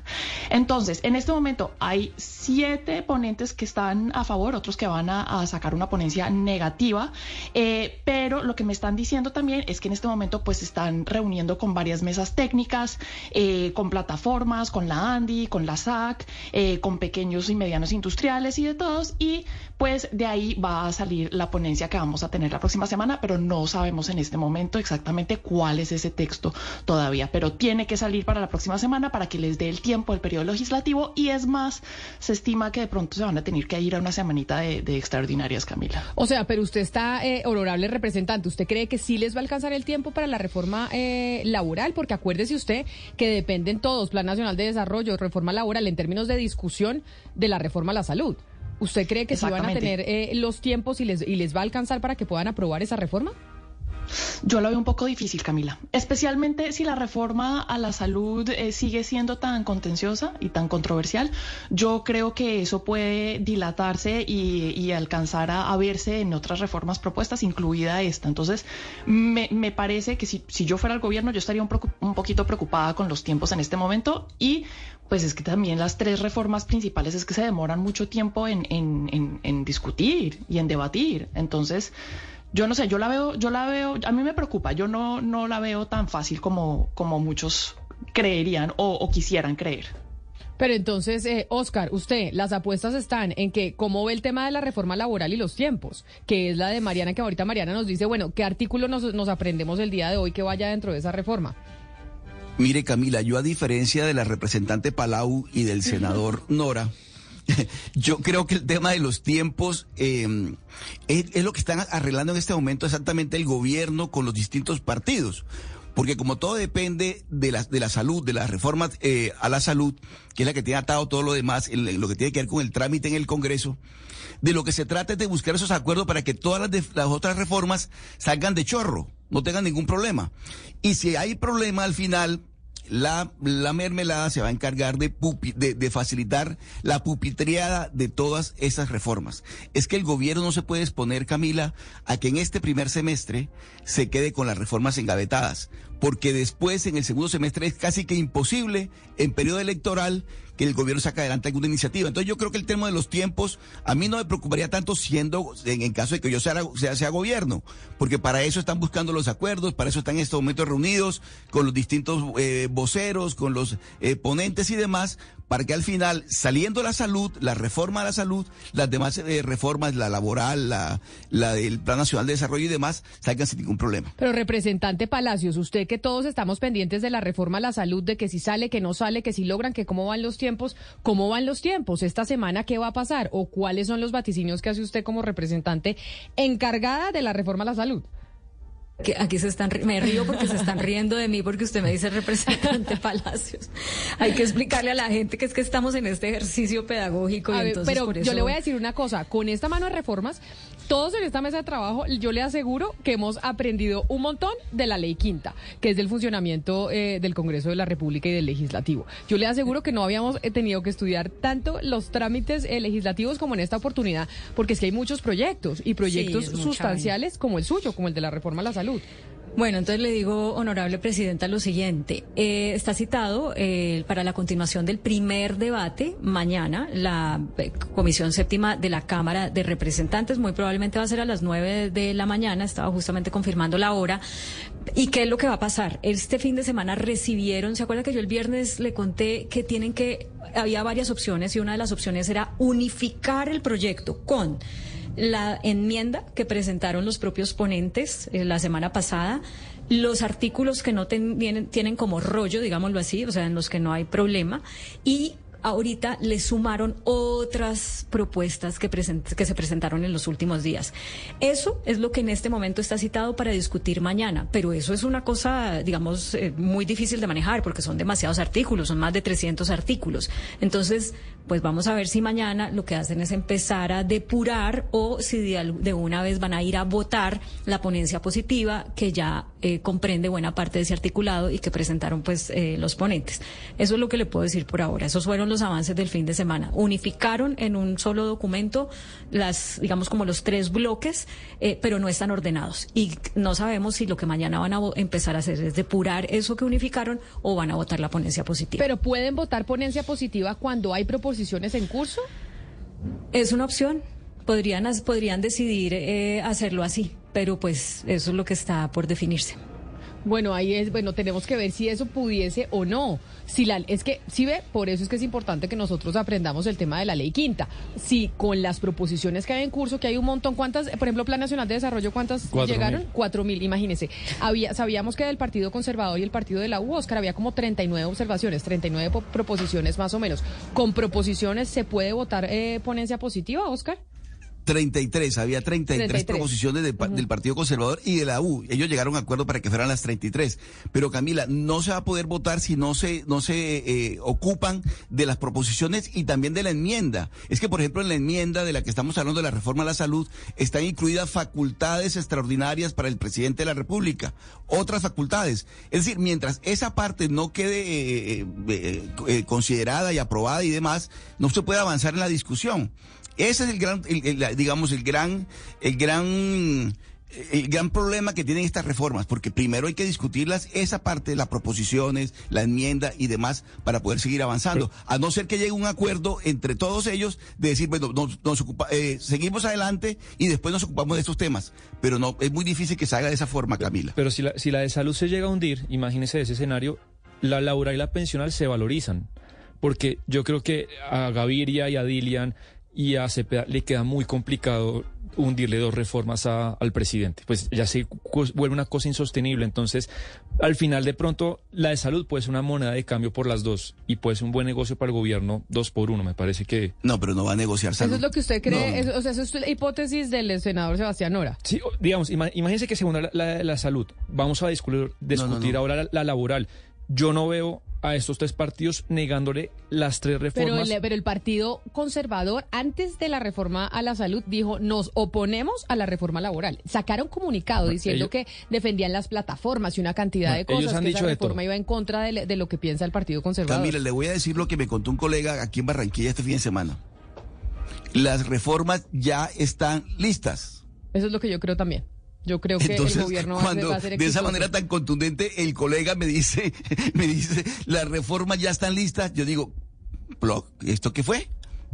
[SPEAKER 26] Entonces, en este momento hay siete ponentes que están a favor, otros que van a, sacar una ponencia negativa, eh, pero lo que me están diciendo también es que en este momento pues están reuniendo con varias mesas técnicas, eh, con plataformas, con la ANDI, con la SAC, eh, con pequeños y medianos industriales y de todos, y pues de ahí va a salir la ponencia que vamos a tener la próxima semana, pero no sabemos en este momento exactamente cuál es ese texto todavía, pero tiene que salir para la próxima semana para que les dé el tiempo el periodo legislativo y es más, se estima que de pronto se van a tener que ir a una semanita de, de extraordinarias, Camila.
[SPEAKER 17] O sea, pero usted está, eh, honorable representante, ¿usted cree que sí les va a alcanzar el tiempo para la reforma eh, laboral? Porque acuérdese usted que dependen todos, Plan Nacional de Desarrollo, reforma laboral, en términos de discusión de la reforma a la salud. ¿Usted cree que sí van a tener eh, los tiempos y les, y les va a alcanzar para que puedan aprobar esa reforma?
[SPEAKER 26] Yo lo veo un poco difícil, Camila, especialmente si la reforma a la salud eh, sigue siendo tan contenciosa y tan controversial. Yo creo que eso puede dilatarse y, y alcanzar a, verse en otras reformas propuestas, incluida esta. Entonces, me, me parece que si, yo fuera el gobierno, yo estaría un, poquito preocupada con los tiempos en este momento y pues es que también las tres reformas principales es que se demoran mucho tiempo en discutir y en debatir. Entonces, yo no sé, yo la veo, yo la veo, a mí me preocupa, yo no, no la veo tan fácil como, como muchos creerían o, o quisieran creer.
[SPEAKER 17] Pero entonces, eh, Oscar, usted, las apuestas están en que cómo ve el tema de la reforma laboral y los tiempos, que es la de Mariana, que ahorita Mariana nos dice, bueno, ¿qué artículo nos, nos aprendemos el día de hoy que vaya dentro de esa reforma?
[SPEAKER 28] Mire, Camila, yo a diferencia de la representante Palau y del senador Nora, yo creo que el tema de los tiempos eh, es, lo que están arreglando en este momento exactamente el gobierno con los distintos partidos. Porque como todo depende de la, de la salud, de las reformas eh, a la salud, que es la que tiene atado todo lo demás, lo que tiene que ver con el trámite en el Congreso, de lo que se trata es de buscar esos acuerdos para que todas las, de- las otras reformas salgan de chorro, no tengan ningún problema. Y si hay problema al final, la, la mermelada se va a encargar de, pupi- de, de facilitar la pupitreada de todas esas reformas. Es que el gobierno no se puede exponer, Camila, a que en este primer semestre se quede con las reformas engavetadas, porque después en el segundo semestre es casi que imposible en periodo electoral que el gobierno saque adelante alguna iniciativa. Entonces yo creo que el tema de los tiempos a mí no me preocuparía tanto siendo, en, caso de que yo sea, sea, sea gobierno, porque para eso están buscando los acuerdos, para eso están en estos momentos reunidos con los distintos eh, voceros, con los eh, ponentes y demás, para que al final, saliendo la salud, la reforma de la salud, las demás eh, reformas, la laboral, la, la del Plan Nacional de Desarrollo y demás, salgan sin ningún problema.
[SPEAKER 17] Pero representante Palacios, usted que todos estamos pendientes de la reforma a la salud, de que si sale, que no sale, que si logran, que cómo van los tiempos, cómo van los tiempos, esta semana qué va a pasar o cuáles son los vaticinios que hace usted como representante encargada de la reforma a la salud.
[SPEAKER 27] Que aquí se están, me río porque se están riendo de mí porque usted me dice representante Palacios. Hay que explicarle a la gente que es que estamos en este ejercicio pedagógico. Y entonces
[SPEAKER 17] pero
[SPEAKER 27] por eso...
[SPEAKER 17] yo le voy a decir una cosa, con esta mano de reformas, todos en esta mesa de trabajo, yo le aseguro que hemos aprendido un montón de la ley quinta, que es del funcionamiento eh, del Congreso de la República y del Legislativo. Yo le aseguro que no habíamos eh, tenido que estudiar tanto los trámites eh, legislativos como en esta oportunidad, porque es que hay muchos proyectos y proyectos sustanciales como el suyo, como el de la reforma a la salud.
[SPEAKER 27] Bueno, entonces le digo, honorable presidenta, lo siguiente. Eh, está citado eh, para la continuación del primer debate mañana la eh, Comisión Séptima de la Cámara de Representantes. Muy probablemente va a ser a las nueve de la mañana. Estaba justamente confirmando la hora. ¿Y qué es lo que va a pasar? Este fin de semana recibieron, ¿se acuerda que yo el viernes le conté que tienen que, había varias opciones y una de las opciones era unificar el proyecto con la enmienda que presentaron los propios ponentes eh, la semana pasada, los artículos que no ten- tienen, tienen como rollo, digámoslo así, o sea, en los que no hay problema, y ahorita le sumaron otras propuestas que, present- que se presentaron en los últimos días. Eso es lo que en este momento está citado para discutir mañana, pero eso es una cosa, digamos, eh, muy difícil de manejar porque son demasiados artículos, son más de 300 artículos. Entonces, pues vamos a ver si mañana lo que hacen es empezar a depurar o si de, una vez van a ir a votar la ponencia positiva que ya eh, comprende buena parte de ese articulado y que presentaron pues eh, los ponentes. Eso es lo que le puedo decir por ahora. Esos fueron los avances del fin de semana. Unificaron en un solo documento las, digamos como los tres bloques, eh, pero no están ordenados y no sabemos si lo que mañana van a empezar a hacer es depurar eso que unificaron o van a votar la ponencia positiva.
[SPEAKER 17] Pero pueden votar ponencia positiva cuando hay proposiciones en curso.
[SPEAKER 27] Es una opción. Podrían, podrían decidir eh, hacerlo así, pero pues eso es lo que está por definirse.
[SPEAKER 17] Bueno, ahí es, bueno, tenemos que ver si eso pudiese o no. Si la, es que, si ve, por eso es que es importante que nosotros aprendamos el tema de la ley quinta. Si con las proposiciones que hay en curso, que hay un montón, ¿cuántas, por ejemplo, Plan Nacional de Desarrollo, cuántas
[SPEAKER 19] Cuatro
[SPEAKER 17] llegaron?
[SPEAKER 19] mil.
[SPEAKER 17] Cuatro mil, imagínense. Había, sabíamos que del Partido Conservador y el Partido de la U, Oscar, había como 39 observaciones, 39 po- proposiciones más o menos. ¿Con proposiciones se puede votar eh, ponencia positiva, Oscar?
[SPEAKER 28] 33, había 33,
[SPEAKER 17] 33.
[SPEAKER 28] proposiciones de pa- del Partido Conservador y de la U. Ellos llegaron a acuerdo para que fueran las 33. Pero Camila, no se va a poder votar si no se, no se eh, ocupan de las proposiciones y también de la enmienda. Es que, por ejemplo, en la enmienda de la que estamos hablando de la reforma a la salud, están incluidas facultades extraordinarias para el presidente de la República. Otras facultades. Es decir, mientras esa parte no quede eh, eh, eh, considerada y aprobada y demás, no se puede avanzar en la discusión. Ese es el gran, el- digamos, el gran, el gran, el gran problema que tienen estas reformas, porque primero hay que discutirlas, esa parte de las proposiciones, la enmienda y demás, para poder seguir avanzando. A no ser que llegue un acuerdo entre todos ellos de decir, bueno, nos, nos ocupa- eh, seguimos adelante y después nos ocupamos de estos temas. Pero no, es muy difícil que se haga de esa forma, Camila.
[SPEAKER 19] Pero si la, si la de salud se llega a hundir, imagínese ese escenario, la laboral y la pensional se valorizan. Porque yo creo que a Gaviria y a Dilian y a Cepeda le queda muy complicado hundirle dos reformas a- al presidente. Pues ya se vuelve una cosa insostenible. Entonces, al final de pronto, la de salud puede ser una moneda de cambio por las dos y puede ser un buen negocio para el gobierno dos por uno. Me parece que...
[SPEAKER 28] No, pero no va a negociar
[SPEAKER 17] Eso es lo que usted cree,
[SPEAKER 19] No.
[SPEAKER 17] eso- o sea, eso es la hipótesis del senador Sebastián Nora.
[SPEAKER 19] Sí, digamos, ima- imagínense que según la, la- la salud, vamos a discutir, discutir
[SPEAKER 17] no.
[SPEAKER 19] ahora la, la laboral. Yo no veo a estos tres partidos negándole las tres
[SPEAKER 17] Pero
[SPEAKER 19] reformas.
[SPEAKER 17] el, pero el Partido Conservador, antes de la reforma a la salud, dijo, nos oponemos a la reforma laboral. Sacaron comunicado
[SPEAKER 19] Bueno,
[SPEAKER 17] diciendo
[SPEAKER 19] ellos-
[SPEAKER 17] que defendían las plataformas y una cantidad de
[SPEAKER 28] Bueno, ellos
[SPEAKER 17] cosas,
[SPEAKER 28] han
[SPEAKER 17] que
[SPEAKER 28] dicho
[SPEAKER 17] esa reforma iba en contra de, de lo que piensa el Partido Conservador.
[SPEAKER 28] Camila, le voy a decir lo que me contó un colega aquí en Barranquilla este fin de semana. Las reformas ya están listas.
[SPEAKER 17] Eso es lo que yo creo también. Yo creo que
[SPEAKER 28] Entonces,
[SPEAKER 17] el gobierno va
[SPEAKER 28] cuando
[SPEAKER 17] a
[SPEAKER 28] de esa manera tan contundente el colega me dice, me dice, las reformas ya están listas, yo digo, "Plo, ¿esto qué fue?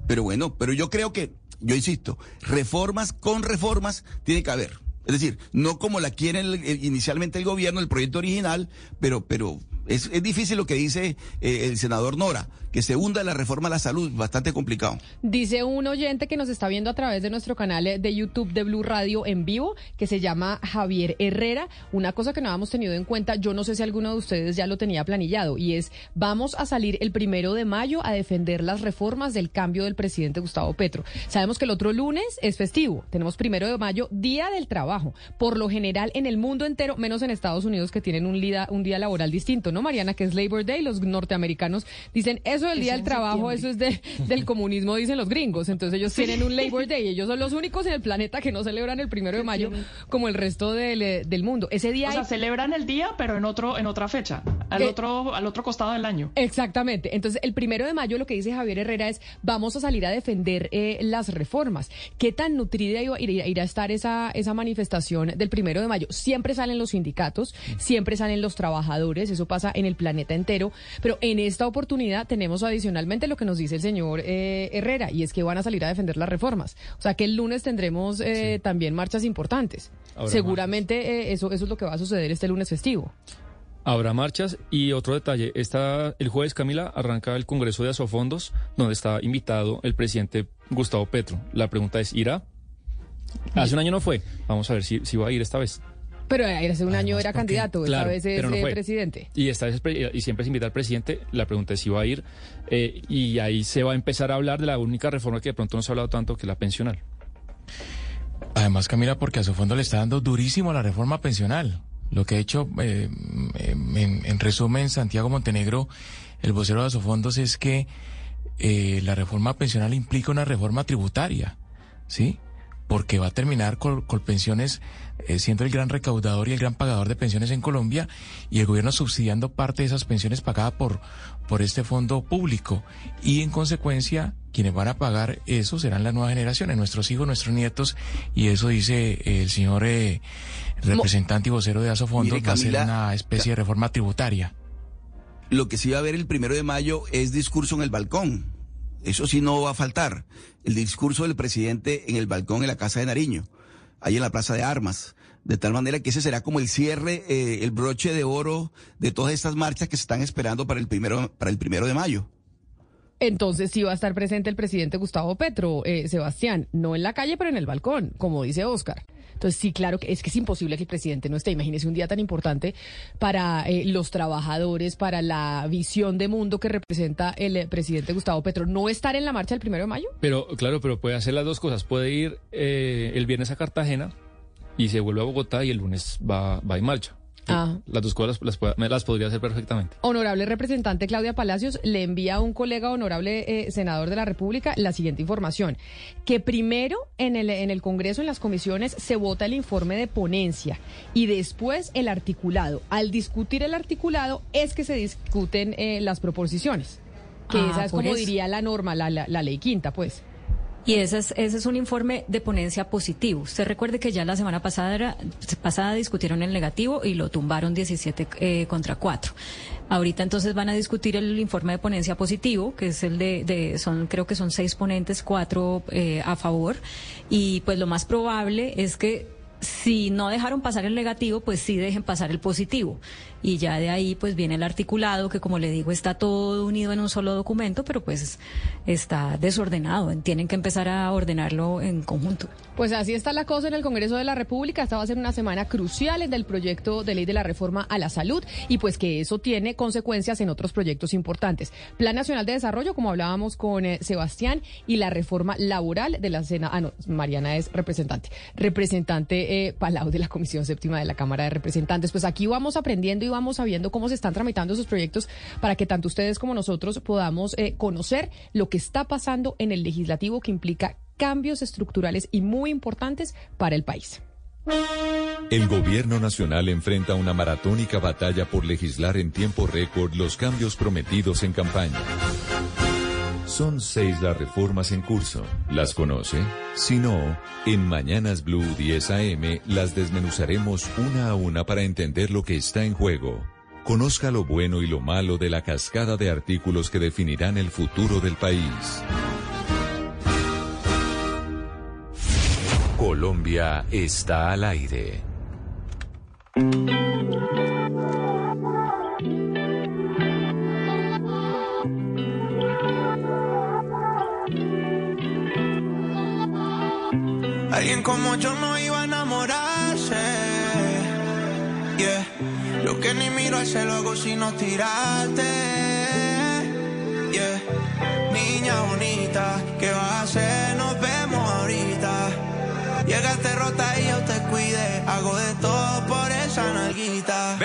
[SPEAKER 28] Pero bueno, pero yo creo que, yo insisto, reformas con reformas tiene que haber. Es decir, no como la quiere el- el- inicialmente el gobierno, el proyecto original, pero, pero, Es, difícil lo que dice eh, el senador Nora, que se hunda la reforma a la salud, bastante complicado.
[SPEAKER 17] Dice un oyente que nos está viendo a través de nuestro canal de YouTube de Blue Radio en vivo, que se llama Javier Herrera. Una cosa que no habíamos tenido en cuenta, yo no sé si alguno de ustedes ya lo tenía planillado, y es, vamos a salir el primero de mayo a defender las reformas del cambio del presidente Gustavo Petro. Sabemos que el otro lunes es festivo, tenemos primero de mayo, Día del Trabajo. Por lo general, en el mundo entero, menos en Estados Unidos, que tienen un día laboral distinto, ¿no, Mariana? Que es Labor Day, los norteamericanos dicen, eso del Día del Trabajo, eso es de, del comunismo, dicen los gringos. Entonces ellos tienen un Labor Day, ellos son los únicos en el planeta que no celebran el primero de mayo como el resto del, eh, del mundo. Ese día...
[SPEAKER 26] O sea,
[SPEAKER 17] hay-
[SPEAKER 26] celebran el día, pero en otro, en otra fecha, al
[SPEAKER 17] Eh,
[SPEAKER 26] otro, al otro costado del año.
[SPEAKER 17] Exactamente. Entonces, el primero de mayo lo que dice Javier Herrera es, vamos a salir a defender eh, las reformas. ¿Qué tan nutrida irá a estar esa, esa manifestación del primero de mayo? Siempre salen los sindicatos, siempre salen los trabajadores, eso pasa en el planeta entero, pero en esta oportunidad tenemos adicionalmente lo que nos dice el señor eh, Herrera, y es que van a salir a defender las reformas. O sea que el lunes tendremos eh, también marchas importantes. Seguramente eh, eso, eso es lo que va a suceder este lunes festivo.
[SPEAKER 19] Habrá marchas y otro detalle, está el jueves Camila arranca el Congreso de Asofondos donde está invitado el presidente Gustavo Petro. La pregunta es, ¿irá? Hace un año no fue. Vamos a ver si, si va a ir esta vez.
[SPEAKER 17] Pero hace un año era candidato, esta
[SPEAKER 19] Claro,
[SPEAKER 17] vez es
[SPEAKER 19] pero no
[SPEAKER 17] eh,
[SPEAKER 19] fue.
[SPEAKER 17] presidente.
[SPEAKER 19] Y esta vez es pre- y siempre se invita al presidente. La pregunta es si va a ir. eh, y ahí se va a empezar a hablar de la única reforma que de pronto no se ha hablado tanto, que es la pensional.
[SPEAKER 29] Además, Camila, porque a su fondo le está dando durísimo la reforma pensional. Lo que ha hecho, eh, en, en resumen, Santiago Montenegro, el vocero de Asofondos, es que eh, la reforma pensional implica una reforma tributaria, ¿sí? Porque va a terminar con, con pensiones eh, siendo el gran recaudador y el gran pagador de pensiones en Colombia y el gobierno subsidiando parte de esas pensiones pagadas por, por este fondo público. Y en consecuencia, quienes van a pagar eso serán las nuevas generaciones, nuestros hijos, nuestros nietos, y eso dice el señor eh, representante y vocero de Asofondos,
[SPEAKER 28] Mire,
[SPEAKER 29] va a ser una especie de reforma tributaria.
[SPEAKER 28] Lo que sí va a haber el primero de mayo es discurso en el balcón. Eso sí no va a faltar. El discurso del presidente en el balcón en la Casa de Nariño, ahí en la Plaza de Armas. De tal manera que ese será como el cierre, eh, el broche de oro de todas estas marchas que se están esperando para el primero, para el primero de mayo.
[SPEAKER 17] Entonces sí va a estar presente el presidente Gustavo Petro, eh, Sebastián, no en la calle, pero en el balcón, como dice Oscar. Entonces sí, claro que es que es imposible que el presidente no esté. Imagínese un día tan importante para eh, los trabajadores, para la visión de mundo que representa el eh, presidente Gustavo Petro. No estar en la marcha del primero de mayo.
[SPEAKER 19] Pero claro, pero puede hacer las dos cosas. Puede ir eh, el viernes a Cartagena y se vuelve a Bogotá y el lunes va, va en marcha.
[SPEAKER 17] Ah.
[SPEAKER 19] Las dos cosas las, me las podría hacer perfectamente.
[SPEAKER 17] Honorable representante Claudia Palacios le envía a un colega honorable eh, senador de la República la siguiente información, que primero en el, en el Congreso, en las comisiones, se vota el informe de ponencia y después el articulado. Al discutir el articulado es que se discuten eh, las proposiciones, que
[SPEAKER 27] Ah,
[SPEAKER 17] esa es como
[SPEAKER 27] eso.
[SPEAKER 17] diría la norma, la, la, la ley quinta, pues.
[SPEAKER 27] Y ese es, ese es un informe de ponencia positivo. Usted recuerde que ya la semana pasada, pasada discutieron el negativo y lo tumbaron 17 eh, contra 4. Ahorita entonces van a discutir el informe de ponencia positivo, que es el de, de son creo que son seis ponentes, cuatro eh, a favor. Y pues lo más probable es que si no dejaron pasar el negativo, pues sí dejen pasar el positivo. Y ya de ahí pues viene el articulado, que como le digo está todo unido en un solo documento, pero pues está desordenado. Tienen que empezar a ordenarlo en conjunto.
[SPEAKER 17] Pues así está la cosa en el Congreso de la República. Esta va a ser una semana crucial en el proyecto de ley de la reforma a la salud y pues que eso tiene consecuencias en otros proyectos importantes. Plan Nacional de Desarrollo, como hablábamos con eh, Sebastián, y la reforma laboral de la Sena. Ah, no, Mariana es representante. Representante eh, Palau de la Comisión Séptima de la Cámara de Representantes. Pues aquí vamos aprendiendo y vamos sabiendo cómo se están tramitando esos proyectos para que tanto ustedes como nosotros podamos eh, conocer lo que está pasando en el legislativo que implica cambios estructurales y muy importantes para el país.
[SPEAKER 24] El gobierno nacional enfrenta una maratónica batalla por legislar en tiempo récord los cambios prometidos en campaña. Son seis las reformas en curso. ¿Las conoce? Si no, en Mañanas Blue 10 AM las desmenuzaremos una a una para entender lo que está en juego. Conozca lo bueno y lo malo de la cascada de artículos que definirán el futuro del país. Colombia está al aire.
[SPEAKER 30] Alguien como yo no iba a enamorarse. Yeah. Lo que ni miro al cielo hago sino tirarte. Yeah. Niña bonita, ¿qué vas a hacer? Nos vemos ahorita. Llegaste rota y yo te cuide. Hago de todo por esa nalguita.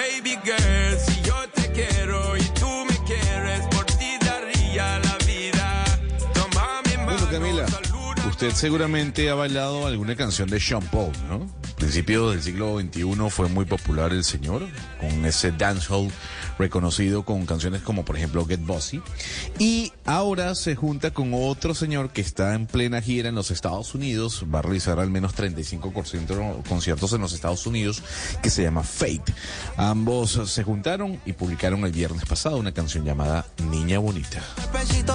[SPEAKER 15] Seguramente ha bailado alguna canción de Sean Paul, ¿no? principios del siglo XXI fue muy popular el señor, con ese dancehall reconocido con canciones como por ejemplo Get Bossy. Y ahora se junta con otro señor que está en plena gira en los Estados Unidos, va a realizar al menos 35 conciertos en los Estados Unidos, que se llama Fate. Ambos se juntaron y publicaron el viernes pasado una canción llamada Niña Bonita.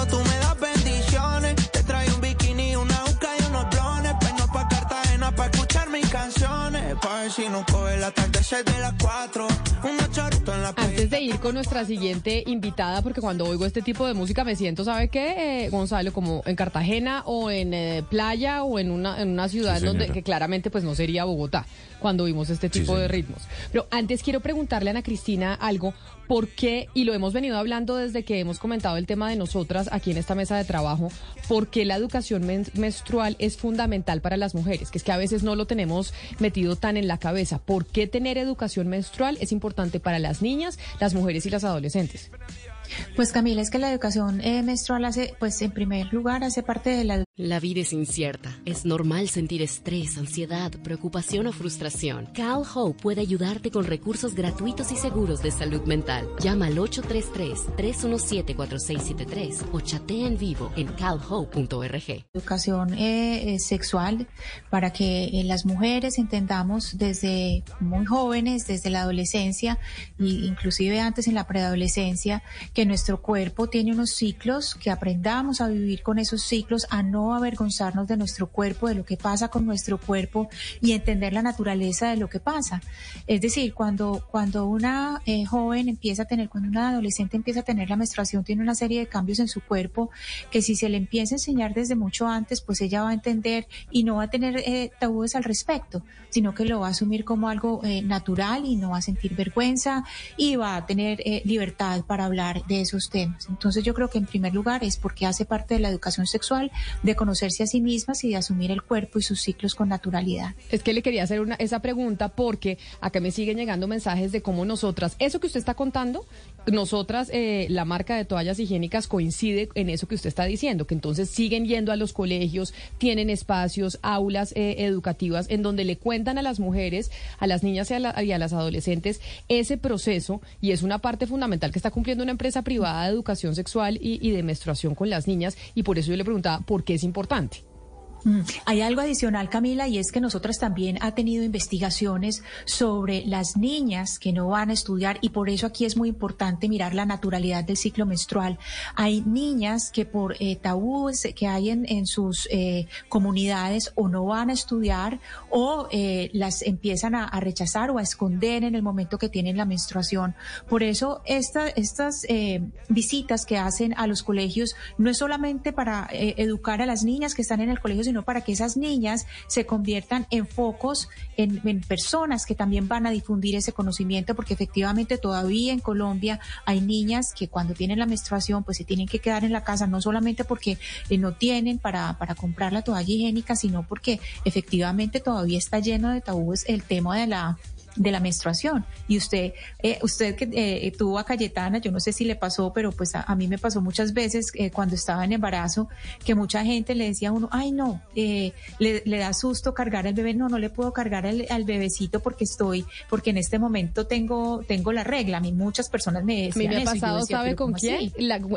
[SPEAKER 30] tú me das bendiciones, mis canciones, pa' ver si no coge la tarde de las 4, una charuto en la
[SPEAKER 17] Antes de ir con nuestra siguiente invitada, porque cuando oigo este tipo de música me siento, ¿sabe qué, eh, Gonzalo? Como en Cartagena o en eh, playa o en una, en una ciudad donde que claramente pues no sería Bogotá cuando vimos este tipo de ritmos. Pero antes quiero preguntarle a Ana Cristina algo, ¿por qué, y lo hemos venido hablando desde que hemos comentado el tema de nosotras aquí en esta mesa de trabajo, por qué la educación menstrual es fundamental para las mujeres? Que es que a veces no lo tenemos metido tan en la cabeza. ¿Por qué tener educación menstrual es importante para las niñas, las mujeres y las adolescentes?
[SPEAKER 18] Pues Camila, es que la educación eh, menstrual hace, pues en primer lugar, hace parte de la...
[SPEAKER 31] La vida es incierta. Es normal sentir estrés, ansiedad, preocupación o frustración. Cal Hope puede ayudarte con recursos gratuitos y seguros de salud mental. Llama al 833-317-4673 o chatea en vivo en calhope.org.
[SPEAKER 18] Educación eh, eh, sexual para que las mujeres entendamos desde muy jóvenes, desde la adolescencia e inclusive antes en la preadolescencia, que nuestro cuerpo tiene unos ciclos, que aprendamos a vivir con esos ciclos, a no avergonzarnos de nuestro cuerpo, de lo que pasa con nuestro cuerpo y entender la naturaleza de lo que pasa. Es decir, cuando, cuando una eh, joven empieza a tener, cuando una adolescente empieza a tener la menstruación, tiene una serie de cambios en su cuerpo que si se le empieza a enseñar desde mucho antes, pues ella va a entender y no va a tener eh, tabúes al respecto, sino que lo va a asumir como algo eh, natural y no va a sentir vergüenza y va a tener libertad para hablar de esos temas. Entonces yo creo que en primer lugar es porque hace parte de la educación sexual, de conocerse a sí mismas y de asumir el cuerpo y sus ciclos con naturalidad.
[SPEAKER 17] Es que le quería hacer una, esa pregunta porque acá me siguen llegando mensajes de cómo nosotras, eso que usted está contando, nosotras, eh, la marca de toallas higiénicas coincide en eso que usted está diciendo, que entonces siguen yendo a los colegios, tienen espacios, aulas eh, educativas en donde le cuentan a las mujeres, a las niñas y a, y a las adolescentes ese proceso y es una parte fundamental que está cumpliendo una empresa privada de educación sexual y, de menstruación con las niñas y por eso yo le preguntaba por qué es importante.
[SPEAKER 18] Mm. Hay algo adicional, Camila, y es que nosotras también ha tenido investigaciones sobre las niñas que no van a estudiar y por eso aquí es muy importante mirar la naturalidad del ciclo menstrual. Hay niñas que por eh, que hay en, sus eh, comunidades o no van a estudiar o eh, las empiezan a, rechazar o a esconder en el momento que tienen la menstruación. Por eso estas visitas que hacen a los colegios no es solamente para educar a las niñas que están en el colegio, para que esas niñas se conviertan en focos, en, personas que también van a difundir ese conocimiento, porque efectivamente todavía en Colombia hay niñas que cuando tienen la menstruación pues se tienen que quedar en la casa, no solamente porque eh, no tienen para, para comprar la toalla higiénica, sino porque efectivamente todavía está lleno de tabúes el tema de la de la menstruación. Y usted, eh, usted que eh, tuvo a Cayetana, yo no sé si le pasó, pero pues a, mí me pasó muchas veces eh, cuando estaba en embarazo, que mucha gente le decía a uno, ay no, le, da susto cargar al bebé, no, no le puedo cargar al, bebecito porque estoy, porque en este momento tengo, tengo la regla. A mí muchas personas me decían.
[SPEAKER 17] me ha pasado, ¿sabe con quién?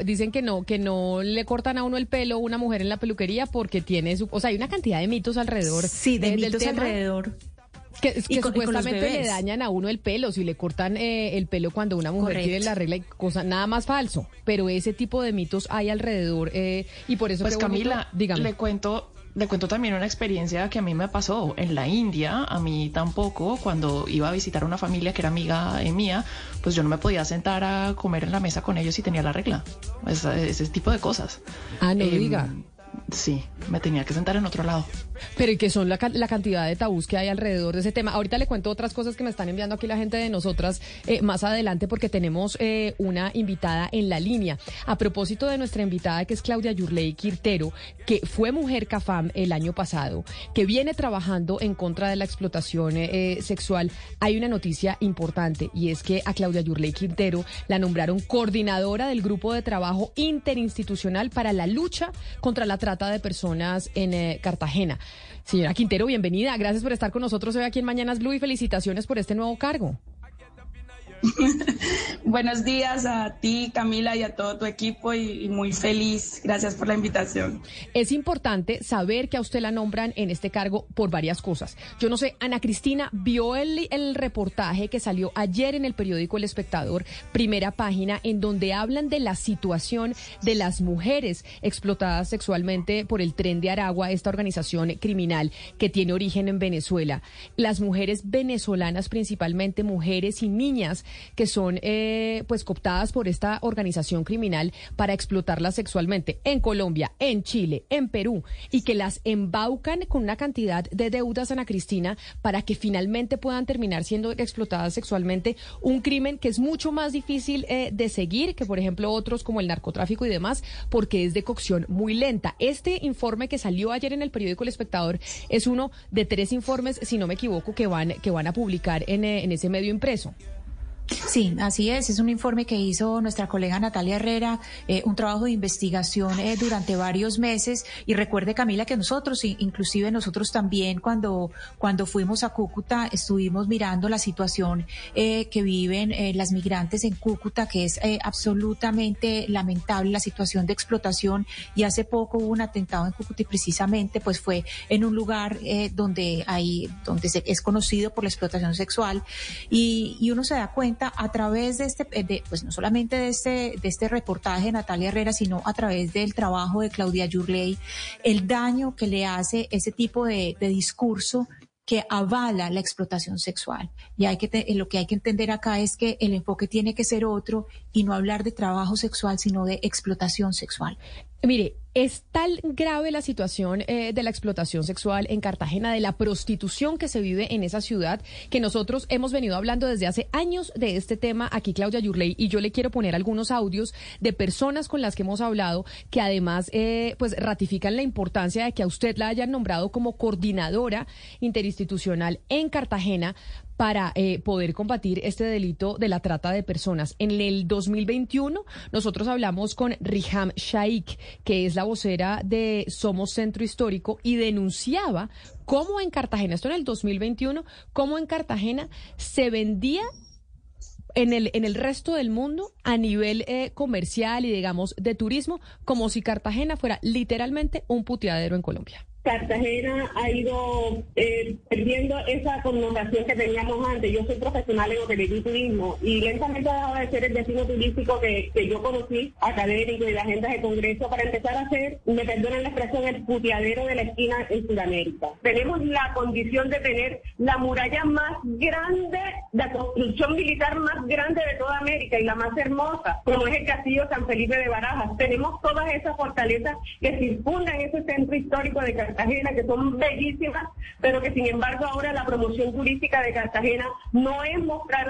[SPEAKER 17] dicen que no, que no le cortan a uno el pelo una mujer en la peluquería porque tiene su, o sea, hay una cantidad de mitos alrededor.
[SPEAKER 18] Sí, de mitos alrededor
[SPEAKER 17] que, supuestamente le dañan a uno el pelo, si le cortan eh, el pelo cuando una mujer tiene la regla y cosa, nada más falso. Pero ese tipo de mitos hay alrededor eh, y por eso...
[SPEAKER 26] Pues Camila, dígame. le cuento le cuento también una experiencia que a mí me pasó en la India, a mí tampoco, cuando iba a visitar a una familia que era amiga mía, pues yo no me podía sentar a comer en la mesa con ellos y tenía la regla. ese tipo de cosas.
[SPEAKER 17] Ah, no em, diga
[SPEAKER 26] sí, me tenía que sentar en otro lado.
[SPEAKER 17] Pero ¿y qué son la, la, cantidad de tabús que hay alrededor de ese tema? Ahorita le cuento otras cosas que me están enviando aquí la gente de nosotras eh, más adelante porque tenemos eh, una invitada en la línea. A propósito de nuestra invitada que es Claudia Yurley Quirtero, que fue mujer CAFAM el año pasado, que viene trabajando en contra de la explotación eh, sexual, hay una noticia importante y es que a Claudia Yurley Quirtero la nombraron coordinadora del grupo de trabajo interinstitucional para la lucha contra la trata de personas en Cartagena. Señora Quintero, bienvenida. Gracias por estar con nosotros hoy aquí en Mañanas Blue y felicitaciones por este nuevo cargo.
[SPEAKER 32] Buenos días a ti, Camila, y a todo tu equipo y, muy feliz. Gracias por la invitación.
[SPEAKER 17] Es importante saber que a usted la nombran en este cargo por varias cosas. Yo no sé, Ana Cristina, ¿vio el, reportaje que salió ayer en el periódico El Espectador, primera página, en donde hablan de la situación de las mujeres explotadas sexualmente por el Tren de Aragua, esta organización criminal que tiene origen en Venezuela? Las mujeres venezolanas, principalmente mujeres y niñas, que son eh, pues cooptadas por esta organización criminal para explotarlas sexualmente en Colombia, en Chile, en Perú y que las embaucan con una cantidad de deudas Ana Cristina para que finalmente puedan terminar siendo explotadas sexualmente, un crimen que es mucho más difícil eh, de seguir que por ejemplo otros como el narcotráfico y demás porque es de cocción muy lenta. Este informe que salió ayer en el periódico El Espectador es uno de tres informes, si no me equivoco, que van, que van a publicar en, eh, en ese medio impreso.
[SPEAKER 18] Sí, así es. Es un informe que hizo nuestra colega Natalia Herrera, eh, un trabajo de investigación eh, durante varios meses. Y recuerde, Camila, que nosotros, inclusive nosotros también, cuando, cuando fuimos a Cúcuta, estuvimos mirando la situación eh, que viven las migrantes en Cúcuta, que es absolutamente lamentable la situación de explotación. Y hace poco hubo un atentado en Cúcuta y precisamente, pues fue en un lugar donde hay, donde es conocido por la explotación sexual. Y, y uno se da cuenta a través de este, de, pues no solamente de este, de este reportaje de Natalia Herrera, sino a través del trabajo de Claudia Yurley, el daño que le hace ese tipo de, de discurso que avala la explotación sexual. Y hay que lo que hay que entender acá es que el enfoque tiene que ser otro y no hablar de trabajo sexual, sino de explotación sexual.
[SPEAKER 17] Mire, es tan grave la situación eh, de la explotación sexual en Cartagena, de la prostitución que se vive en esa ciudad, que nosotros hemos venido hablando desde hace años de este tema. Aquí, Claudia Yurley, y yo le quiero poner algunos audios de personas con las que hemos hablado que además eh, pues ratifican la importancia de que a usted la hayan nombrado como coordinadora interinstitucional en Cartagena para eh, poder combatir este delito de la trata de personas. En el 2021 nosotros hablamos con Riham Shaikh, que es la vocera de Somos Centro Histórico y denunciaba cómo en Cartagena, esto en el 2021, cómo en Cartagena se vendía en el, en el resto del mundo a nivel eh, comercial y digamos de turismo, como si Cartagena fuera literalmente un puteadero en Colombia.
[SPEAKER 33] Cartagena ha ido eh, perdiendo esa connotación que teníamos antes. Yo soy profesional en hotelería y turismo y lentamente ha dejado de ser el destino turístico que, yo conocí, académico y de agendas de congreso, para empezar a ser, me perdonen la expresión, el puteadero de la esquina en Sudamérica. Tenemos la condición de tener la muralla más grande, la construcción militar más grande de toda América y la más hermosa, como es el Castillo San Felipe de Barajas. Tenemos todas esas fortalezas que circundan ese centro histórico de Cartagena Cartagena, que son bellísimas, pero que sin embargo ahora la promoción turística de Cartagena no es mostrar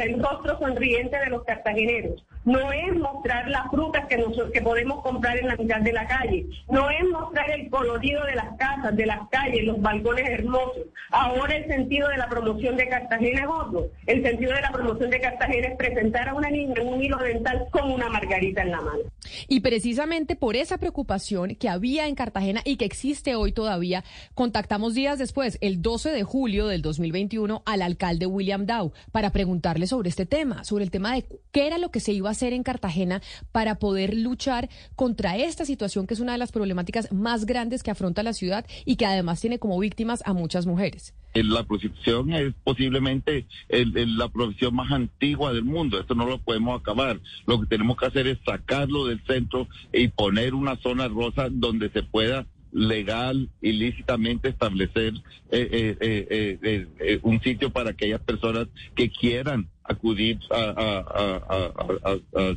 [SPEAKER 33] el rostro sonriente de los cartageneros, no es mostrar las frutas que, que podemos comprar en la mitad de la calle, no es mostrar el colorido de las casas, de las calles, los balcones hermosos. Ahora el sentido de la promoción de Cartagena es otro. El sentido de la promoción de Cartagena es presentar a una niña en un hilo dental con una margarita en la mano.
[SPEAKER 17] Y precisamente por esa preocupación que había en Cartagena y que existe hoy todavía, contactamos días después, el 12 de julio del 2021, al alcalde William Dow para preguntarle sobre este tema, sobre el tema de qué era lo que se iba a hacer en Cartagena para poder luchar contra esta situación que es una de las problemáticas más grandes que afronta la ciudad y que además tiene como víctimas a muchas mujeres.
[SPEAKER 34] La prostitución es posiblemente la profesión más antigua del mundo. Esto no lo podemos acabar. Lo que tenemos que hacer es sacarlo del centro y poner una zona rosa donde se pueda legal, ilícitamente establecer eh, eh, eh, un sitio para aquellas personas que quieran acudir a,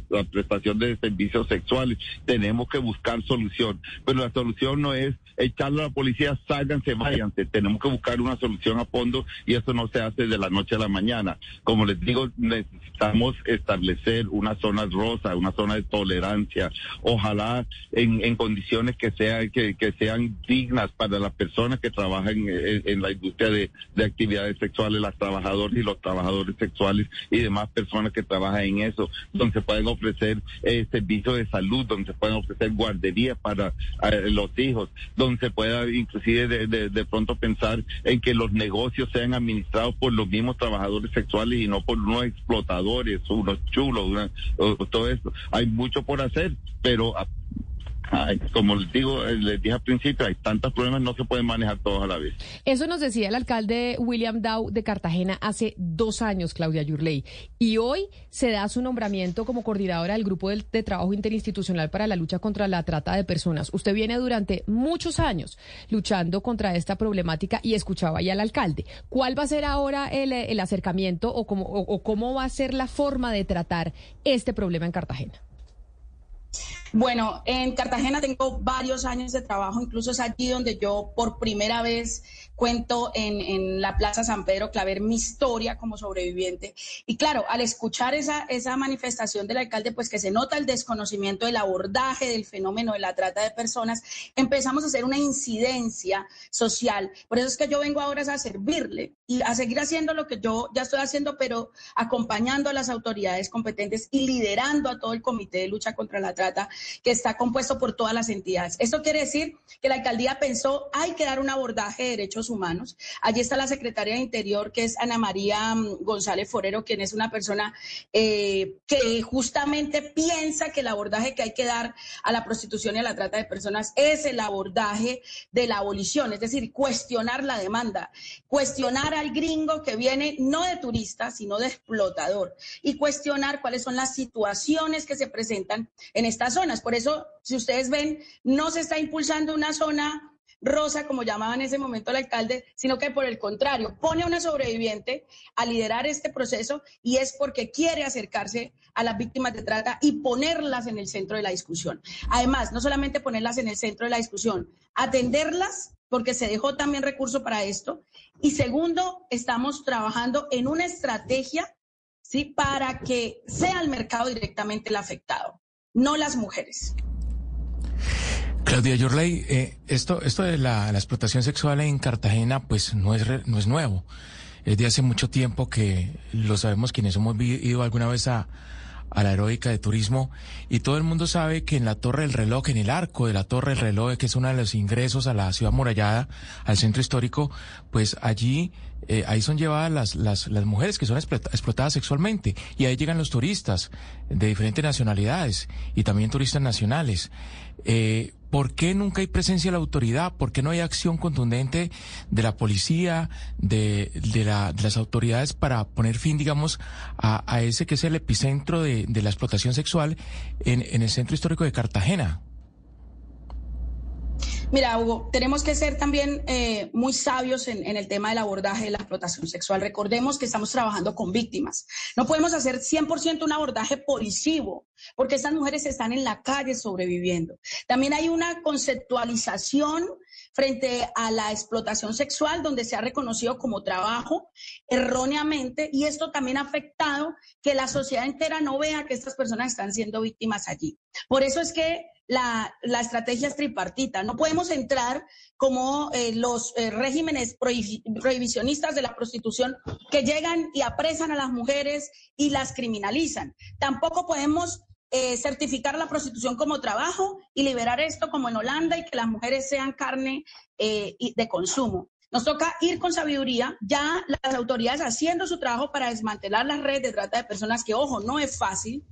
[SPEAKER 34] la prestación de servicios sexuales. Tenemos que buscar solución, pero la solución no es echarle a la policía, sálganse, váyanse. Tenemos que buscar una solución a fondo y eso no se hace de la noche a la mañana. Como les digo, necesitamos establecer una zona rosa, una zona de tolerancia, ojalá en, en condiciones que, sea, que, que sean dignas para las personas que trabajan en, la industria de, de actividades sexuales, las trabajadoras y los trabajadores sexuales y demás personas que trabajan en eso, donde se pueden ofrecer eh, servicios de salud, donde se pueden ofrecer guarderías para eh, los hijos, donde se pueda inclusive de, de, pronto pensar en que los negocios sean administrados por los mismos trabajadores sexuales y no por unos explotadores, unos chulos, todo esto. Hay mucho por hacer, pero como les digo, eh, les dije al principio, hay tantos problemas, no se pueden manejar todos a la vez.
[SPEAKER 17] Eso nos decía el alcalde William Dow de Cartagena hace dos años, Claudia Yurley. Y hoy se da su nombramiento como coordinadora del Grupo de, Trabajo Interinstitucional para la Lucha contra la Trata de Personas. Usted viene durante muchos años luchando contra esta problemática y escuchaba ya al alcalde. ¿Cuál va a ser ahora el, acercamiento o cómo, o cómo va a ser la forma de tratar este problema en Cartagena?
[SPEAKER 32] Bueno, en Cartagena tengo varios años de trabajo, incluso es allí donde yo por primera vez cuento en, la Plaza San Pedro Claver mi historia como sobreviviente. Y claro, al escuchar esa, esa manifestación del alcalde, pues que se nota el desconocimiento del abordaje del fenómeno de la trata de personas, empezamos a hacer una incidencia social. Por eso es que yo vengo ahora a servirle y a seguir haciendo lo que yo ya estoy haciendo, pero acompañando a las autoridades competentes y liderando a todo el Comité de Lucha contra la Trata que está compuesto por todas las entidades. Esto quiere decir que la alcaldía pensó, hay que dar un abordaje de derechos humanos. Allí está la secretaria de Interior, que es Ana María mm, González Forero, quien es una persona eh, que justamente piensa que el abordaje que hay que dar a la prostitución y a la trata de personas es el abordaje de la abolición, es decir, cuestionar la demanda, cuestionar al gringo que viene no de turista, sino de explotador, y cuestionar cuáles son las situaciones que se presentan en estas por eso, si ustedes ven, no se está impulsando una zona rosa, como llamaba en ese momento el alcalde, sino que por el contrario, pone a una sobreviviente a liderar este proceso y es porque quiere acercarse a las víctimas de trata y ponerlas en el centro de la discusión. Además, no solamente ponerlas en el centro de la discusión, atenderlas porque se dejó también recurso para esto. Y segundo, estamos trabajando en una estrategia ¿sí? para que sea el mercado directamente el afectado no las mujeres.
[SPEAKER 29] Claudia Yorley, eh, esto, esto de la, explotación sexual en Cartagena, pues no es, no es nuevo. Es de hace mucho tiempo que lo sabemos quienes hemos ido alguna vez a, a la heroica de turismo y todo el mundo sabe que en la Torre del Reloj, en el arco de la Torre del Reloj, que es uno de los ingresos a la ciudad murallada, al centro histórico, pues allí eh, ahí son llevadas las, las, las mujeres que son explotadas sexualmente y ahí llegan los turistas de diferentes nacionalidades y también turistas nacionales. Eh, ¿Por qué nunca hay presencia de la autoridad? ¿Por qué no hay acción contundente de la policía, de, de, la, de las autoridades para poner fin, digamos, a, a, ese que es el epicentro de, de la explotación sexual en, en el centro histórico de Cartagena?
[SPEAKER 32] Mira, Hugo, tenemos que ser también eh, muy sabios en, el tema del abordaje de la explotación sexual. Recordemos que estamos trabajando con víctimas. No podemos hacer 100% un abordaje policivo, porque estas mujeres están en la calle sobreviviendo. También hay una conceptualización frente a la explotación sexual, donde se ha reconocido como trabajo erróneamente, y esto también ha afectado que la sociedad entera no vea que estas personas están siendo víctimas allí. Por eso es que la, estrategia es tripartita. No podemos entrar como eh, los eh, regímenes prohibicionistas de la prostitución que llegan y apresan a las mujeres y las criminalizan. Tampoco podemos eh, certificar la prostitución como trabajo y liberar esto como en Holanda y que las mujeres sean carne de consumo. Nos toca ir con sabiduría, ya las autoridades haciendo su trabajo para desmantelar las redes de trata de personas, que ojo, no es fácil,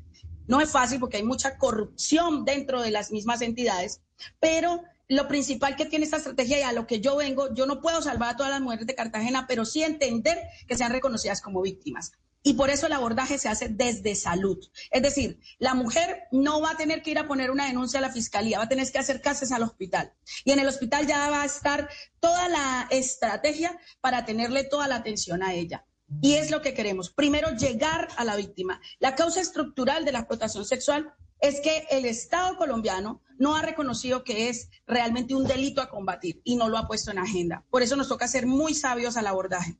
[SPEAKER 32] no es fácil porque hay mucha corrupción dentro de las mismas entidades, pero lo principal que tiene esta estrategia y a lo que yo vengo, yo no puedo salvar a todas las mujeres de Cartagena, pero sí entender que sean reconocidas como víctimas. Y por eso el abordaje se hace desde salud. Es decir, la mujer no va a tener que ir a poner una denuncia a la fiscalía, va a tener que acercarse al hospital. Y en el hospital ya va a estar toda la estrategia para tenerle toda la atención a ella. Y es lo que queremos. Primero, llegar a la víctima. La causa estructural de la explotación sexual es que el Estado colombiano no ha reconocido que es realmente un delito a combatir y no lo ha puesto en agenda. Por eso nos toca ser muy sabios al abordaje.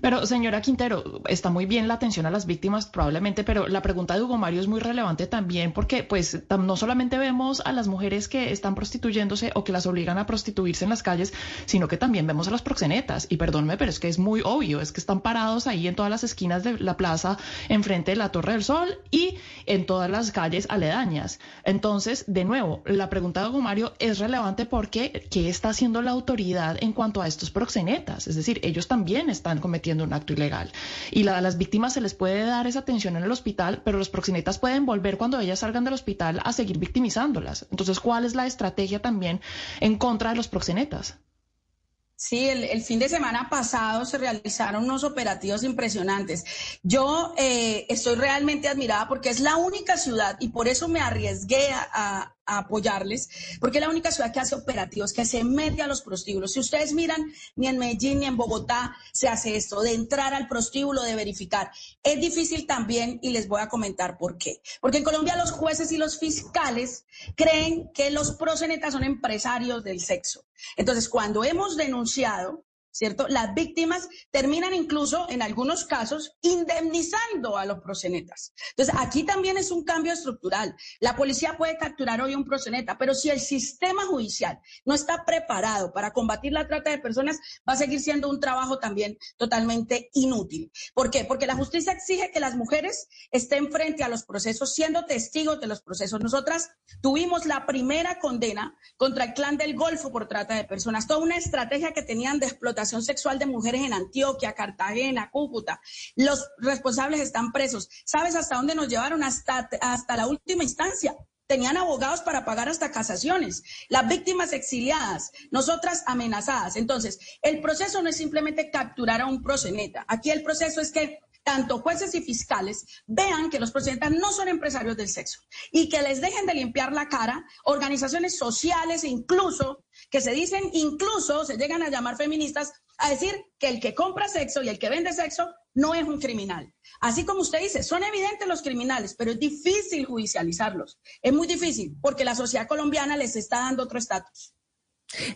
[SPEAKER 26] Pero, señora Quintero, está muy bien la atención a las víctimas, probablemente, pero la pregunta de Hugo Mario es muy relevante también porque, pues, no solamente vemos a las mujeres que están prostituyéndose o que las obligan a prostituirse en las calles, sino que también vemos a las proxenetas. Y perdónme, pero es que es muy obvio, es que están parados ahí en todas las esquinas de la plaza, enfrente de la Torre del Sol y en todas las calles aledañas. Entonces, de nuevo, la pregunta de Hugo Mario es relevante porque, ¿qué está haciendo la autoridad en cuanto a estos proxenetas? Es decir, ellos también están cometiendo un acto ilegal. Y a las víctimas se les puede dar esa atención en el hospital, pero los proxenetas pueden volver cuando ellas salgan del hospital a seguir victimizándolas. Entonces, ¿cuál es la estrategia también en contra de los proxenetas?
[SPEAKER 32] Sí, el, fin de semana pasado se realizaron unos operativos impresionantes. Yo eh, estoy realmente admirada porque es la única ciudad y por eso me arriesgué a, apoyarles, porque es la única ciudad que hace operativos, que se mete a los prostíbulos. Si ustedes miran, ni en Medellín ni en Bogotá se hace esto, de entrar al prostíbulo, de verificar. Es difícil también y les voy a comentar por qué. Porque en Colombia los jueces y los fiscales creen que los prosenetas son empresarios del sexo. Entonces, cuando hemos denunciado ¿cierto? Las víctimas terminan incluso, en algunos casos, indemnizando a los prosenetas. Entonces, aquí también es un cambio estructural. La policía puede capturar hoy un proseneta, pero si el sistema judicial no está preparado para combatir la trata de personas, va a seguir siendo un trabajo también totalmente inútil. ¿Por qué? Porque la justicia exige que las mujeres estén frente a los procesos, siendo testigos de los procesos. Nosotras tuvimos la primera condena contra el clan del Golfo por trata de personas, toda una estrategia que tenían de explotación sexual de mujeres en Antioquia, Cartagena, Cúcuta. Los responsables están presos. ¿Sabes hasta dónde nos llevaron? Hasta, hasta la última instancia tenían abogados para pagar hasta casaciones, las víctimas exiliadas, nosotras amenazadas. Entonces, el proceso no es simplemente capturar a un proseneta. Aquí el proceso es que tanto jueces y fiscales vean que los prosenetas no son empresarios del sexo y que les dejen de limpiar la cara organizaciones sociales e incluso que se dicen, incluso se llegan a llamar feministas a decir que el que compra sexo y el que vende sexo no es un criminal. Así como usted dice, son evidentes los criminales, pero es difícil judicializarlos. Es muy difícil porque la sociedad colombiana les está dando otro estatus.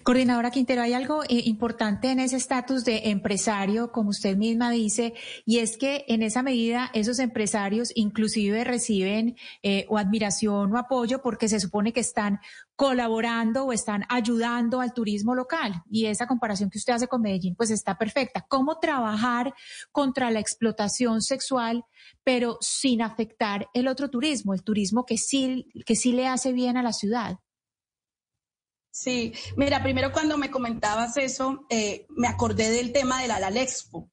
[SPEAKER 18] Coordinadora Quintero, hay algo eh, importante en ese estatus de empresario, como usted misma dice, y es que en esa medida esos empresarios inclusive reciben eh, o admiración o apoyo porque se supone que están colaborando o están ayudando al turismo local. Y esa comparación que usted hace con Medellín, pues está perfecta. ¿Cómo trabajar contra la explotación sexual, pero sin afectar el otro turismo, el turismo que sí, que sí le hace bien a la ciudad?
[SPEAKER 32] Sí, mira, primero cuando me comentabas eso, eh, me acordé del tema de la LALEXPO,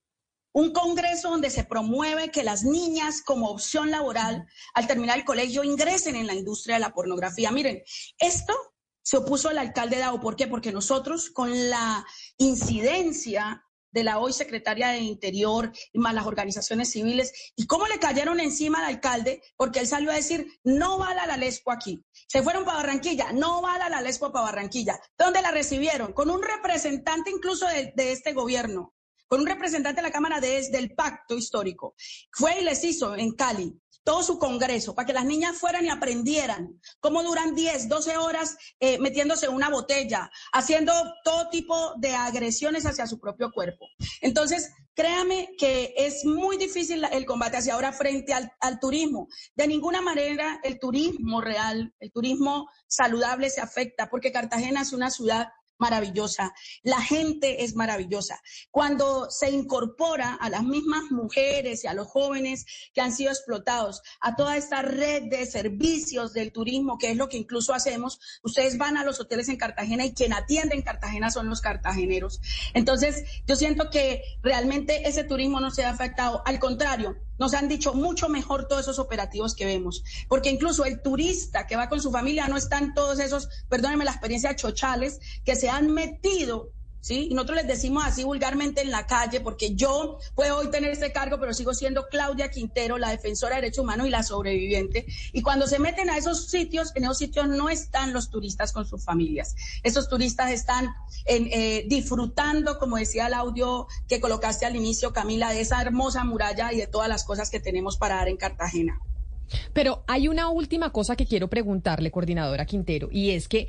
[SPEAKER 32] un congreso donde se promueve que las niñas como opción laboral al terminar el colegio ingresen en la industria de la pornografía. Miren, esto se opuso el alcalde Dao. ¿Por qué? Porque nosotros con la incidencia de la hoy secretaria de Interior más las organizaciones civiles. ¿Y cómo le cayeron encima al alcalde? Porque él salió a decir, no va la Lespo aquí. Se fueron para Barranquilla, no va la Lespo para Barranquilla. ¿Dónde la recibieron? Con un representante incluso de, de este gobierno con un representante de la Cámara desde el pacto histórico. Fue y les hizo en Cali todo su congreso para que las niñas fueran y aprendieran cómo duran 10, 12 horas eh, metiéndose en una botella, haciendo todo tipo de agresiones hacia su propio cuerpo. Entonces, créame que es muy difícil el combate hacia ahora frente al, al turismo. De ninguna manera el turismo real, el turismo saludable se afecta porque Cartagena es una ciudad maravillosa, la gente es maravillosa. Cuando se incorpora a las mismas mujeres y a los jóvenes que han sido explotados, a toda esta red de servicios del turismo, que es lo que incluso hacemos, ustedes van a los hoteles en Cartagena y quien atiende en Cartagena son los cartageneros. Entonces, yo siento que realmente ese turismo no se ha afectado, al contrario, nos han dicho mucho mejor todos esos operativos que vemos, porque incluso el turista que va con su familia no están todos esos, perdónenme la experiencia, chochales que se han metido ¿sí? Y nosotros les decimos así vulgarmente en la calle, porque yo puedo hoy tener este cargo, pero sigo siendo Claudia Quintero, la defensora de derechos humanos y la sobreviviente. Y cuando se meten a esos sitios, en esos sitios no están los turistas con sus familias. Esos turistas están eh, disfrutando, como decía el audio que colocaste al inicio, Camila, de esa hermosa muralla y de todas las cosas que tenemos para dar en Cartagena.
[SPEAKER 17] Pero hay una última cosa que quiero preguntarle, coordinadora Quintero, y es que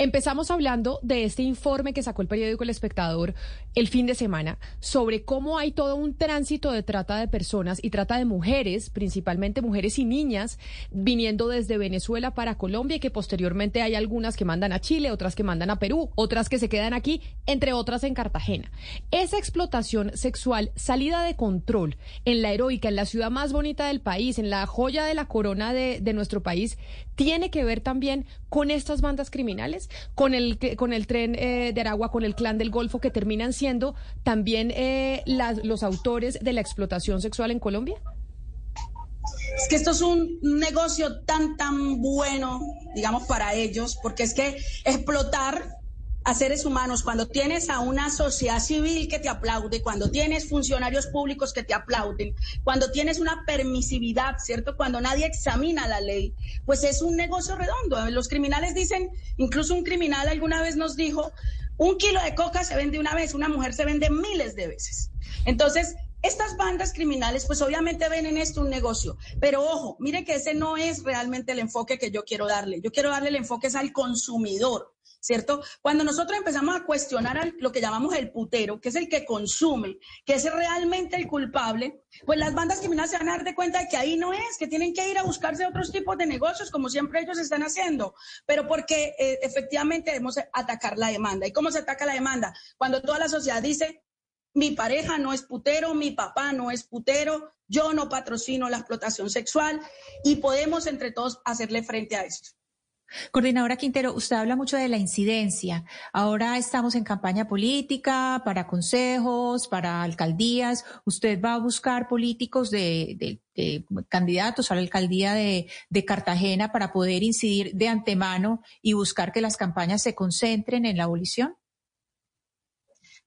[SPEAKER 17] Empezamos hablando de este informe que sacó el periódico El Espectador el fin de semana sobre cómo hay todo un tránsito de trata de personas y trata de mujeres, principalmente mujeres y niñas, viniendo desde Venezuela para Colombia y que posteriormente hay algunas que mandan a Chile, otras que mandan a Perú, otras que se quedan aquí, entre otras en Cartagena. Esa explotación sexual salida de control en la heroica, en la ciudad más bonita del país, en la joya de la corona de, de nuestro país, tiene que ver también con estas bandas criminales, con el, con el tren eh, de Aragua, con el clan del Golfo, que terminan siendo también eh, los autores de la explotación sexual en Colombia?
[SPEAKER 32] Es que esto es un negocio tan, tan bueno, digamos, para ellos, porque es que explotar a seres humanos, cuando tienes a una sociedad civil que te aplaude, cuando tienes funcionarios públicos que te aplauden, cuando tienes una permisividad, ¿cierto? Cuando nadie examina la ley, pues es un negocio redondo. Los criminales dicen, incluso un criminal alguna vez nos dijo, un kilo de coca se vende una vez, una mujer se vende miles de veces. Entonces, estas bandas criminales, pues obviamente ven en esto un negocio, pero ojo, mire que ese no es realmente el enfoque que yo quiero darle. Yo quiero darle el enfoque es al consumidor. ¿Cierto? Cuando nosotros empezamos a cuestionar lo que llamamos el putero, que es el que consume, que es realmente el culpable, pues las bandas criminales se van a dar de cuenta de que ahí no es, que tienen que ir a buscarse otros tipos de negocios, como siempre ellos están haciendo, pero porque eh, efectivamente debemos atacar la demanda. ¿Y cómo se ataca la demanda? Cuando toda la sociedad dice, mi pareja no es putero, mi papá no es putero, yo no patrocino la explotación sexual y podemos entre todos hacerle frente a esto.
[SPEAKER 18] Coordinadora Quintero, usted habla mucho de la incidencia. Ahora estamos en campaña política para consejos, para alcaldías. ¿Usted va a buscar políticos de, candidatos a la alcaldía de, Cartagena para poder incidir de antemano y buscar que las campañas se concentren en la abolición?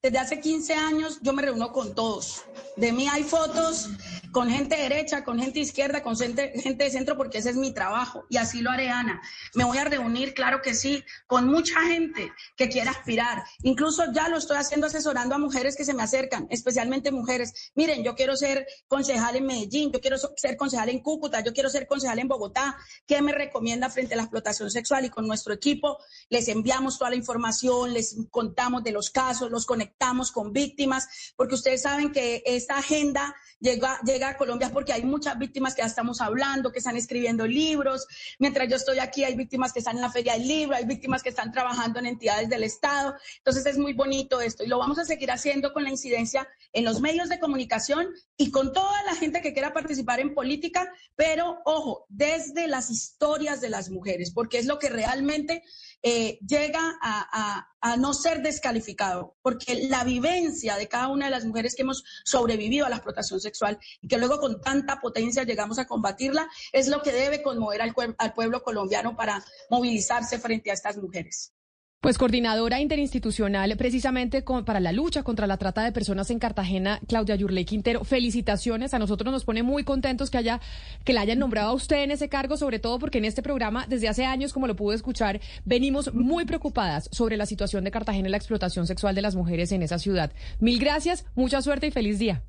[SPEAKER 32] Desde hace 15 años yo me reúno con todos. De mí hay fotos con gente derecha, con gente izquierda, con gente, de centro, porque ese es mi trabajo. Y así lo haré, Ana. Me voy a reunir, claro que sí, con mucha gente que quiera aspirar. Incluso ya lo estoy haciendo asesorando a mujeres que se me acercan, especialmente mujeres. Miren, yo quiero ser concejal en Medellín, yo quiero ser concejal en Cúcuta, yo quiero ser concejal en Bogotá. ¿Qué me recomienda frente a la explotación sexual? Y con nuestro equipo les enviamos toda la información, les contamos de los casos, los conectamos estamos con víctimas, porque ustedes saben que esta agenda llega, llega a Colombia porque hay muchas víctimas que ya estamos hablando, que están escribiendo libros. Mientras yo estoy aquí, hay víctimas que están en la Feria del Libro, hay víctimas que están trabajando en entidades del Estado. Entonces es muy bonito esto y lo vamos a seguir haciendo con la incidencia en los medios de comunicación y con toda la gente que quiera participar en política, pero ojo, desde las historias de las mujeres, porque es lo que realmente eh, llega a, no ser descalificado, porque la vivencia de cada una de las mujeres que hemos sobrevivido a la explotación sexual y que luego con tanta potencia llegamos a combatirla, es lo que debe conmover al pueblo colombiano para movilizarse frente a estas mujeres.
[SPEAKER 17] Pues coordinadora interinstitucional precisamente para la lucha contra la trata de personas en Cartagena, Claudia Yurley Quintero, felicitaciones. A nosotros nos pone muy contentos que haya que la hayan nombrado a usted en ese cargo, sobre todo porque en este programa desde hace años, como lo pude escuchar, venimos muy preocupadas sobre la situación de Cartagena y la explotación sexual de las mujeres en esa ciudad. Mil gracias, mucha suerte y feliz día.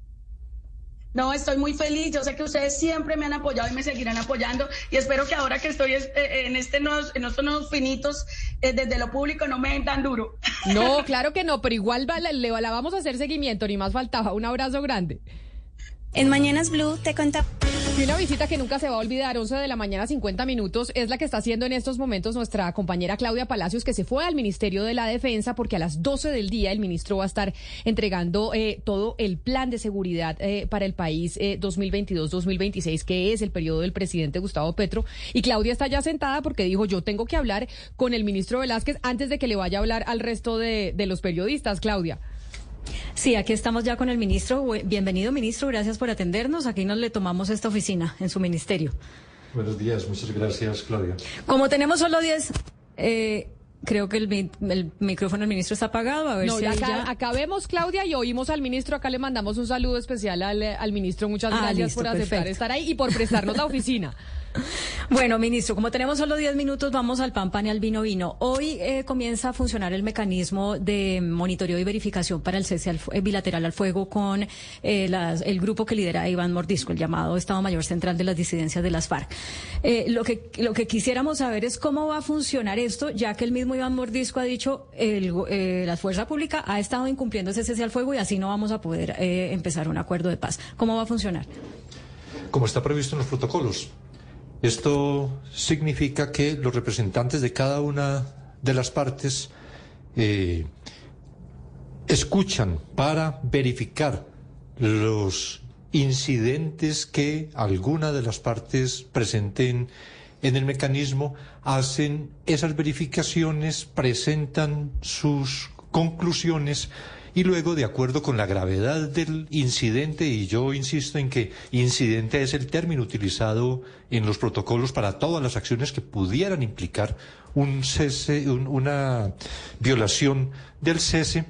[SPEAKER 32] No, estoy muy feliz. Yo sé que ustedes siempre me han apoyado y me seguirán apoyando. Y espero que ahora que estoy eh, en, este en estos nuevos finitos, eh, desde lo público, no me den tan duro.
[SPEAKER 17] No, claro que no, pero igual le, le, la vamos a hacer seguimiento, ni más faltaba. Un abrazo grande.
[SPEAKER 35] En Mañanas Blue te cuenta.
[SPEAKER 17] Y una visita que nunca se va a olvidar, 11 de la mañana, 50 minutos, es la que está haciendo en estos momentos nuestra compañera Claudia Palacios, que se fue al Ministerio de la Defensa porque a las 12 del día el ministro va a estar entregando eh, todo el plan de seguridad eh, para el país 2022-2026, eh, que es el periodo del presidente Gustavo Petro. Y Claudia está ya sentada porque dijo, yo tengo que hablar con el ministro Velázquez antes de que le vaya a hablar al resto de los periodistas, Claudia.
[SPEAKER 27] Sí, aquí estamos ya con el ministro. Bienvenido, ministro. Gracias por atendernos. Aquí nos le tomamos esta oficina en su ministerio.
[SPEAKER 36] Buenos días. Muchas gracias, Claudia.
[SPEAKER 27] Como tenemos solo 10... Eh, Creo que el, el micrófono del ministro está apagado. A ver
[SPEAKER 17] no,
[SPEAKER 27] si
[SPEAKER 17] acá,
[SPEAKER 27] ya...
[SPEAKER 17] acá vemos, Claudia, y oímos al ministro. Acá le mandamos un saludo especial al, al ministro. Muchas
[SPEAKER 27] Ah,
[SPEAKER 17] gracias
[SPEAKER 27] listo,
[SPEAKER 17] por aceptar
[SPEAKER 27] perfecto.
[SPEAKER 17] estar ahí y por prestarnos la oficina.
[SPEAKER 27] Bueno, ministro, como tenemos solo 10 minutos, vamos al pan pan y al vino vino. Hoy eh, comienza a funcionar el mecanismo de monitoreo y verificación para el cese al eh, bilateral al fuego con eh, el grupo que lidera Iván Mordisco, el llamado Estado Mayor Central de las Disidencias de las FARC. Eh, lo, que, lo que quisiéramos saber es cómo va a funcionar esto, ya que el mismo Iván Mordisco ha dicho el, eh, la fuerza pública ha estado incumpliendo ese cese al fuego y así no vamos a poder eh, empezar un acuerdo de paz. ¿Cómo va a funcionar?
[SPEAKER 36] como está previsto en los protocolos. Esto significa que los representantes de cada una de las partes eh, escuchan para verificar los incidentes que alguna de las partes presenten en el mecanismo, hacen esas verificaciones, presentan sus conclusiones y luego, de acuerdo con la gravedad del incidente, y yo insisto en que incidente es el término utilizado en los protocolos para todas las acciones que pudieran implicar un cese, un- una violación del cese,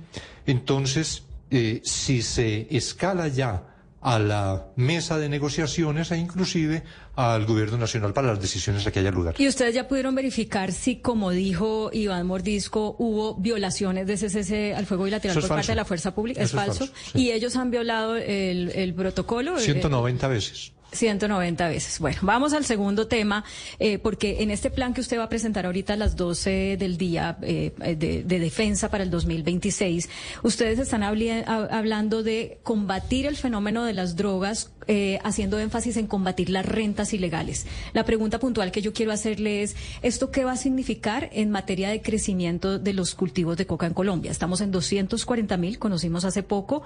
[SPEAKER 36] entonces, eh, si se escala ya a la mesa de negociaciones e inclusive al gobierno nacional para las decisiones a que haya lugar.
[SPEAKER 27] Y ustedes ya pudieron verificar si, como dijo Iván Mordisco, hubo violaciones de ese cese al fuego bilateral
[SPEAKER 36] es
[SPEAKER 27] por parte de la fuerza pública.
[SPEAKER 36] Eso
[SPEAKER 27] es
[SPEAKER 36] es
[SPEAKER 27] falso. Y ellos han violado el, el protocolo. eh,
[SPEAKER 36] 190 veces.
[SPEAKER 27] 190 veces. Bueno, vamos al segundo tema, eh, porque en este plan que usted va a presentar ahorita a las 12 del día eh, de, de defensa para el 2026, ustedes están hablando de combatir el fenómeno de las drogas, eh, haciendo énfasis en combatir las rentas ilegales. La pregunta puntual que yo quiero hacerle es, ¿esto qué va a significar en materia de crecimiento de los cultivos de coca en Colombia? Estamos en 240 mil, conocimos hace poco.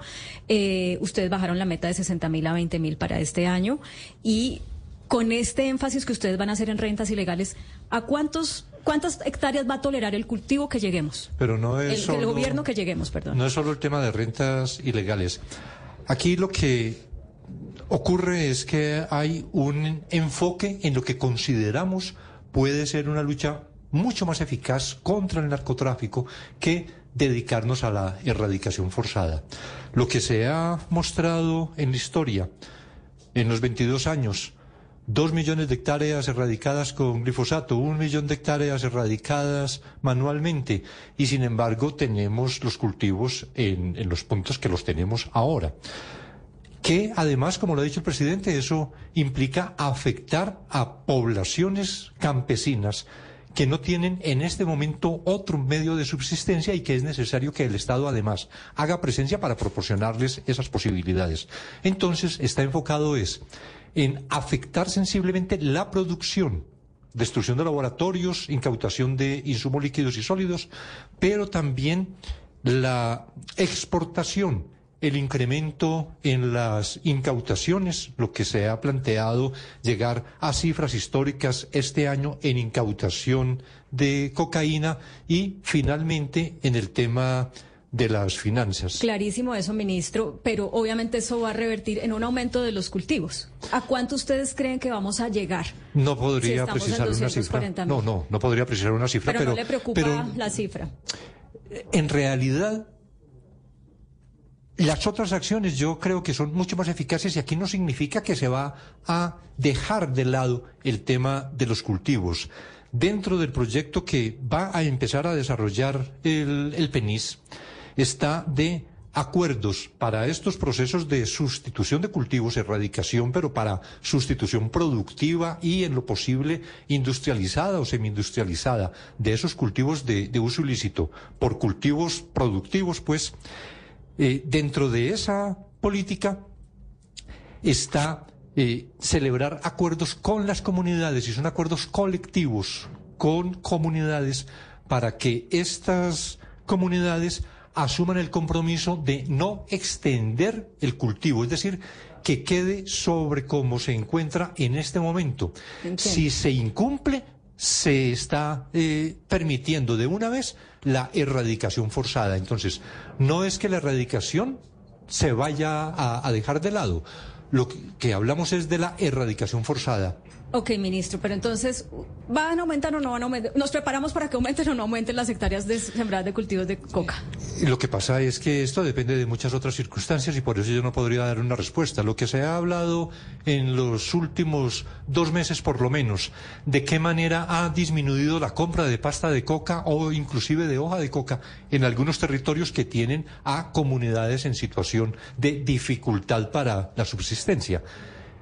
[SPEAKER 27] Eh, ustedes bajaron la meta de 60 mil a 20 mil para este año. Y con este énfasis que ustedes van a hacer en rentas ilegales, ¿a cuántos, cuántas hectáreas va a tolerar el cultivo que lleguemos?
[SPEAKER 36] Pero no es
[SPEAKER 27] El, el
[SPEAKER 36] solo-
[SPEAKER 27] gobierno que lleguemos, perdón.
[SPEAKER 36] No es solo el tema de rentas ilegales. Aquí lo que ocurre es que hay un enfoque en lo que consideramos puede ser una lucha mucho más eficaz contra el narcotráfico que dedicarnos a la erradicación forzada. Lo que se ha mostrado en la historia en los 22 años, dos millones de hectáreas erradicadas con glifosato, un millón de hectáreas erradicadas manualmente, y sin embargo tenemos los cultivos en, en los puntos que los tenemos ahora. Que además, como lo ha dicho el presidente, eso implica afectar a poblaciones campesinas que no tienen en este momento otro medio de subsistencia y que es necesario que el Estado además haga presencia para proporcionarles esas posibilidades. Entonces, está enfocado es en afectar sensiblemente la producción, destrucción de laboratorios, incautación de insumos líquidos y sólidos, pero también la exportación, el incremento en las incautaciones, lo que se ha planteado llegar a cifras históricas este año en incautación de cocaína y finalmente en el tema de las finanzas.
[SPEAKER 27] Clarísimo eso, ministro, pero obviamente eso va a revertir en un aumento de los cultivos. ¿A cuánto ustedes creen que vamos a llegar?
[SPEAKER 36] No podría precisar una cifra.
[SPEAKER 27] 240.000.
[SPEAKER 36] No, no, no podría precisar una cifra,
[SPEAKER 27] Pero,
[SPEAKER 36] pero,
[SPEAKER 27] no le preocupa
[SPEAKER 36] pero
[SPEAKER 27] la cifra.
[SPEAKER 36] en realidad las otras acciones yo creo que son mucho más eficaces y aquí no significa que se va a dejar de lado el tema de los cultivos. Dentro del proyecto que va a empezar a desarrollar el, el PENIS está de acuerdos para estos procesos de sustitución de cultivos, erradicación, pero para sustitución productiva y en lo posible industrializada o semi-industrializada de esos cultivos de, de uso ilícito por cultivos productivos, pues eh, dentro de esa política está eh, celebrar acuerdos con las comunidades y son acuerdos colectivos con comunidades para que estas comunidades asuman el compromiso de no extender el cultivo, es decir, que quede sobre cómo se encuentra en este momento.
[SPEAKER 27] Entiendo.
[SPEAKER 36] Si se incumple, se está eh, permitiendo de una vez la erradicación forzada. Entonces, no es que la erradicación se vaya a, dejar de lado. Lo que hablamos es de la erradicación forzada.
[SPEAKER 27] Ok, ministro, pero entonces, ¿van a aumentar o no van a aumentar? ¿Nos preparamos para que aumenten o no aumenten las hectáreas de sembradas de cultivos de coca?
[SPEAKER 36] Lo que pasa es que esto depende de muchas otras circunstancias y por eso yo no podría dar una respuesta. Lo que se ha hablado en los últimos dos meses por lo menos, de qué manera ha disminuido la compra de pasta de coca o inclusive de hoja de coca en algunos territorios que tienen a comunidades en situación de dificultad para la subsistencia.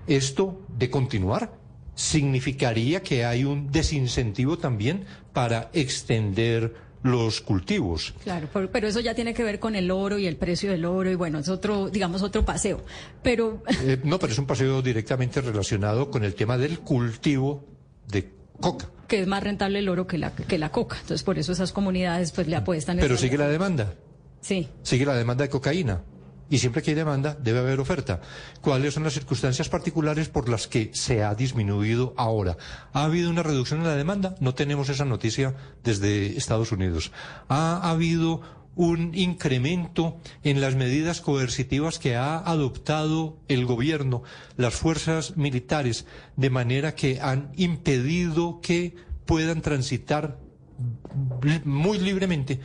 [SPEAKER 36] Esto de continuar significaría que hay un desincentivo también para extender los cultivos.
[SPEAKER 27] Claro, pero eso ya tiene que ver con el oro y el precio del oro y bueno, es otro, digamos, otro paseo. Pero
[SPEAKER 36] eh, no, pero es un paseo directamente relacionado con el tema del cultivo de coca.
[SPEAKER 27] Que es más rentable el oro que la, que la coca. Entonces, por eso esas comunidades pues le apuestan.
[SPEAKER 36] Pero sigue la demanda.
[SPEAKER 27] Sí.
[SPEAKER 36] Sigue la demanda de cocaína. Y siempre que hay demanda, debe haber oferta. ¿Cuáles son las circunstancias particulares por las que se ha disminuido ahora? ¿Ha habido una reducción en la demanda? No tenemos esa noticia desde Estados Unidos. ¿Ha habido un incremento en las medidas coercitivas que ha adoptado el gobierno, las fuerzas militares, de manera que han impedido que puedan transitar muy libremente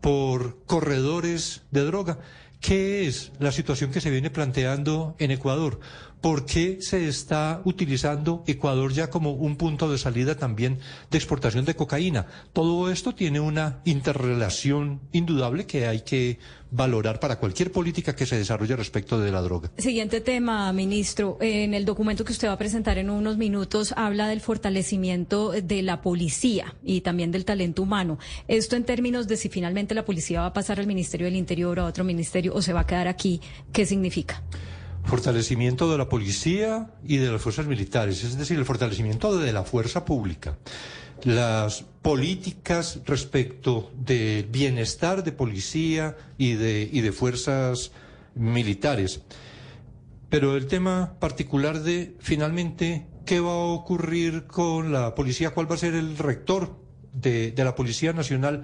[SPEAKER 36] por corredores de droga. ¿Qué es la situación que se viene planteando en Ecuador? ¿Por qué se está utilizando Ecuador ya como un punto de salida también de exportación de cocaína? Todo esto tiene una interrelación indudable que hay que valorar para cualquier política que se desarrolle respecto de la droga.
[SPEAKER 27] Siguiente tema, ministro. En el documento que usted va a presentar en unos minutos habla del fortalecimiento de la policía y también del talento humano. Esto en términos de si finalmente la policía va a pasar al Ministerio del Interior o a otro ministerio o se va a quedar aquí, ¿qué significa?
[SPEAKER 36] Fortalecimiento de la policía y de las fuerzas militares, es decir, el fortalecimiento de la fuerza pública. Las políticas respecto del bienestar de policía y de, y de fuerzas militares. Pero el tema particular de, finalmente, ¿qué va a ocurrir con la policía? ¿Cuál va a ser el rector de, de la Policía Nacional?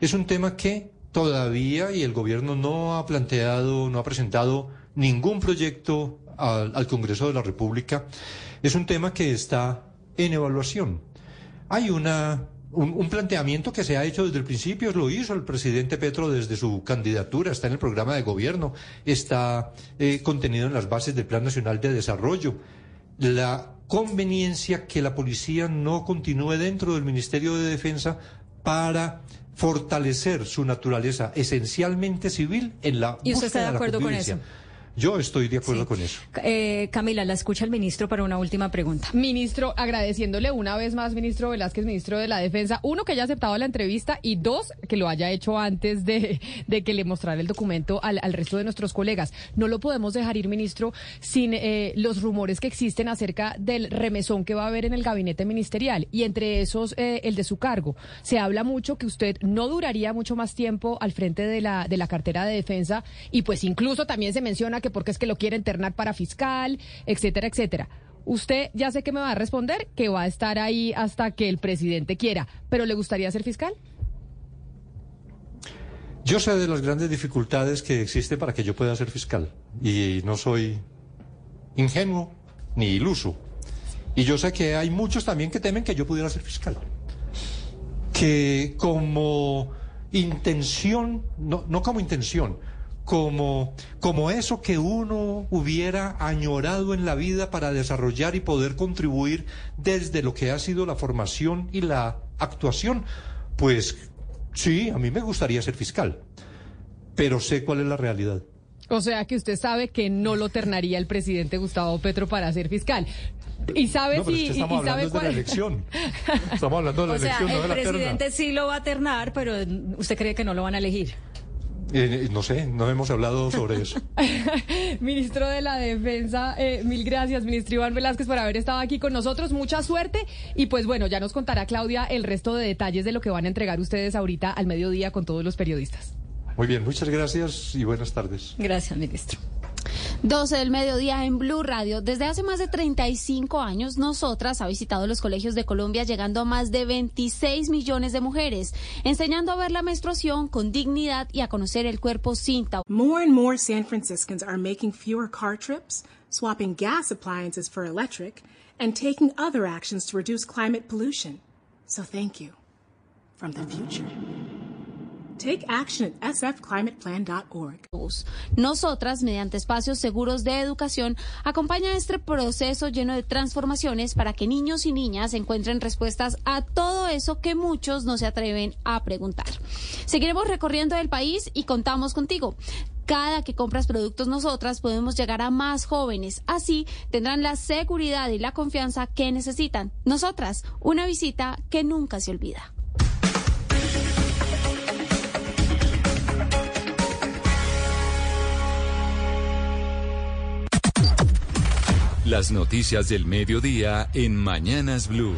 [SPEAKER 36] Es un tema que todavía, y el gobierno no ha planteado, no ha presentado ningún proyecto al, Congreso de la República. Es un tema que está en evaluación. Hay una un, planteamiento que se ha hecho desde el principio, lo hizo el presidente Petro desde su candidatura, está en el programa de gobierno, está eh, contenido en las bases del Plan Nacional de Desarrollo. La conveniencia que la policía no continúe dentro del Ministerio de Defensa para fortalecer su naturaleza esencialmente civil en la
[SPEAKER 27] ¿Y usted está de acuerdo con eso?
[SPEAKER 36] Yo estoy de acuerdo con eso.
[SPEAKER 27] Eh, Camila, la escucha el ministro para una última pregunta.
[SPEAKER 17] Ministro, agradeciéndole una vez más, ministro Velázquez, ministro de la Defensa, uno, que haya aceptado la entrevista y dos, que lo haya hecho antes de, que le mostrara el documento al, resto de nuestros colegas. No lo podemos dejar ir, ministro, sin eh, los rumores que existen acerca del remesón que va a haber en el gabinete ministerial y entre esos eh, el de su cargo. Se habla mucho que usted no duraría mucho más tiempo al frente de la, de la cartera de defensa y pues incluso también se menciona que porque es que lo quiere internar para fiscal, etcétera, etcétera. Usted ya sé que me va a responder que va a estar ahí hasta que el presidente quiera, pero ¿le gustaría ser fiscal?
[SPEAKER 36] Yo sé de las grandes dificultades que existen para que yo pueda ser fiscal y no soy ingenuo ni iluso. Y yo sé que hay muchos también que temen que yo pudiera ser fiscal. Que como intención, no, no como intención, como, como eso que uno hubiera añorado en la vida para desarrollar y poder contribuir desde lo que ha sido la formación y la actuación. Pues sí, a mí me gustaría ser fiscal, pero sé cuál es la realidad.
[SPEAKER 17] O sea que usted sabe que no lo ternaría el presidente Gustavo Petro para ser fiscal. Y sabe si
[SPEAKER 36] estamos hablando de la elección. Estamos hablando de la elección,
[SPEAKER 27] el presidente sí lo va a ternar, pero usted cree que no lo van a elegir.
[SPEAKER 36] Eh, no sé, no hemos hablado sobre eso.
[SPEAKER 17] Ministro de la Defensa, eh, mil gracias, ministro Iván Velázquez, por haber estado aquí con nosotros. Mucha suerte. Y pues bueno, ya nos contará Claudia el resto de detalles de lo que van a entregar ustedes ahorita al mediodía con todos los periodistas.
[SPEAKER 36] Muy bien, muchas gracias y buenas tardes.
[SPEAKER 27] Gracias, ministro.
[SPEAKER 37] 12 del mediodía en Blue Radio. Desde hace más de 35 años, nosotras ha visitado los colegios de Colombia llegando a más de 26 millones de mujeres, enseñando a ver la menstruación con dignidad y a conocer el cuerpo sin tabú.
[SPEAKER 8] More and more San Franciscans are making fewer car trips, swapping gas appliances for electric
[SPEAKER 38] and taking other actions to reduce climate pollution. So thank you from the future. Take action at sfclimateplan.org.
[SPEAKER 6] Nosotras, mediante espacios seguros de educación, acompaña este proceso lleno de transformaciones para que niños y niñas encuentren respuestas a todo eso que muchos no se atreven a preguntar. Seguiremos recorriendo el país y contamos contigo. Cada que compras productos nosotras podemos llegar a más jóvenes. Así tendrán la seguridad y la confianza que necesitan. Nosotras, una visita que nunca se olvida.
[SPEAKER 24] Las noticias del mediodía en Mañanas Blue.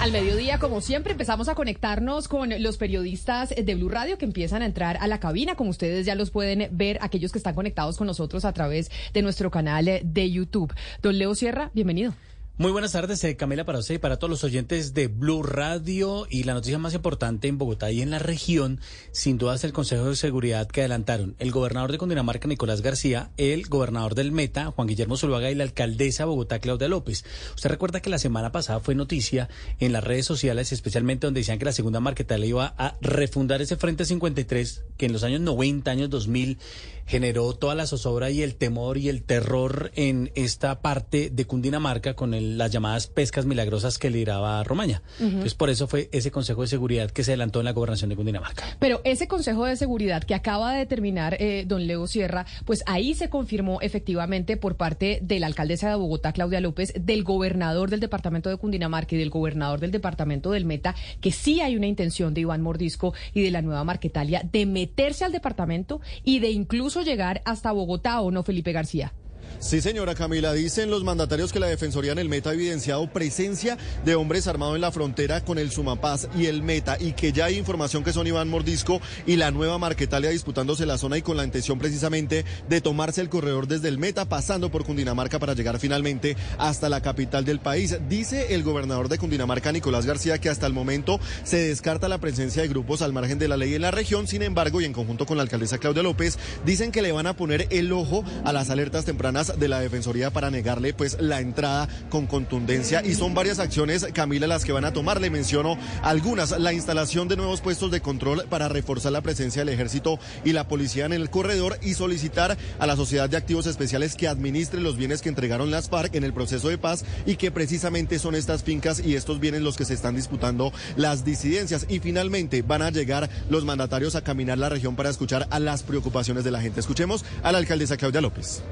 [SPEAKER 17] Al mediodía, como siempre, empezamos a conectarnos con los periodistas de Blue Radio que empiezan a entrar a la cabina, como ustedes ya los pueden ver, aquellos que están conectados con nosotros a través de nuestro canal de YouTube. Don Leo Sierra, bienvenido.
[SPEAKER 8] Muy buenas tardes, eh, Camila, para usted y para todos los oyentes de Blue Radio. Y la noticia más importante en Bogotá y en la región, sin duda, es el Consejo de Seguridad que adelantaron el gobernador de Cundinamarca, Nicolás García, el gobernador del Meta, Juan Guillermo Zuluaga, y la alcaldesa de Bogotá, Claudia López. Usted recuerda que la semana pasada fue noticia en las redes sociales, especialmente donde decían que la segunda marqueta le iba a refundar ese Frente 53, que en los años 90, años 2000, generó toda la zozobra y el temor y el terror en esta parte de Cundinamarca con el, las llamadas pescas milagrosas que lideraba Romaña. Entonces, por eso fue ese Consejo de Seguridad que se adelantó en la gobernación de Cundinamarca.
[SPEAKER 17] Pero ese Consejo de Seguridad que acaba de determinar eh, don Leo Sierra, pues ahí se confirmó efectivamente por parte de la alcaldesa de Bogotá, Claudia López, del gobernador del departamento de Cundinamarca y del gobernador del departamento del Meta, que sí hay una intención de Iván Mordisco y de la nueva Marquetalia de meterse al departamento y de incluso llegar hasta Bogotá o no, Felipe García.
[SPEAKER 39] Sí, señora Camila, dicen los mandatarios que la Defensoría en el Meta ha evidenciado presencia de hombres armados en la frontera con el Sumapaz y el Meta y que ya hay información que son Iván Mordisco y la nueva Marquetalia disputándose la zona y con la intención precisamente de tomarse el corredor desde el Meta pasando por Cundinamarca para llegar finalmente hasta la capital del país. Dice el gobernador de Cundinamarca, Nicolás García, que hasta el momento se descarta la presencia de grupos al margen de la ley en la región. Sin embargo, y en conjunto con la alcaldesa Claudia López, dicen que le van a poner el ojo a las alertas tempranas de la Defensoría para negarle pues la entrada con contundencia y son varias acciones, Camila, las que van a tomar. Le menciono algunas. La instalación de nuevos puestos de control para reforzar la presencia del ejército y la policía en el corredor y solicitar a la Sociedad de Activos Especiales que administre los bienes que entregaron las FARC en el proceso de paz y que precisamente son estas fincas y estos bienes los que se están disputando las disidencias. Y finalmente van a llegar los mandatarios a caminar la región para escuchar a las preocupaciones de la gente. Escuchemos a la alcaldesa Claudia López.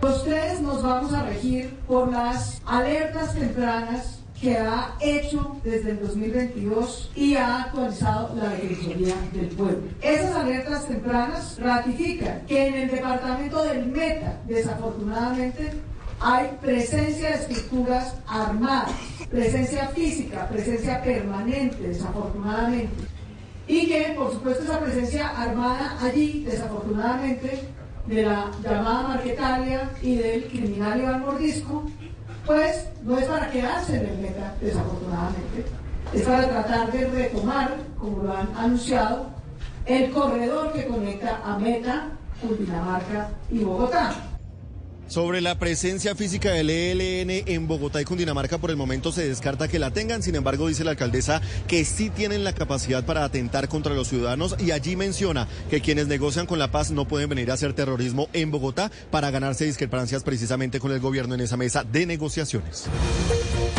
[SPEAKER 40] Nos vamos a regir por las alertas tempranas que ha hecho desde el 2022 y ha actualizado la Defensoría del Pueblo. Esas alertas tempranas ratifican que en el departamento del Meta, desafortunadamente, hay presencia de estructuras armadas, presencia física, presencia permanente, desafortunadamente. Y que, por supuesto, esa presencia armada allí, desafortunadamente, de la llamada Marquetalia y del criminal Iván Mordisco, pues no es para quedarse en el meta, desafortunadamente, es para tratar de retomar, como lo han anunciado, el corredor que conecta a Meta, Cundinamarca y Bogotá.
[SPEAKER 39] Sobre la presencia física del ELN en Bogotá y Cundinamarca, por el momento se descarta que la tengan. Sin embargo, dice la alcaldesa que sí tienen la capacidad para atentar contra los ciudadanos y allí menciona que quienes negocian con la paz no pueden venir a hacer terrorismo en Bogotá para ganarse discrepancias precisamente con el gobierno en esa mesa de negociaciones.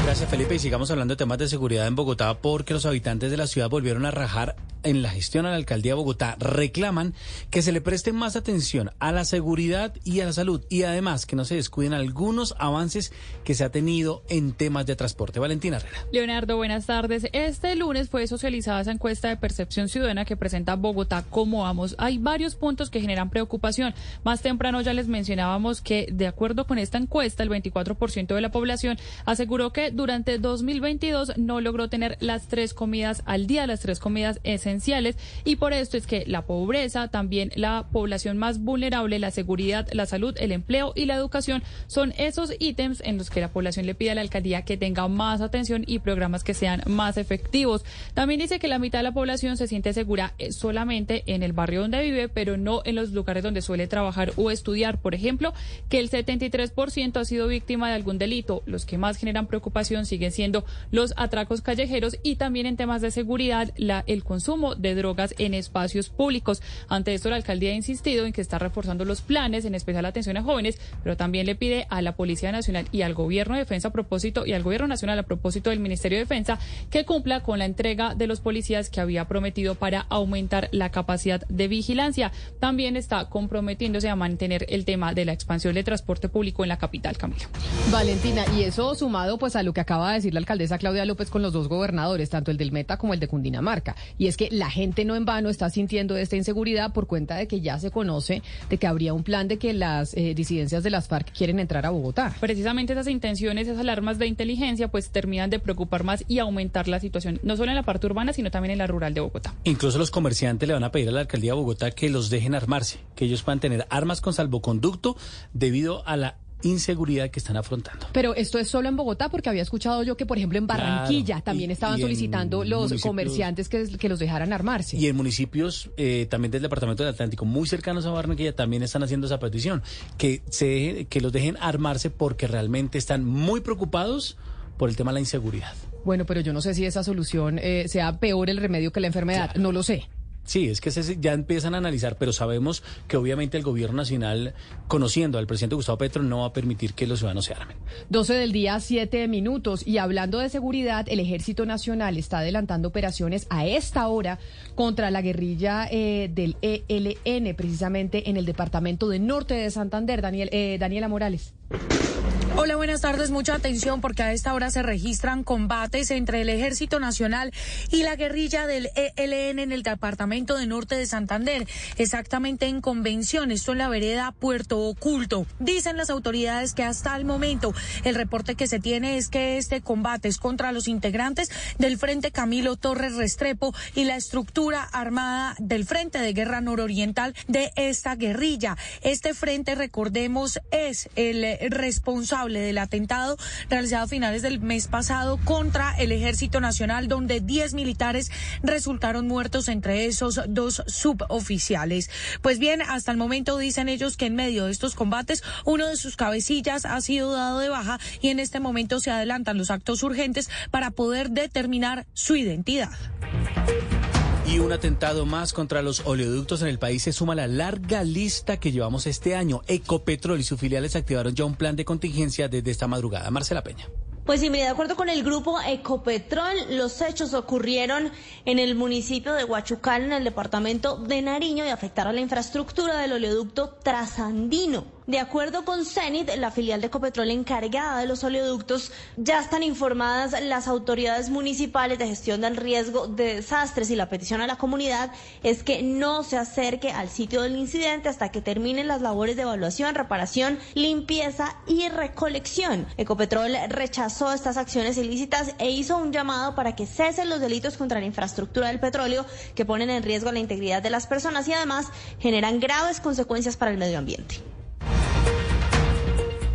[SPEAKER 8] Gracias, Felipe. Y sigamos hablando de temas de seguridad en Bogotá porque los habitantes de la ciudad volvieron a rajar en la gestión a la alcaldía de Bogotá. Reclaman que se le preste más atención a la seguridad y a la salud y además que no se descuiden algunos avances que se ha tenido en temas de transporte. Valentina Herrera.
[SPEAKER 41] Leonardo, buenas tardes. Este lunes fue socializada esa encuesta de percepción ciudadana que presenta Bogotá como vamos. Hay varios puntos que generan preocupación. Más temprano ya les mencionábamos que, de acuerdo con esta encuesta, el 24% de la población aseguró que durante 2022 no logró tener las tres comidas al día, las tres comidas esenciales y por esto es que la pobreza, también la población más vulnerable, la seguridad, la salud, el empleo y la educación son esos ítems en los que la población le pide a la alcaldía que tenga más atención y programas que sean más efectivos. También dice que la mitad de la población se siente segura eh, solamente en el barrio donde vive, pero no en los lugares donde suele trabajar o estudiar. Por ejemplo, que el 73% ha sido víctima de algún delito. Los que más generan preocupación siguen siendo los atracos callejeros y también en temas de seguridad la, el consumo de drogas en espacios públicos. Ante esto, la alcaldía ha insistido en que está reforzando los planes, en especial atención a jóvenes, pero también le pide a la Policía Nacional y al Gobierno de Defensa a propósito y al Gobierno Nacional a propósito del Ministerio de Defensa que cumpla con la entrega de los policías que había prometido para aumentar la capacidad de vigilancia. También está comprometiéndose a mantener el tema de la expansión del transporte público en la capital, Camilo.
[SPEAKER 17] Valentina, y eso sumado pues a lo que acaba de decir la alcaldesa Claudia López con los dos gobernadores, tanto el del Meta como el de Cundinamarca. Y es que la gente no en vano está sintiendo esta inseguridad por cuenta de que ya se conoce de que habría un plan de que las eh, disidencias de las FARC quieren entrar a Bogotá.
[SPEAKER 41] Precisamente esas intenciones, esas alarmas de inteligencia, pues terminan de preocupar más y aumentar la situación, no solo en la parte urbana, sino también en la rural de Bogotá.
[SPEAKER 8] Incluso los comerciantes le van a pedir a la alcaldía de Bogotá que los dejen armarse, que ellos puedan tener armas con salvoconducto debido a la inseguridad que están afrontando.
[SPEAKER 17] Pero esto es solo en Bogotá, porque había escuchado yo que, por ejemplo, en Barranquilla también estaban solicitando los comerciantes que, que, los dejaran armarse.
[SPEAKER 8] Y en municipios eh, también del Departamento del Atlántico, muy cercanos a Barranquilla, también están haciendo esa petición, que, se, que los dejen armarse porque realmente están muy preocupados por el tema de la inseguridad.
[SPEAKER 17] Bueno, pero yo no sé si esa solución eh, sea peor el remedio que la enfermedad, no lo sé.
[SPEAKER 8] Sí, es que ya empiezan a analizar, pero sabemos que obviamente el gobierno nacional, conociendo al presidente Gustavo Petro, no va a permitir que los ciudadanos se armen.
[SPEAKER 17] 12 del día, 7 minutos. Y hablando de seguridad, el Ejército Nacional está adelantando operaciones a esta hora contra la guerrilla eh, del ELN, precisamente en el departamento de Norte de Santander. Daniel, eh, Daniela Morales.
[SPEAKER 42] Hola, buenas tardes. Mucha atención porque a esta hora se registran combates entre el Ejército Nacional y la guerrilla del ELN en el departamento de Norte de Santander, exactamente en Convención, esto en la vereda Puerto Oculto. Dicen las autoridades que hasta el momento el reporte que se tiene es que este combate es contra los integrantes del Frente Camilo Torres Restrepo y la estructura armada del Frente de Guerra Nororiental de esta guerrilla. Este frente, recordemos, es el responsable del atentado realizado a finales del mes pasado contra el Ejército Nacional, donde 10 militares resultaron muertos, entre esos dos suboficiales. Pues bien, hasta el momento dicen ellos que en medio de estos combates, uno de sus cabecillas ha sido dado de baja y en este momento se adelantan los actos urgentes para poder determinar su identidad.
[SPEAKER 8] Y un atentado más contra los oleoductos en el país se suma a la larga lista que llevamos este año. Ecopetrol y sus filiales activaron ya un plan de contingencia desde esta madrugada. Marcela Peña.
[SPEAKER 1] Pues sí, mire, de acuerdo con el grupo Ecopetrol, los hechos ocurrieron en el municipio de Huachucal, en el departamento de Nariño, y afectaron la infraestructura del oleoducto trasandino. De acuerdo con CENIT, la filial de Ecopetrol encargada de los oleoductos, ya están informadas las autoridades municipales de gestión del riesgo de desastres y la petición a la comunidad es que no se acerque al sitio del incidente hasta que terminen las labores de evaluación, reparación, limpieza y recolección. Ecopetrol rechazó estas acciones ilícitas e hizo un llamado para que cesen los delitos contra la infraestructura del petróleo que ponen en riesgo la integridad de las personas y además generan graves consecuencias para el medio ambiente.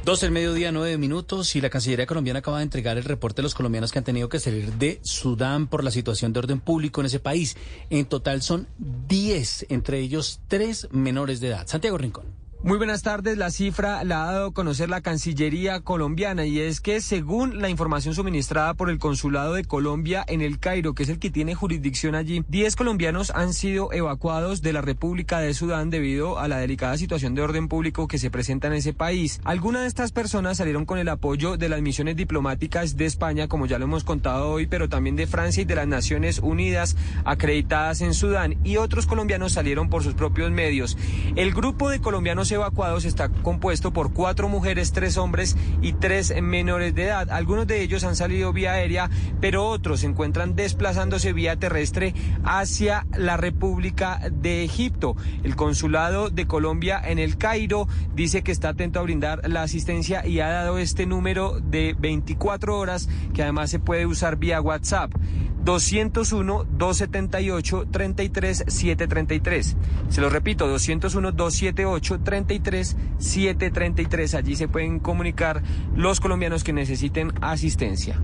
[SPEAKER 8] Dos el mediodía, nueve minutos, y la Cancillería colombiana acaba de entregar el reporte de los colombianos que han tenido que salir de Sudán por la situación de orden público en ese país. En total son diez, entre ellos tres menores de edad. Santiago Rincón.
[SPEAKER 43] Muy buenas tardes. La cifra la ha dado a conocer la Cancillería colombiana y es que según la información suministrada por el Consulado de Colombia en el Cairo, que es el que tiene jurisdicción allí, 10 colombianos han sido evacuados de la República de Sudán debido a la delicada situación de orden público que se presenta en ese país. Algunas de estas personas salieron con el apoyo de las misiones diplomáticas de España, como ya lo hemos contado hoy, pero también de Francia y de las Naciones Unidas acreditadas en Sudán y otros colombianos salieron por sus propios medios. El grupo de colombianos evacuados está compuesto por cuatro mujeres, tres hombres y tres menores de edad. Algunos de ellos han salido vía aérea, pero otros se encuentran desplazándose vía terrestre hacia la República de Egipto. El consulado de Colombia en el Cairo dice que está atento a brindar la asistencia y ha dado este número de 24 horas que además se puede usar vía WhatsApp. 201-278-33733. Se lo repito, 201-278-33733. Allí se pueden comunicar los colombianos que necesiten asistencia.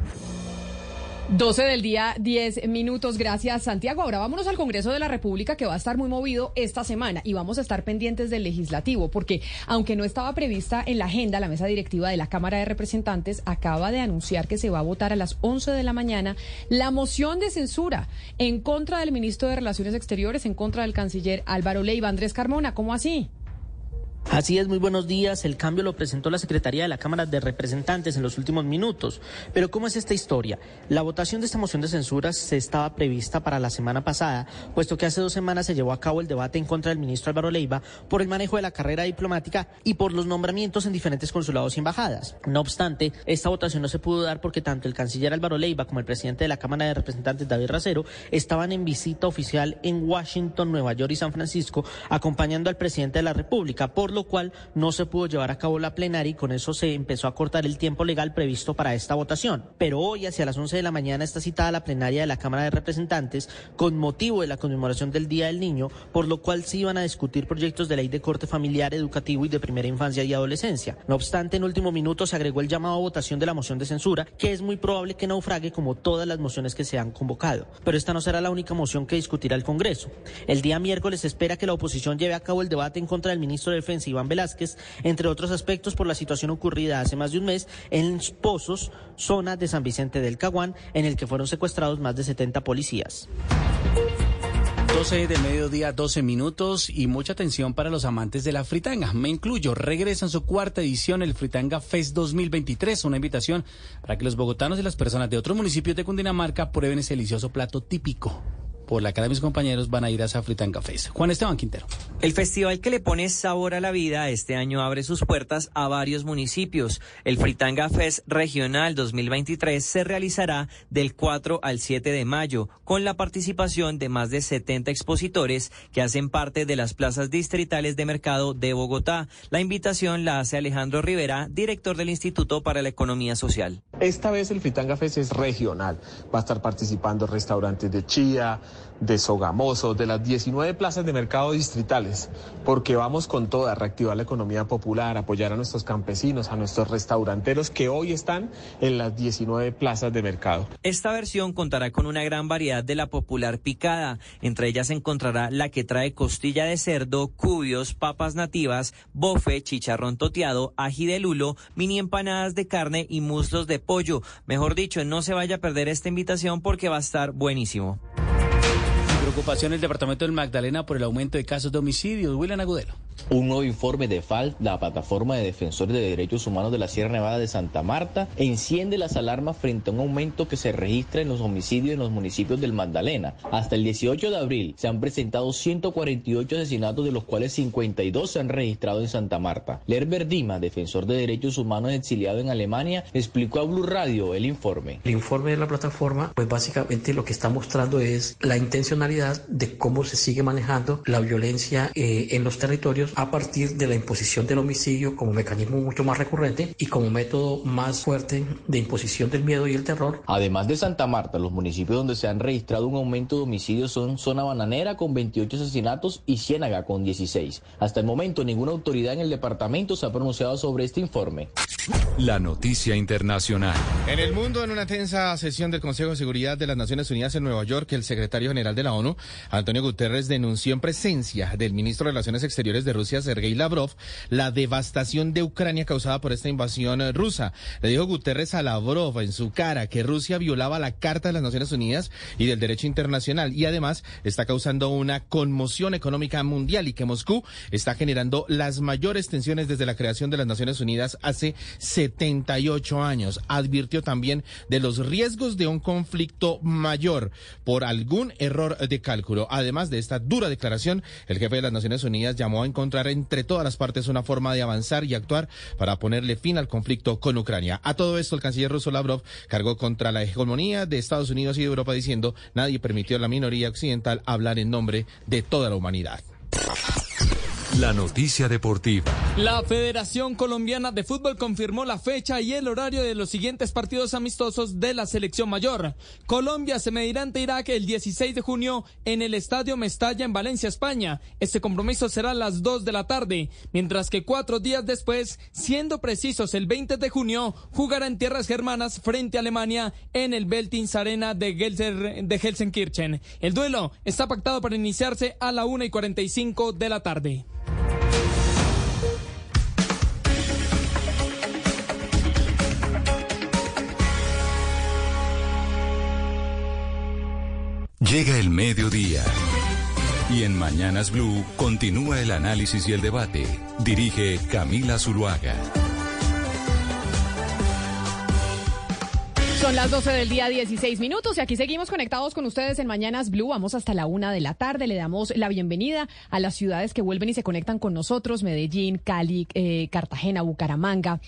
[SPEAKER 17] 12 del día, 10 minutos. Gracias, Santiago. Ahora vámonos al Congreso de la República, que va a estar muy movido esta semana y vamos a estar pendientes del legislativo, porque aunque no estaba prevista en la agenda, la mesa directiva de la Cámara de Representantes acaba de anunciar que se va a votar a las 11 de la mañana la moción de censura en contra del ministro de Relaciones Exteriores, en contra del canciller Álvaro Leiva. Andrés Carmona, ¿cómo así?
[SPEAKER 44] Así es, muy buenos días. El cambio lo presentó la Secretaría de la Cámara de Representantes en los últimos minutos. Pero ¿cómo es esta historia? La votación de esta moción de censura se estaba prevista para la semana pasada, puesto que hace dos semanas se llevó a cabo el debate en contra del ministro Álvaro Leiva por el manejo de la carrera diplomática y por los nombramientos en diferentes consulados y embajadas. No obstante, esta votación no se pudo dar porque tanto el canciller Álvaro Leiva como el presidente de la Cámara de Representantes David Racero estaban en visita oficial en Washington, Nueva York y San Francisco acompañando al presidente de la República, por lo cual no se pudo llevar a cabo la plenaria y con eso se empezó a cortar el tiempo legal previsto para esta votación. Pero hoy, hacia las 11 de la mañana, está citada la plenaria de la Cámara de Representantes con motivo de la conmemoración del Día del Niño, por lo cual se iban a discutir proyectos de ley de corte familiar, educativo y de primera infancia y adolescencia. No obstante, en último minuto se agregó el llamado a votación de la moción de censura, que es muy probable que naufrague como todas las mociones que se han convocado. Pero esta no será la única moción que discutirá el Congreso. El día miércoles espera que la oposición lleve a cabo el debate en contra del ministro de Defensa, Iván Velázquez, entre otros aspectos por la situación ocurrida hace más de un mes en Pozos, zona de San Vicente del Caguán, en el que fueron secuestrados más de 70 policías.
[SPEAKER 8] 12 de mediodía, 12 minutos y mucha atención para los amantes de la fritanga. Me incluyo, regresa en su cuarta edición el Fritanga Fest 2023, una invitación para que los bogotanos y las personas de otros municipios de Cundinamarca prueben ese delicioso plato típico por la cara de mis compañeros van a ir a Safritan Cafés. Juan Esteban Quintero.
[SPEAKER 45] El festival que le pone sabor a la vida este año abre sus puertas a varios municipios. El Fritanga Fest Regional 2023 se realizará del 4 al 7 de mayo con la participación de más de 70 expositores que hacen parte de las plazas distritales de mercado de Bogotá. La invitación la hace Alejandro Rivera, director del Instituto para la Economía Social.
[SPEAKER 46] Esta vez el Fritanga Fest es regional. Va a estar participando restaurantes de Chía, de Sogamoso, de las 19 plazas de mercado distritales, porque vamos con toda reactivar la economía popular, apoyar a nuestros campesinos, a nuestros restauranteros que hoy están en las 19 plazas de mercado.
[SPEAKER 45] Esta versión contará con una gran variedad de la popular picada. Entre ellas se encontrará la que trae costilla de cerdo, cubios, papas nativas, bofe, chicharrón toteado, ají de lulo, mini empanadas de carne y muslos de pollo. Mejor dicho, no se vaya a perder esta invitación porque va a estar buenísimo.
[SPEAKER 8] Preocupación el departamento del Magdalena por el aumento de casos de homicidios. William Agudelo.
[SPEAKER 47] Un nuevo informe de FAL, la plataforma de defensores de derechos humanos de la Sierra Nevada de Santa Marta, enciende las alarmas frente a un aumento que se registra en los homicidios en los municipios del Magdalena. Hasta el 18 de abril se han presentado 148 asesinatos, de los cuales 52 se han registrado en Santa Marta. Lerber Dima, defensor de derechos humanos exiliado en Alemania, explicó a Blue Radio el informe.
[SPEAKER 48] El informe de la plataforma, pues básicamente lo que está mostrando es la intencionalidad de cómo se sigue manejando la violencia eh, en los territorios a partir de la imposición del homicidio como mecanismo mucho más recurrente y como método más fuerte de imposición del miedo y el terror.
[SPEAKER 47] Además de Santa Marta, los municipios donde se han registrado un aumento de homicidios son Zona Bananera con 28 asesinatos y Ciénaga con 16. Hasta el momento ninguna autoridad en el departamento se ha pronunciado sobre este informe.
[SPEAKER 24] La noticia internacional.
[SPEAKER 49] En el mundo, en una tensa sesión del Consejo de Seguridad de las Naciones Unidas en Nueva York, el secretario general de la ONU, Antonio Guterres, denunció en presencia del ministro de Relaciones Exteriores de Rusia, Sergei Lavrov, la devastación de Ucrania causada por esta invasión rusa. Le dijo Guterres a Lavrov en su cara que Rusia violaba la Carta de las Naciones Unidas y del derecho internacional y además está causando una conmoción económica mundial y que Moscú está generando las mayores tensiones desde la creación de las Naciones Unidas hace 78 años. Advirtió también de los riesgos de un conflicto mayor por algún error de cálculo. Además de esta dura declaración, el jefe de las Naciones Unidas llamó a encontrar entre todas las partes una forma de avanzar y actuar para ponerle fin al conflicto con Ucrania. A todo esto, el canciller ruso Lavrov cargó contra la hegemonía de Estados Unidos y de Europa diciendo nadie permitió a la minoría occidental hablar en nombre de toda la humanidad.
[SPEAKER 24] La noticia deportiva.
[SPEAKER 50] La Federación Colombiana de Fútbol confirmó la fecha y el horario de los siguientes partidos amistosos de la selección mayor. Colombia se medirá ante Irak el 16 de junio en el Estadio Mestalla en Valencia, España. Este compromiso será a las 2 de la tarde, mientras que cuatro días después, siendo precisos el 20 de junio, jugará en tierras germanas frente a Alemania en el Beltins Arena de, Gelser, de Helsenkirchen. El duelo está pactado para iniciarse a la 1 y 45 de la tarde.
[SPEAKER 24] Llega el mediodía. Y en Mañanas Blue continúa el análisis y el debate. Dirige Camila Zuluaga.
[SPEAKER 17] Son las 12 del día 16 minutos y aquí seguimos conectados con ustedes en Mañanas Blue. Vamos hasta la una de la tarde. Le damos la bienvenida a las ciudades que vuelven y se conectan con nosotros. Medellín, Cali, eh, Cartagena, Bucaramanga,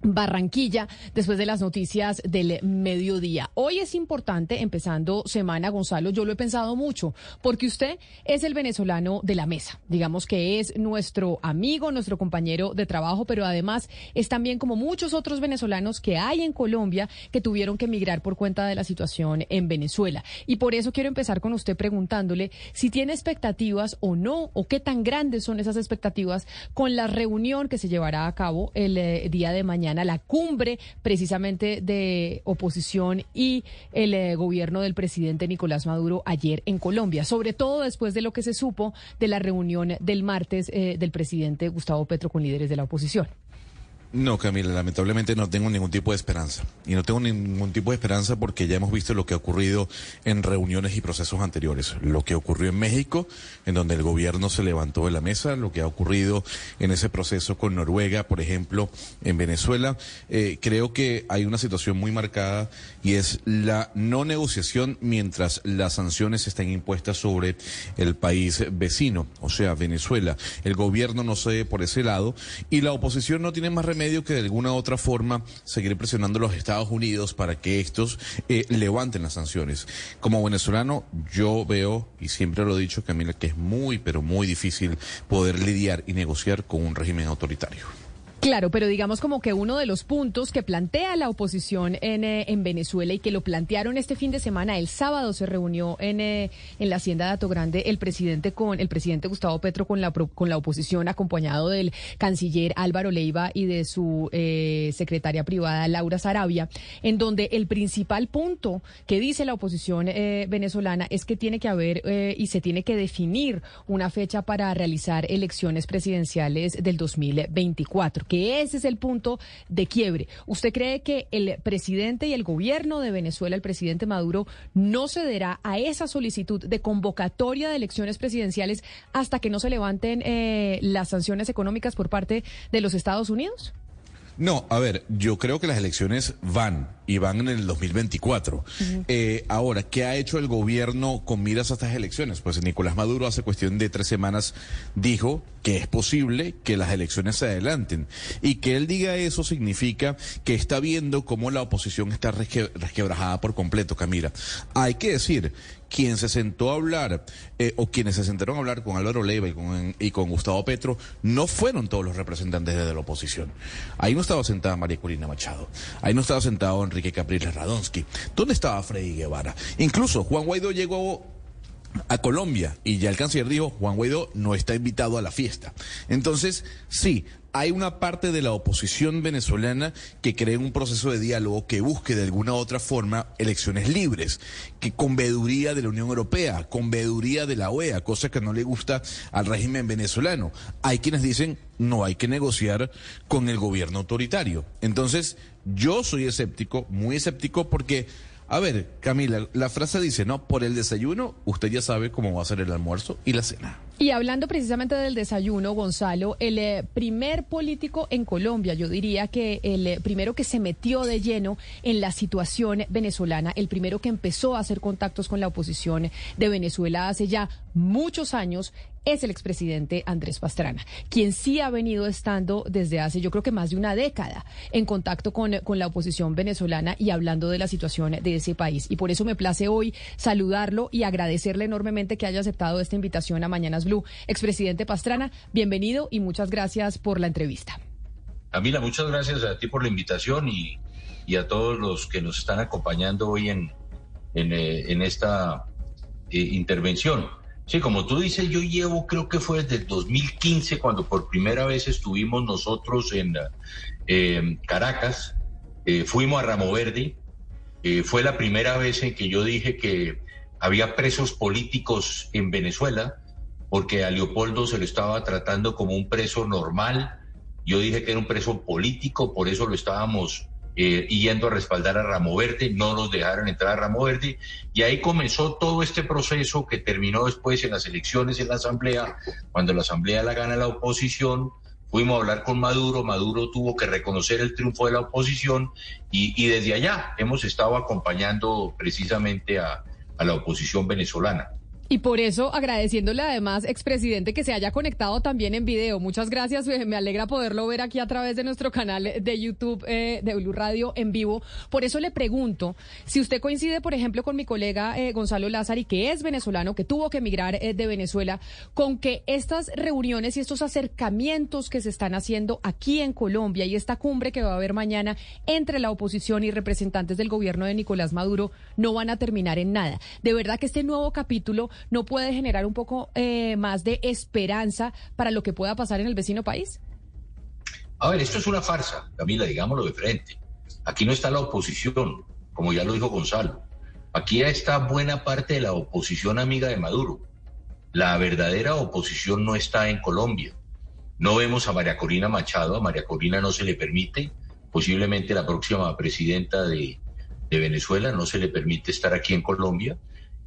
[SPEAKER 17] Barranquilla, después de las noticias del mediodía. Hoy es importante, empezando semana, Gonzalo, yo lo he pensado mucho, porque usted es el venezolano de la mesa, digamos que es nuestro amigo, nuestro compañero de trabajo, pero además es también como muchos otros venezolanos que hay en Colombia que tuvieron que emigrar por cuenta de la situación en Venezuela. Y por eso quiero empezar con usted preguntándole si tiene expectativas o no, o qué tan grandes son esas expectativas con la reunión que se llevará a cabo el eh, día de mañana la cumbre precisamente de oposición y el eh, gobierno del presidente Nicolás Maduro ayer en Colombia, sobre todo después de lo que se supo de la reunión del martes eh, del presidente Gustavo Petro con líderes de la oposición.
[SPEAKER 15] No, Camila, lamentablemente no tengo ningún tipo de esperanza. Y no tengo ningún tipo de esperanza porque ya hemos visto lo que ha ocurrido en reuniones y procesos anteriores. Lo que ocurrió en México, en donde el gobierno se levantó de la mesa, lo que ha ocurrido en ese proceso con Noruega, por ejemplo, en Venezuela. Eh, creo que hay una situación muy marcada y es la no negociación mientras las sanciones estén impuestas sobre el país vecino, o sea, Venezuela. El gobierno no se ve por ese lado y la oposición no tiene más remedio medio que de alguna u otra forma seguir presionando a los Estados Unidos para que estos eh, levanten las sanciones. Como venezolano, yo veo, y siempre lo he dicho, Camila, que es muy, pero muy difícil poder lidiar y negociar con un régimen autoritario.
[SPEAKER 17] Claro, pero digamos como que uno de los puntos que plantea la oposición en, eh, en Venezuela y que lo plantearon este fin de semana, el sábado se reunió en, eh, en la hacienda de Ato Grande el presidente con el presidente Gustavo Petro con la con la oposición acompañado del canciller Álvaro Leiva y de su eh, secretaria privada Laura Sarabia, en donde el principal punto que dice la oposición venezolana es que tiene que haber y se tiene que definir una fecha para realizar elecciones presidenciales del 2024 que ese es el punto de quiebre. ¿Usted cree que el presidente y el gobierno de Venezuela, el presidente Maduro, no cederá a esa solicitud de convocatoria de elecciones presidenciales hasta que no se levanten eh, las sanciones económicas por parte de los Estados Unidos?
[SPEAKER 15] No, a ver, yo creo que las elecciones van y van en el 2024. eh, ahora, ¿qué ha hecho el gobierno con miras a estas elecciones? Pues Nicolás Maduro hace cuestión de tres semanas dijo que es posible que las elecciones se adelanten. Y que él diga eso significa que está viendo cómo la oposición está resquebrajada por completo, Camila. Hay que decir quien se sentó a hablar, eh, o quienes se sentaron a hablar con Álvaro Leiva y con, y con Gustavo Petro, no fueron todos los representantes de la oposición. Ahí no estaba sentada María Corina Machado, ahí no estaba sentado Enrique Capriles Radonsky. ¿Dónde estaba Freddy Guevara? Incluso Juan Guaidó llegó a Colombia y ya el canciller dijo, Juan Guaidó no está invitado a la fiesta. Entonces, sí, hay una parte de la oposición venezolana que cree un proceso de diálogo que busque de alguna u otra forma elecciones libres, que con veeduría de la Unión Europea, con veeduría de la OEA, cosa que no le gusta al régimen venezolano. Hay quienes dicen no hay que negociar con el gobierno autoritario. Entonces, yo soy escéptico, muy escéptico porque a ver, Camila, la frase dice, ¿no? Por el desayuno, usted ya sabe cómo va a ser el almuerzo y la cena.
[SPEAKER 17] Y hablando precisamente del desayuno, Gonzalo, el eh, primer político en Colombia, yo diría que el eh, primero que se metió de lleno en la situación venezolana, el primero que empezó a hacer contactos con la oposición de Venezuela hace ya muchos años, es el expresidente Andrés Pastrana, quien sí ha venido estando desde hace yo creo que más de una década en contacto con, con la oposición venezolana y hablando de la situación de ese país. Y por eso me place hoy saludarlo y agradecerle enormemente que haya aceptado esta invitación a Mañanas Blue. Expresidente Pastrana, bienvenido y muchas gracias por la entrevista.
[SPEAKER 51] Camila, muchas gracias a ti por la invitación y, a todos los que nos están acompañando hoy en, en, eh, esta eh, intervención. Sí, como tú dices, yo llevo, creo que fue desde el 2015 cuando por primera vez estuvimos nosotros en eh, Caracas, fuimos a Ramo Verde, fue la primera vez en que yo dije que había presos políticos en Venezuela, porque a Leopoldo se lo estaba tratando como un preso normal, yo dije que era un preso político, por eso lo estábamos eh, yendo a respaldar a Ramo Verde, no nos dejaron entrar a Ramo Verde, y ahí comenzó todo este proceso que terminó después en las elecciones en la Asamblea, cuando la Asamblea la gana la oposición, fuimos a hablar con Maduro, Maduro tuvo que reconocer el triunfo de la oposición, y, desde allá hemos estado acompañando precisamente a la oposición venezolana.
[SPEAKER 17] Y por eso agradeciéndole además, expresidente, que se haya conectado también en video. Muchas gracias, me alegra poderlo ver aquí a través de nuestro canal de YouTube eh, de Blue Radio en vivo. Por eso le pregunto, si usted coincide, por ejemplo, con mi colega eh, Gonzalo Lázari, que es venezolano, que tuvo que emigrar eh, de Venezuela, con que estas reuniones y estos acercamientos que se están haciendo aquí en Colombia y esta cumbre que va a haber mañana entre la oposición y representantes del gobierno de Nicolás Maduro no van a terminar en nada. De verdad que este nuevo capítulo no puede generar un poco eh, más de esperanza para lo que pueda pasar en el vecino país?
[SPEAKER 51] A ver, esto es una farsa, Camila, digámoslo de frente. Aquí no está la oposición, como ya lo dijo Gonzalo. Aquí está buena parte de la oposición amiga de Maduro. La verdadera oposición no está en Colombia. No vemos a María Corina Machado, a María Corina no se le permite, posiblemente la próxima presidenta de, de Venezuela, no se le permite estar aquí en Colombia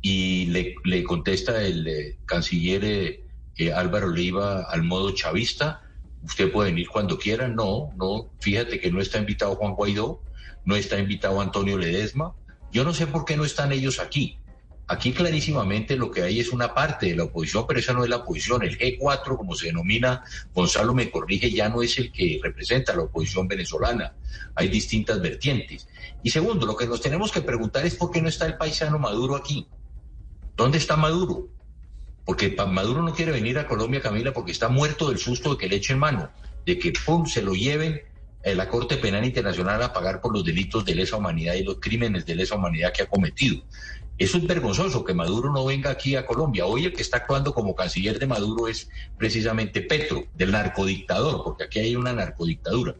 [SPEAKER 51] y le, contesta el eh, canciller eh, eh, Álvaro Leiva al modo chavista, usted puede venir cuando quiera, no, no, fíjate que no está invitado Juan Guaidó, no está invitado Antonio Ledesma, yo no sé por qué no están ellos aquí. Aquí clarísimamente lo que hay es una parte de la oposición, pero esa no es la oposición. El G4, como se denomina, Gonzalo me corrige, ya no es el que representa a la oposición venezolana. Hay distintas vertientes. Y segundo, lo que nos tenemos que preguntar es por qué no está el paisano Maduro aquí. ¿Dónde está Maduro? Porque Maduro no quiere venir a Colombia, Camila, porque está muerto del susto de que le echen mano, de que pum, se lo lleven a la Corte Penal Internacional a pagar por los delitos de lesa humanidad y los crímenes de lesa humanidad que ha cometido. Eso es vergonzoso que Maduro no venga aquí a Colombia. Hoy el que está actuando como canciller de Maduro es precisamente Petro, del narcodictador, porque aquí hay una narcodictadura.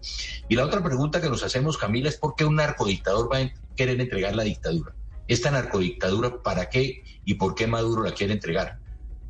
[SPEAKER 51] Y la otra pregunta que nos hacemos, Camila, es por qué un narcodictador va a querer entregar la dictadura esta narcodictadura, ¿para qué y por qué Maduro la quiere entregar?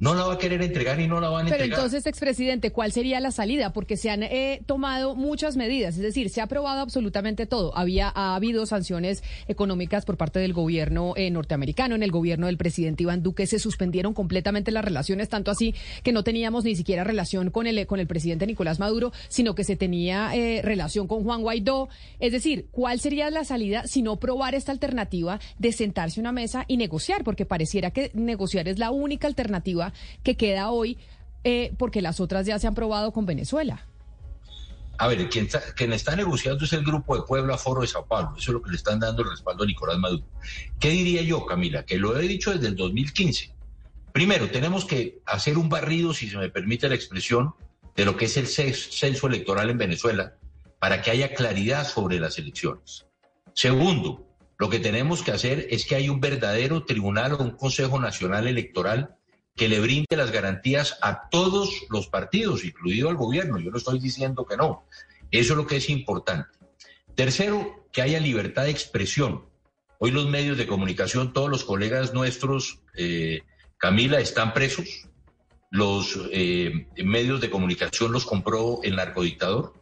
[SPEAKER 51] No la va a querer entregar y no la van a entregar.
[SPEAKER 17] Pero entonces, expresidente, ¿cuál sería la salida? Porque se han eh, tomado muchas medidas, es decir, se ha aprobado absolutamente todo. Había ha habido sanciones económicas por parte del gobierno eh, norteamericano, en el gobierno del presidente Iván Duque se suspendieron completamente las relaciones, tanto así que no teníamos ni siquiera relación con el con el presidente Nicolás Maduro, sino que se tenía eh, relación con Juan Guaidó. Es decir, ¿cuál sería la salida si no probar esta alternativa de sentarse a una mesa y negociar? Porque pareciera que negociar es la única alternativa que queda hoy eh, porque las otras ya se han probado con Venezuela.
[SPEAKER 51] A ver, quien está, negociando es el grupo de Puebla Foro de Sao Paulo. Eso es lo que le están dando el respaldo a Nicolás Maduro. ¿Qué diría yo, Camila? Que lo he dicho desde el 2015. Primero, tenemos que hacer un barrido, si se me permite la expresión, de lo que es el censo electoral en Venezuela para que haya claridad sobre las elecciones. Segundo, lo que tenemos que hacer es que haya un verdadero tribunal o un Consejo Nacional Electoral que le brinde las garantías a todos los partidos, incluido al gobierno. Yo no estoy diciendo que no. Eso es lo que es importante. Tercero, que haya libertad de expresión. Hoy los medios de comunicación, todos los colegas nuestros, eh, Camila, están presos. Los eh, medios de comunicación los compró el narcodictador.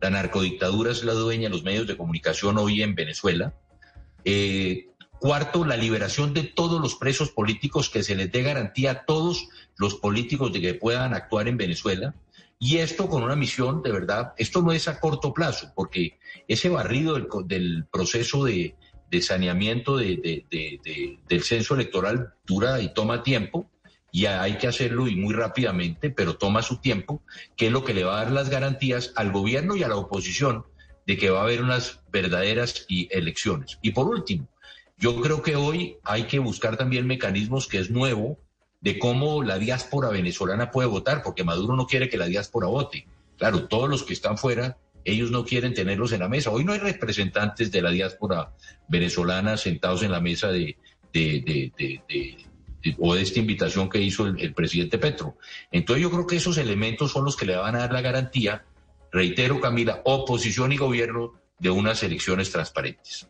[SPEAKER 51] La narcodictadura es la dueña de los medios de comunicación hoy en Venezuela. Eh, Cuarto, la liberación de todos los presos políticos, que se les dé garantía a todos los políticos de que puedan actuar en Venezuela. Y esto con una misión, de verdad, esto no es a corto plazo, porque ese barrido del, proceso de, saneamiento del censo electoral dura y toma tiempo, y hay que hacerlo y muy rápidamente, pero toma su tiempo, que es lo que le va a dar las garantías al gobierno y a la oposición de que va a haber unas verdaderas elecciones. Y por último, yo creo que hoy hay que buscar también mecanismos que es nuevo de cómo la diáspora venezolana puede votar, porque Maduro no quiere que la diáspora vote. Claro, todos los que están fuera, ellos no quieren tenerlos en la mesa. Hoy no hay representantes de la diáspora venezolana sentados en la mesa de, o de esta invitación que hizo el, el, presidente Petro. Entonces yo creo que esos elementos son los que le van a dar la garantía, reitero Camila, oposición y gobierno de unas elecciones transparentes.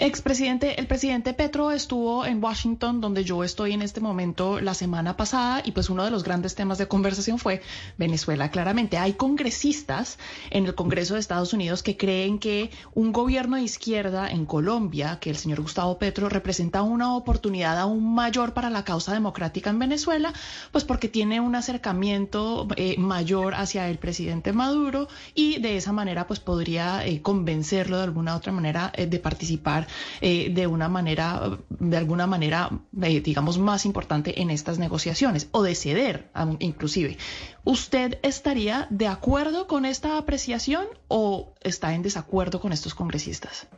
[SPEAKER 52] Expresidente, el presidente Petro estuvo en Washington, donde yo estoy en este momento la semana pasada, y pues uno de los grandes temas de conversación fue Venezuela. Claramente hay congresistas en el Congreso de Estados Unidos que creen que un gobierno de izquierda en Colombia, que el señor Gustavo Petro representa una oportunidad aún mayor para la causa democrática en Venezuela, pues porque tiene un acercamiento eh, mayor hacia el presidente Maduro y de esa manera pues podría eh, convencerlo de alguna otra manera eh, de participar eh, de una manera, de alguna manera, eh, digamos, más importante en estas negociaciones o de ceder, inclusive. ¿Usted estaría de acuerdo con esta apreciación o está en desacuerdo con estos congresistas?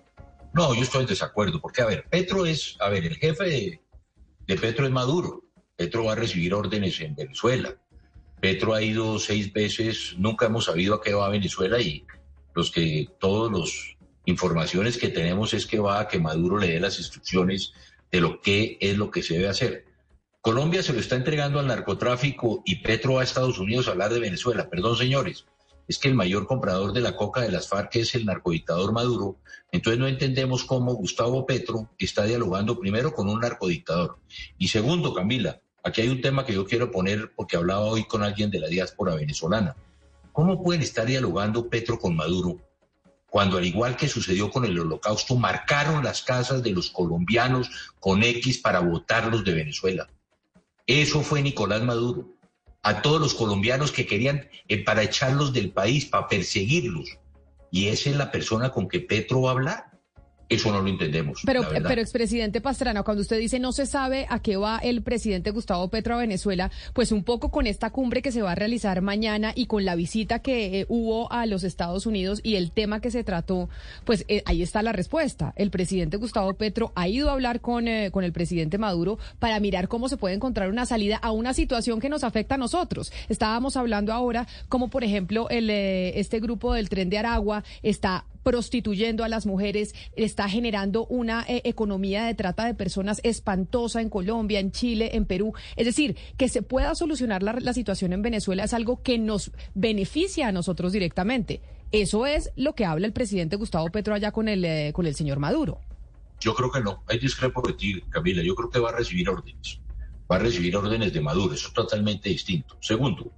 [SPEAKER 51] No, yo estoy en desacuerdo, porque, a ver, Petro es, a ver, el jefe de, Petro es Maduro. Petro va a recibir órdenes en Venezuela. Petro ha ido seis veces, nunca hemos sabido a qué va a Venezuela y los que todos los informaciones que tenemos es que va a que Maduro le dé las instrucciones de lo que es lo que se debe hacer. Colombia se lo está entregando al narcotráfico y Petro a Estados Unidos a hablar de Venezuela. Perdón, señores, es que el mayor comprador de la coca de las FARC es el narcodictador Maduro. Entonces no entendemos cómo Gustavo Petro está dialogando primero con un narcodictador. Y segundo, Camila, aquí hay un tema que yo quiero poner porque hablaba hoy con alguien de la diáspora venezolana. ¿Cómo pueden estar dialogando Petro con Maduro cuando al igual que sucedió con el holocausto, marcaron las casas de los colombianos con X para votarlos de Venezuela. Eso fue Nicolás Maduro. A todos los colombianos que querían eh, para echarlos del país, para perseguirlos. Y esa es la persona con que Petro va a hablar. Eso no lo entendemos.
[SPEAKER 17] Pero, pero expresidente Pastrana, cuando usted dice no se sabe a qué va el presidente Gustavo Petro a Venezuela, pues un poco con esta cumbre que se va a realizar mañana y con la visita que eh, hubo a los Estados Unidos y el tema que se trató, pues eh, ahí está la respuesta. El presidente Gustavo Petro ha ido a hablar con, eh, con el presidente Maduro para mirar cómo se puede encontrar una salida a una situación que nos afecta a nosotros. Estábamos hablando ahora como, por ejemplo, el, este grupo del tren de Aragua está prostituyendo a las mujeres, está generando una eh, economía de trata de personas espantosa en Colombia, en Chile, en Perú. Es decir, que se pueda solucionar la, situación en Venezuela es algo que nos beneficia a nosotros directamente. Eso es lo que habla el presidente Gustavo Petro allá con el, eh, con el señor Maduro.
[SPEAKER 51] Yo creo que no. Hay discrepo de ti, Camila. Yo creo que va a recibir órdenes. Va a recibir órdenes de Maduro. Eso es totalmente distinto. Segundo,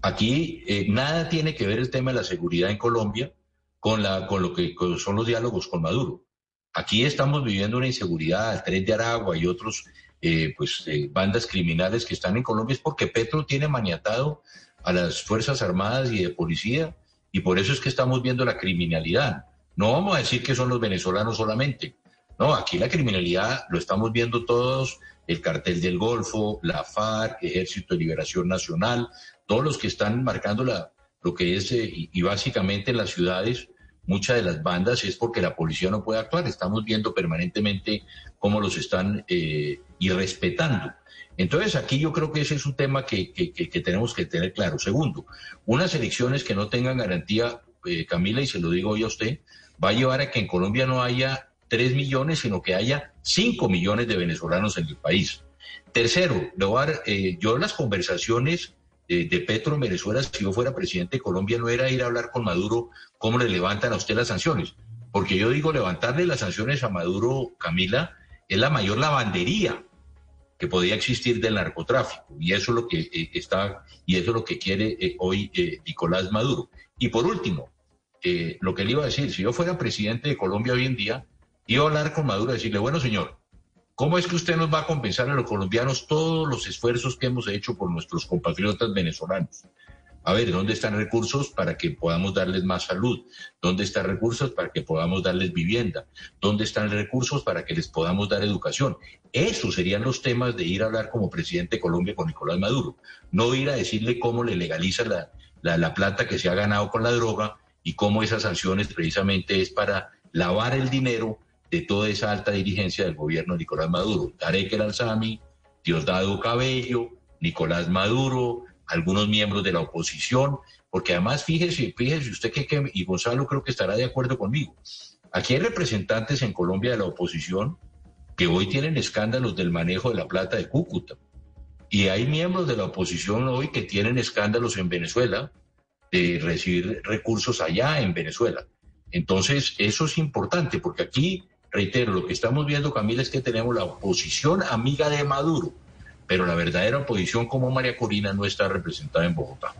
[SPEAKER 51] aquí eh, nada tiene que ver el tema de la seguridad en Colombia con, la, con lo que son los diálogos con Maduro. Aquí estamos viviendo una inseguridad, el tren de Aragua y otros eh, pues, eh, bandas criminales que están en Colombia es porque Petro tiene maniatado a las Fuerzas Armadas y de Policía y por eso es que estamos viendo la criminalidad. No vamos a decir que son los venezolanos solamente. No, aquí la criminalidad lo estamos viendo todos, el cartel del Golfo, la FARC, Ejército de Liberación Nacional, todos los que están marcando la, lo que es, eh, y, básicamente en las ciudades, muchas de las bandas es porque la policía no puede actuar. Estamos viendo permanentemente cómo los están eh, irrespetando. Entonces, aquí yo creo que ese es un tema que, tenemos que tener claro. Segundo, unas elecciones que no tengan garantía, eh, Camila, y se lo digo hoy a usted, va a llevar a que en Colombia no haya tres millones, sino que haya cinco millones de venezolanos en el país. Tercero, eh, yo las conversaciones de, Petro en Venezuela, si yo fuera presidente de Colombia, no era ir a hablar con Maduro cómo le levantan a usted las sanciones. Porque yo digo, levantarle las sanciones a Maduro, Camila, es la mayor lavandería que podía existir del narcotráfico. Y eso es lo que eh, está, y eso es lo que quiere eh, hoy eh, Nicolás Maduro. Y por último, lo que le iba a decir, si yo fuera presidente de Colombia hoy en día, iba a hablar con Maduro y decirle, bueno, señor, ¿Cómo es que usted nos va a compensar a los colombianos todos los esfuerzos que hemos hecho por nuestros compatriotas venezolanos? A ver, ¿dónde están recursos para que podamos darles más salud? ¿Dónde están recursos para que podamos darles vivienda? ¿Dónde están recursos para que les podamos dar educación? Esos serían los temas de ir a hablar como presidente de Colombia con Nicolás Maduro. No ir a decirle cómo le legaliza la, la, la plata que se ha ganado con la droga y cómo esas sanciones precisamente es para lavar el dinero de toda esa alta dirigencia del gobierno de Nicolás Maduro. Tarek El Diosdado Cabello, Nicolás Maduro, algunos miembros de la oposición, porque además fíjese, fíjese usted que, que, y Gonzalo creo que estará de acuerdo conmigo. Aquí hay representantes en Colombia de la oposición que hoy tienen escándalos del manejo de la plata de Cúcuta. Y hay miembros de la oposición hoy que tienen escándalos en Venezuela de recibir recursos allá en Venezuela. Entonces, eso es importante porque aquí, reitero, lo que estamos viendo, Camila, es que tenemos la oposición amiga de Maduro, pero la verdadera oposición como María Corina no está representada en Bogotá.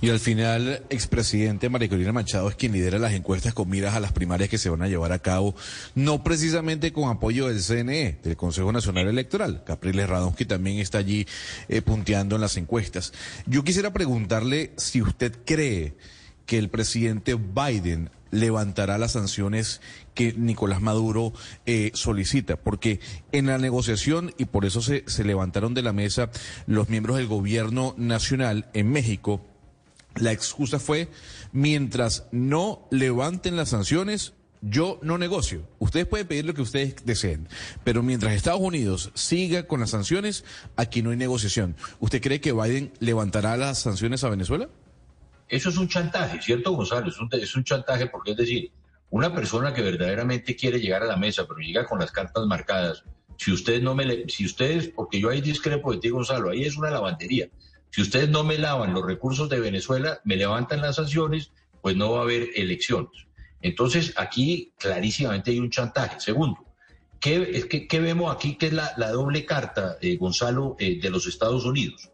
[SPEAKER 15] Y al final, expresidente María Corina Machado es quien lidera las encuestas con miras a las primarias que se van a llevar a cabo, no precisamente con apoyo del CNE, del Consejo Nacional Electoral. Capriles Radonsky también está allí eh, punteando en las encuestas. Yo quisiera preguntarle si usted cree que el presidente Biden levantará las sanciones que Nicolás Maduro eh, solicita, porque en la negociación, y por eso se, se levantaron de la mesa los miembros del gobierno nacional en México, la excusa fue, mientras no levanten las sanciones, yo no negocio. Ustedes pueden pedir lo que ustedes deseen, pero mientras Estados Unidos siga con las sanciones, aquí no hay negociación. ¿Usted cree que Biden levantará las sanciones a Venezuela?
[SPEAKER 51] Eso es un chantaje, ¿cierto, Gonzalo? Es un, es chantaje porque es decir, una persona que verdaderamente quiere llegar a la mesa, pero llega con las cartas marcadas, si ustedes no me, si ustedes, porque yo ahí discrepo de ti, Gonzalo, ahí es una lavandería. Si ustedes no me lavan los recursos de Venezuela, me levantan las sanciones, pues no va a haber elecciones. Entonces, aquí clarísimamente hay un chantaje. Segundo, ¿qué, qué, vemos aquí que es la, doble carta, eh, Gonzalo, eh, de los Estados Unidos?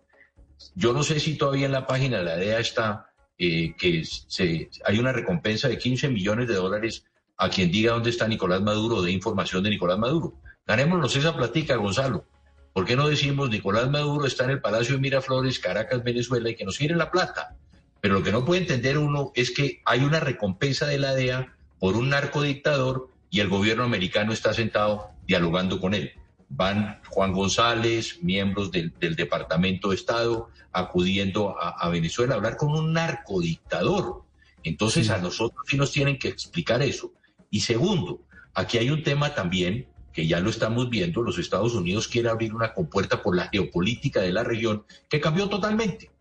[SPEAKER 51] Yo no sé si todavía en la página la DEA está eh, que se, hay una recompensa de 15 millones de dólares a quien diga dónde está Nicolás Maduro de información de Nicolás Maduro. Ganémonos esa platica, Gonzalo. ¿Por qué no decimos Nicolás Maduro está en el Palacio de Miraflores, Caracas, Venezuela, y que nos quiere la plata? Pero lo que no puede entender uno es que hay una recompensa de la DEA por un narcodictador y el gobierno americano está sentado dialogando con él. Van Juan González, miembros del, Departamento de Estado, acudiendo a, Venezuela a hablar con un narcodictador. Entonces a nosotros sí nos tienen que explicar eso. Y segundo, aquí hay un tema también que ya lo estamos viendo, los Estados Unidos quiere abrir una compuerta por la geopolítica de la región que cambió totalmente.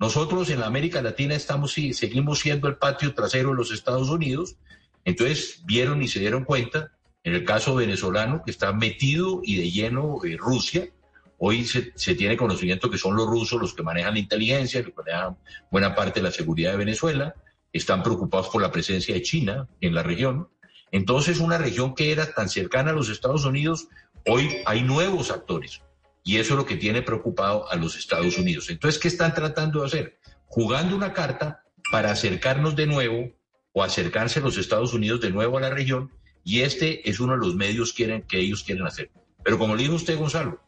[SPEAKER 51] Nosotros en la América Latina estamos y seguimos siendo el patio trasero de los Estados Unidos. Entonces vieron y se dieron cuenta, en el caso venezolano, que está metido y de lleno eh, Rusia. Hoy se, tiene conocimiento que son los rusos los que manejan la inteligencia, que manejan buena parte de la seguridad de Venezuela. Están preocupados por la presencia de China en la región. Entonces, una región que era tan cercana a los Estados Unidos, hoy hay nuevos actores. Y eso es lo que tiene preocupado a los Estados Unidos. Entonces, ¿qué están tratando de hacer? Jugando una carta para acercarnos de nuevo o acercarse a los Estados Unidos de nuevo a la región. Y este es uno de los medios quieren, que ellos quieren hacer. Pero como le dijo usted, Gonzalo,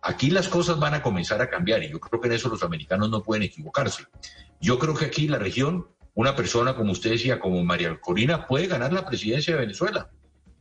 [SPEAKER 51] aquí las cosas van a comenzar a cambiar y yo creo que en eso los americanos no pueden equivocarse. Yo creo que aquí la región una persona, como usted decía, como María Corina, puede ganar la presidencia de Venezuela.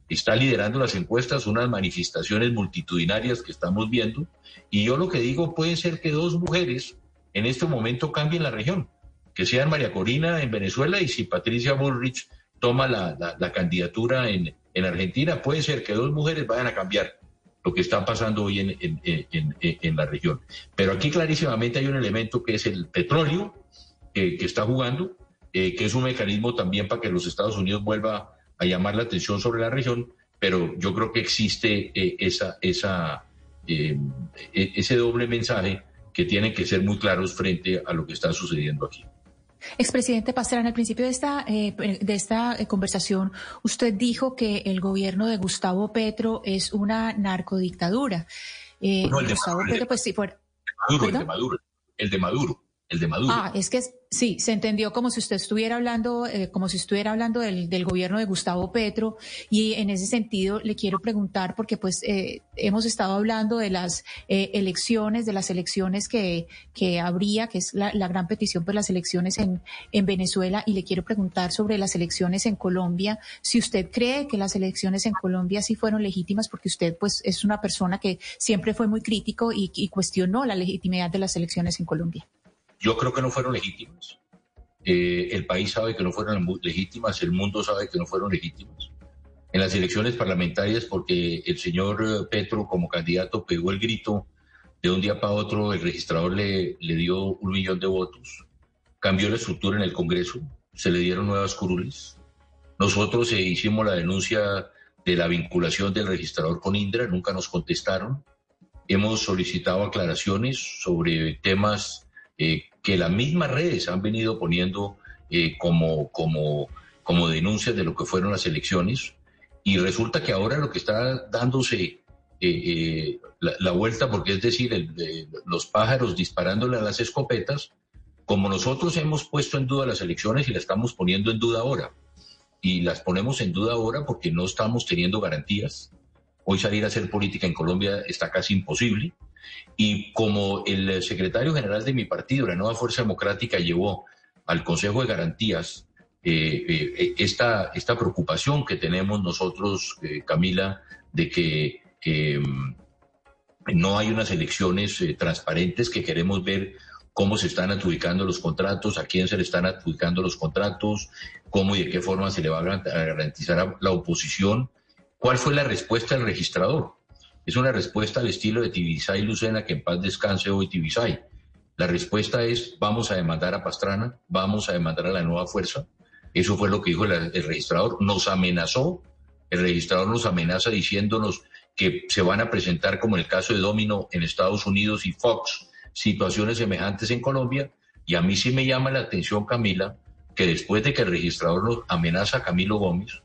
[SPEAKER 51] Está liderando las encuestas, unas manifestaciones multitudinarias que estamos viendo. Y yo lo que digo, puede ser que dos mujeres en este momento cambien la región, que sean María Corina en Venezuela y si Patricia Bullrich toma la, candidatura en, Argentina, puede ser que dos mujeres vayan a cambiar lo que está pasando hoy en, la región. Pero aquí clarísimamente hay un elemento que es el petróleo que está jugando, eh, que es un mecanismo también para que los Estados Unidos vuelva a llamar la atención sobre la región, pero yo creo que existe eh, esa, esa, eh, e, ese doble mensaje que tienen que ser muy claros frente a lo que está sucediendo aquí.
[SPEAKER 18] Expresidente Pastrana, al principio de esta, de esta conversación, usted dijo que el gobierno de Gustavo Petro es una narcodictadura.
[SPEAKER 51] no, el de Gustavo Petro, pues sí, por... Maduro, el de Maduro, el de Maduro, el de Maduro.
[SPEAKER 18] Ah, es que Sí, se entendió como si usted estuviera hablando, eh, como si estuviera hablando del, gobierno de Gustavo Petro y en ese sentido le quiero preguntar porque pues eh, hemos estado hablando de las eh, elecciones, de las elecciones que, que habría, que es la, gran petición por las elecciones en, en Venezuela y le quiero preguntar sobre las elecciones en Colombia, si usted cree que las elecciones en Colombia sí fueron legítimas porque usted pues es una persona que siempre fue muy crítico y cuestionó la legitimidad de las elecciones en Colombia.
[SPEAKER 51] Yo creo que no fueron legítimas. Eh, el país sabe que no fueron legítimas, el mundo sabe que no fueron legítimas. En las elecciones parlamentarias, porque el señor Petro como candidato pegó el grito de un día para otro el registrador le, le dio un millón de votos, cambió la estructura en el Congreso, se le dieron nuevas curules. Nosotros eh, hicimos la denuncia de la vinculación del registrador con Indra, nunca nos contestaron. Hemos solicitado aclaraciones sobre temas eh, que las mismas redes han venido poniendo eh, como, como, como denuncias de lo que fueron las elecciones. Y resulta que ahora lo que está dándose eh, la, vuelta, porque es decir, los pájaros disparándole a las escopetas, como nosotros hemos puesto en duda las elecciones y las estamos poniendo en duda ahora, y las ponemos en duda ahora porque no estamos teniendo garantías. Hoy salir a hacer política en Colombia está casi imposible. Y como el secretario general de mi partido, la Nueva Fuerza Democrática, llevó al Consejo de Garantías eh, eh, esta, esta preocupación que tenemos nosotros, eh, Camila, de que no hay unas elecciones transparentes, que queremos ver cómo se están adjudicando los contratos, a quién se le están adjudicando los contratos, cómo y de qué forma se le va a garantizar la oposición. ¿Cuál fue la respuesta del registrador? Es una respuesta al estilo de Tibisay Lucena, que en paz descanse hoy Tibisay. La respuesta es, vamos a demandar a Pastrana, vamos a demandar a la nueva fuerza. Eso fue lo que dijo el, registrador. Nos amenazó, el registrador nos amenaza diciéndonos que se van a presentar, como en el caso de Domino en Estados Unidos y Fox, situaciones semejantes en Colombia. Y a mí sí me llama la atención, Camila, que después de que el registrador nos amenaza a Camilo Gómez,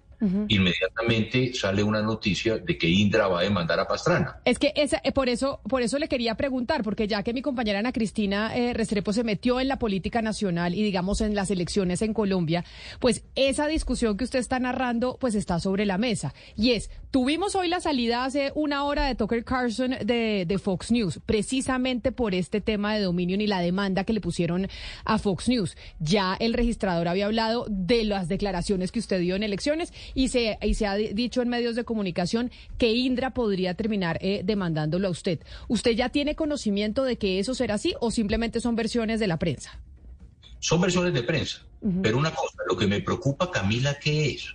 [SPEAKER 51] inmediatamente sale una noticia de que Indra va a demandar a Pastrana.
[SPEAKER 17] Es que esa, eh, por eso, por eso le quería preguntar, porque ya que mi compañera Ana Cristina eh, Restrepo se metió en la política nacional y digamos en las elecciones en Colombia, pues esa discusión que usted está narrando, pues está sobre la mesa. Y es, tuvimos hoy la salida hace una hora de Tucker Carlson de, de Fox News, precisamente por este tema de dominio y la demanda que le pusieron a Fox News. Ya el registrador había hablado de las declaraciones que usted dio en elecciones y se, y se ha dicho en medios de comunicación que Indra podría terminar eh, demandándolo a usted. ¿Usted ya tiene conocimiento de que eso será así o simplemente son versiones de la prensa?
[SPEAKER 51] Son versiones de prensa. Pero una cosa, lo que me preocupa, Camila, ¿qué es?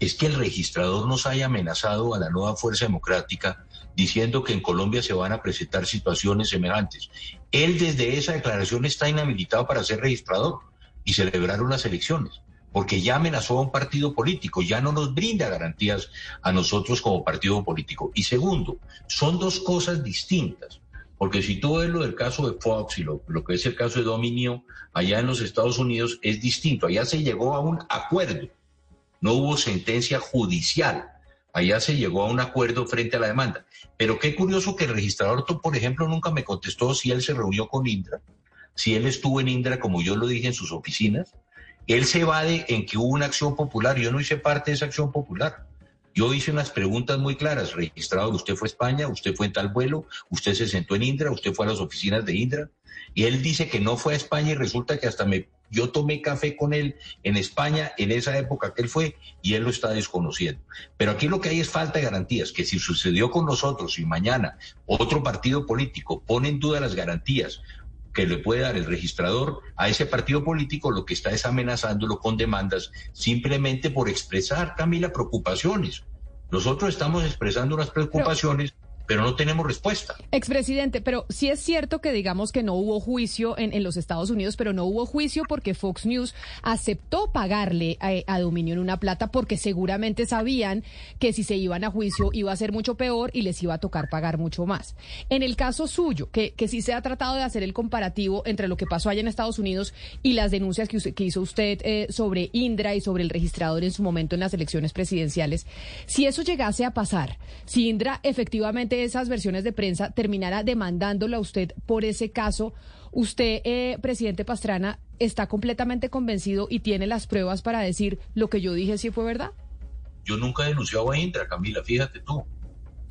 [SPEAKER 51] Es que el registrador nos haya amenazado a la nueva Fuerza Democrática diciendo que en Colombia se van a presentar situaciones semejantes. Él desde esa declaración está inhabilitado para ser registrador y celebrar unas elecciones porque ya amenazó a un partido político, ya no nos brinda garantías a nosotros como partido político. Y segundo, son dos cosas distintas, porque si tú ves lo del caso de Fox y lo, que es el caso de Dominio allá en los Estados Unidos, es distinto. Allá se llegó a un acuerdo, no hubo sentencia judicial. Allá se llegó a un acuerdo frente a la demanda. Pero qué curioso que el registrador, por ejemplo, nunca me contestó si él se reunió con Indra, si él estuvo en Indra, como yo lo dije, en sus oficinas, él se evade en que hubo una acción popular. Yo no hice parte de esa acción popular. Yo hice unas preguntas muy claras. Registrador, usted fue a España, usted fue en tal vuelo, usted se sentó en Indra, usted fue a las oficinas de Indra. Y él dice que no fue a España y resulta que hasta me, yo tomé café con él en España en esa época que él fue y él lo está desconociendo. Pero aquí lo que hay es falta de garantías, que si sucedió con nosotros y mañana otro partido político pone en duda las garantías que le puede dar el registrador a ese partido político, lo que está es amenazándolo con demandas simplemente por expresar, Camila, preocupaciones. Nosotros estamos expresando unas preocupaciones pero no tenemos respuesta.
[SPEAKER 17] Expresidente, pero sí es cierto que digamos que no hubo juicio en, los Estados Unidos, pero no hubo juicio porque Fox News aceptó pagarle a, a Dominion una plata porque seguramente sabían que si se iban a juicio iba a ser mucho peor y les iba a tocar pagar mucho más. En el caso suyo, que, que sí se ha tratado de hacer el comparativo entre lo que pasó allá en Estados Unidos y las denuncias que, que hizo usted eh, sobre Indra y sobre el registrador en su momento en las elecciones presidenciales, si eso llegase a pasar, si Indra efectivamente esas versiones de prensa terminara demandándolo a usted por ese caso, usted, eh, presidente Pastrana, está completamente convencido y tiene las pruebas para decir lo que yo dije si fue verdad.
[SPEAKER 51] Yo nunca he denunciado a Indra, Camila, fíjate tú.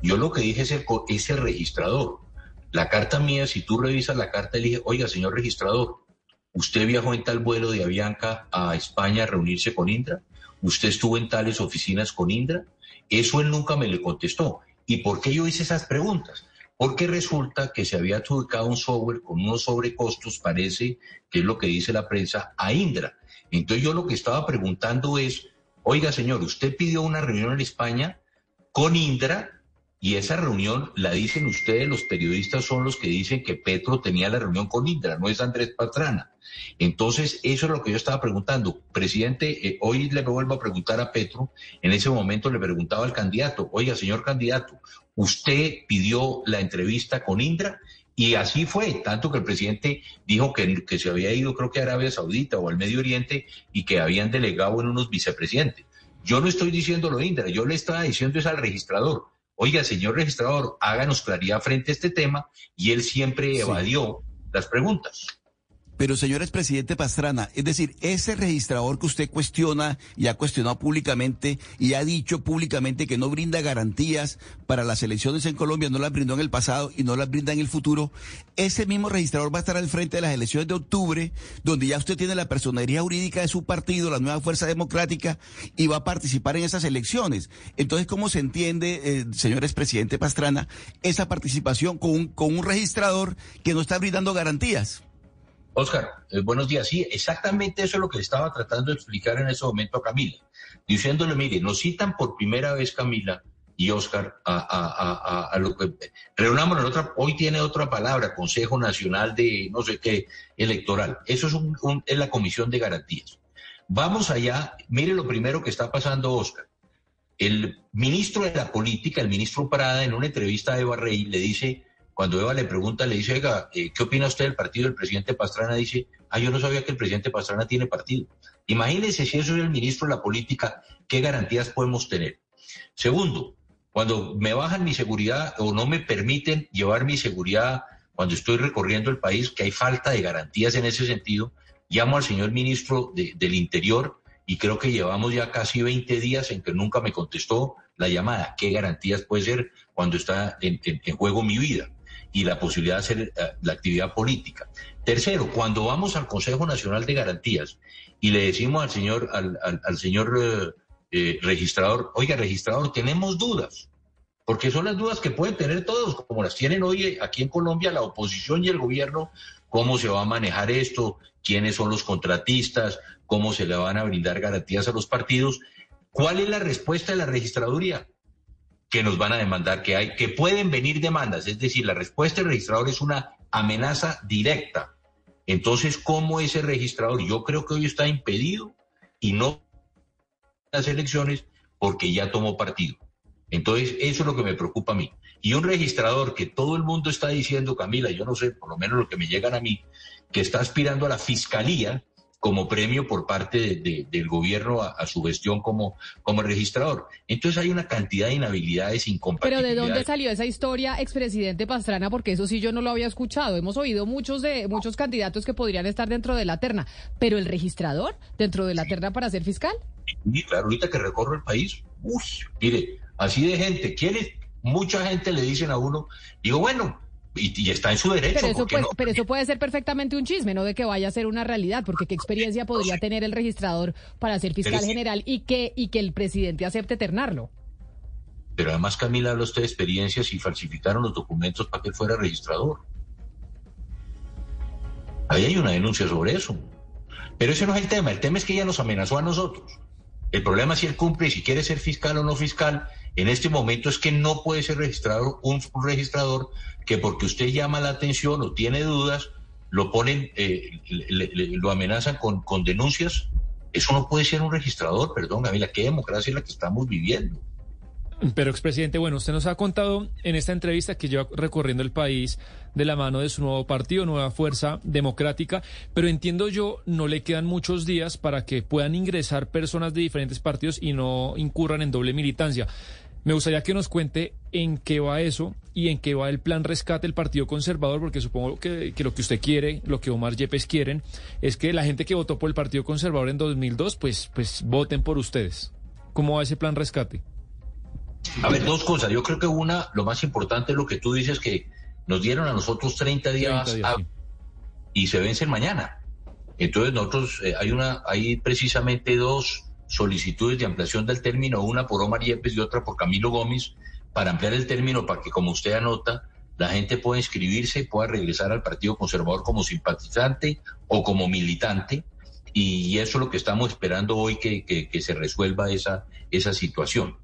[SPEAKER 51] Yo lo que dije es el, es el registrador. La carta mía, si tú revisas la carta, le dije, oiga, señor registrador, ¿usted viajó en tal vuelo de Avianca a España a reunirse con Indra? ¿Usted estuvo en tales oficinas con Indra? Eso él nunca me le contestó. ¿Y por qué yo hice esas preguntas? Porque resulta que se había adjudicado un software con unos sobrecostos, parece que es lo que dice la prensa, a Indra. Entonces yo lo que estaba preguntando es, oiga señor, usted pidió una reunión en España con Indra Y esa reunión la dicen ustedes, los periodistas son los que dicen que Petro tenía la reunión con Indra, no es Andrés Pastrana. Entonces, eso es lo que yo estaba preguntando. Presidente, eh, hoy le vuelvo a preguntar a Petro, en ese momento le preguntaba al candidato, oiga, señor candidato, ¿usted pidió la entrevista con Indra? Y así fue, tanto que el presidente dijo que, se había ido, creo que a Arabia Saudita o al Medio Oriente, y que habían delegado en unos vicepresidentes. Yo no estoy diciéndolo, Indra, yo le estaba diciendo es al registrador. Oiga, señor registrador, háganos claridad frente a este tema, y él siempre evadió las preguntas.
[SPEAKER 28] Pero, señor expresidente Pastrana, es decir, ese registrador que usted cuestiona y ha cuestionado públicamente y ha dicho públicamente que no brinda garantías para las elecciones en Colombia, no las brindó en el pasado y no las brinda en el futuro, ese mismo registrador va a estar al frente de las elecciones de octubre, donde ya usted tiene la personería jurídica de su partido, la nueva Fuerza Democrática, y va a participar en esas elecciones. Entonces, ¿cómo se entiende, eh, señor expresidente Pastrana, esa participación con un, con un registrador que no está brindando garantías?
[SPEAKER 51] Oscar, eh, buenos días. Sí, exactamente eso es lo que estaba tratando de explicar en ese momento a Camila, diciéndole, mire, nos citan por primera vez Camila y Oscar a, a, a, lo que reunámonos en otra, hoy tiene otra palabra, Consejo Nacional de no sé qué electoral. Eso es, un, es la Comisión de Garantías. Vamos allá, mire lo primero que está pasando, Oscar. El ministro de la política, el ministro Prada, en una entrevista a Eva Rey, le dice cuando Eva le pregunta, le dice, eh, ¿qué opina usted del partido del presidente Pastrana? Dice, ah, yo no sabía que el presidente Pastrana tiene partido. Imagínense si eso es el ministro de la política, ¿qué garantías podemos tener? Segundo, cuando me bajan mi seguridad o no me permiten llevar mi seguridad cuando estoy recorriendo el país, que hay falta de garantías en ese sentido, llamo al señor ministro del Interior y creo que llevamos ya casi 20 días en que nunca me contestó la llamada. ¿Qué garantías puede ser cuando está en juego mi vida? Y la posibilidad de hacer eh, la actividad política. Tercero, cuando vamos al Consejo Nacional de Garantías y le decimos al señor, al, al, señor eh, eh, registrador, oiga, registrador, tenemos dudas, porque son las dudas que pueden tener todos, como las tienen hoy aquí en Colombia la oposición y el gobierno, cómo se va a manejar esto, quiénes son los contratistas, cómo se le van a brindar garantías a los partidos. ¿Cuál es la respuesta de la registraduría? Que nos van a demandar, que hay, que pueden venir demandas, es decir, la respuesta del registrador es una amenaza directa. Entonces, ¿cómo ese registrador? Yo creo que hoy está impedido y no las elecciones porque ya tomó partido. Entonces, eso es lo que me preocupa a mí. Y un registrador que todo el mundo está diciendo, Camila, yo no sé, por lo menos lo que me llegan a mí, que está aspirando a la fiscalía, como premio por parte del gobierno a, su gestión como, como registrador. Entonces hay una cantidad de inhabilidades, incompatibilidades.
[SPEAKER 17] Pero ¿de dónde salió esa historia, expresidente Pastrana? Porque eso sí yo no lo había escuchado. Hemos oído muchos de muchos candidatos que podrían estar dentro de la terna, pero el registrador dentro de la terna para ser fiscal.
[SPEAKER 51] Sí, claro, ahorita que recorro el país, uy, mire, así de gente, quiere, mucha gente le dicen a uno, digo, bueno, y, está en su derecho.
[SPEAKER 17] Pero eso, puede, pero eso puede ser perfectamente un chisme, no de que vaya a ser una realidad, porque qué experiencia podría tener el registrador para ser fiscal general y que, y que el presidente acepte ternarlo.
[SPEAKER 51] Pero además, Camila, habla usted de experiencias y falsificaron los documentos para que fuera registrador. Ahí hay una denuncia sobre eso. Pero ese no es el tema. El tema es que ella nos amenazó a nosotros. El problema es si él cumple y si quiere ser fiscal o no fiscal en este momento es que no puede ser registrado un, registrador que porque usted llama la atención o tiene dudas, lo ponen, eh, lo amenazan con, con denuncias. Eso no puede ser un registrador, perdón, Gabriela, qué democracia es la que estamos viviendo.
[SPEAKER 19] Pero, expresidente, bueno, usted nos ha contado en esta entrevista que lleva recorriendo el país de la mano de su nuevo partido, Nueva Fuerza Democrática, pero entiendo yo, no le quedan muchos días para que puedan ingresar personas de diferentes partidos y no incurran en doble militancia. Me gustaría que nos cuente en qué va eso y en qué va el plan rescate del Partido Conservador, porque supongo que, lo que usted quiere, lo que Omar Yepes quieren, es que la gente que votó por el Partido Conservador en 2002, pues, pues voten por ustedes. ¿Cómo va ese plan rescate?
[SPEAKER 51] A ver, dos cosas. Yo creo que una, lo más importante es lo que tú dices, que nos dieron a nosotros 30 días, y se vencen mañana. Entonces nosotros, eh, hay una, hay precisamente dos solicitudes de ampliación del término, una por Omar Yepes y otra por Camilo Gómez, para ampliar el término para que, como usted anota, la gente pueda inscribirse y pueda regresar al Partido Conservador como simpatizante o como militante. y eso es lo que estamos esperando hoy que, que, se resuelva esa, esa situación.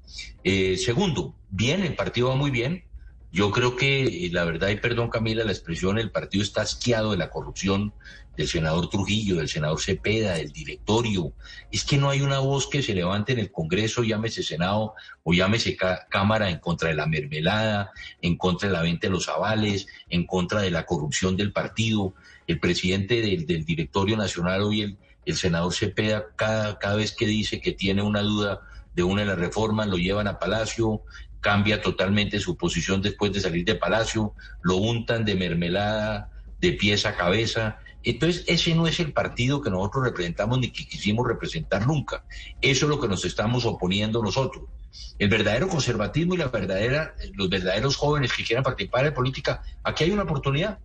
[SPEAKER 51] Eh, segundo, bien, el partido va muy bien. Yo creo que, la verdad, y perdón Camila la expresión, el partido está asqueado de la corrupción del senador Trujillo, del senador Cepeda, del directorio. Es que no hay una voz que se levante en el Congreso, llámese Senado o llámese Cámara, en contra de la mermelada, en contra de la venta de los avales, en contra de la corrupción del partido. El presidente del, del directorio nacional hoy, el el senador Cepeda, cada, cada vez que dice que tiene una duda de una de las reformas, lo llevan a Palacio, cambia totalmente su posición después de salir de Palacio, lo untan de mermelada, de pies a cabeza. Entonces, ese no es el partido que nosotros representamos ni que quisimos representar nunca. Eso es lo que nos estamos oponiendo nosotros. El verdadero conservatismo y la verdadera, los verdaderos jóvenes que quieran participar en política, aquí hay una oportunidad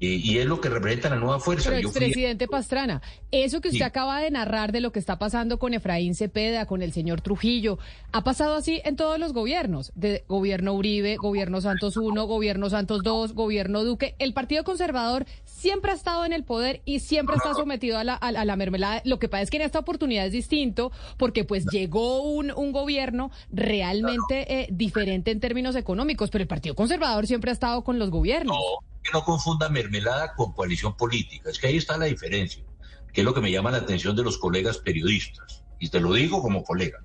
[SPEAKER 51] y es lo que representa la nueva fuerza.
[SPEAKER 17] Pero, expresidente Pastrana, eso que usted acaba de narrar de lo que está pasando con Efraín Cepeda, con el señor Trujillo, ha pasado así en todos los gobiernos, de gobierno Uribe, gobierno Santos I, gobierno Santos II, gobierno Duque. El Partido Conservador siempre ha estado en el poder y siempre está sometido a la, a, la mermelada. Lo que pasa es que en esta oportunidad es distinto porque pues llegó un, un gobierno realmente eh, diferente en términos económicos, pero el Partido Conservador siempre ha estado con los gobiernos
[SPEAKER 51] que no confunda mermelada con coalición política. Es que ahí está la diferencia, que es lo que me llama la atención de los colegas periodistas. Y te lo digo como colega.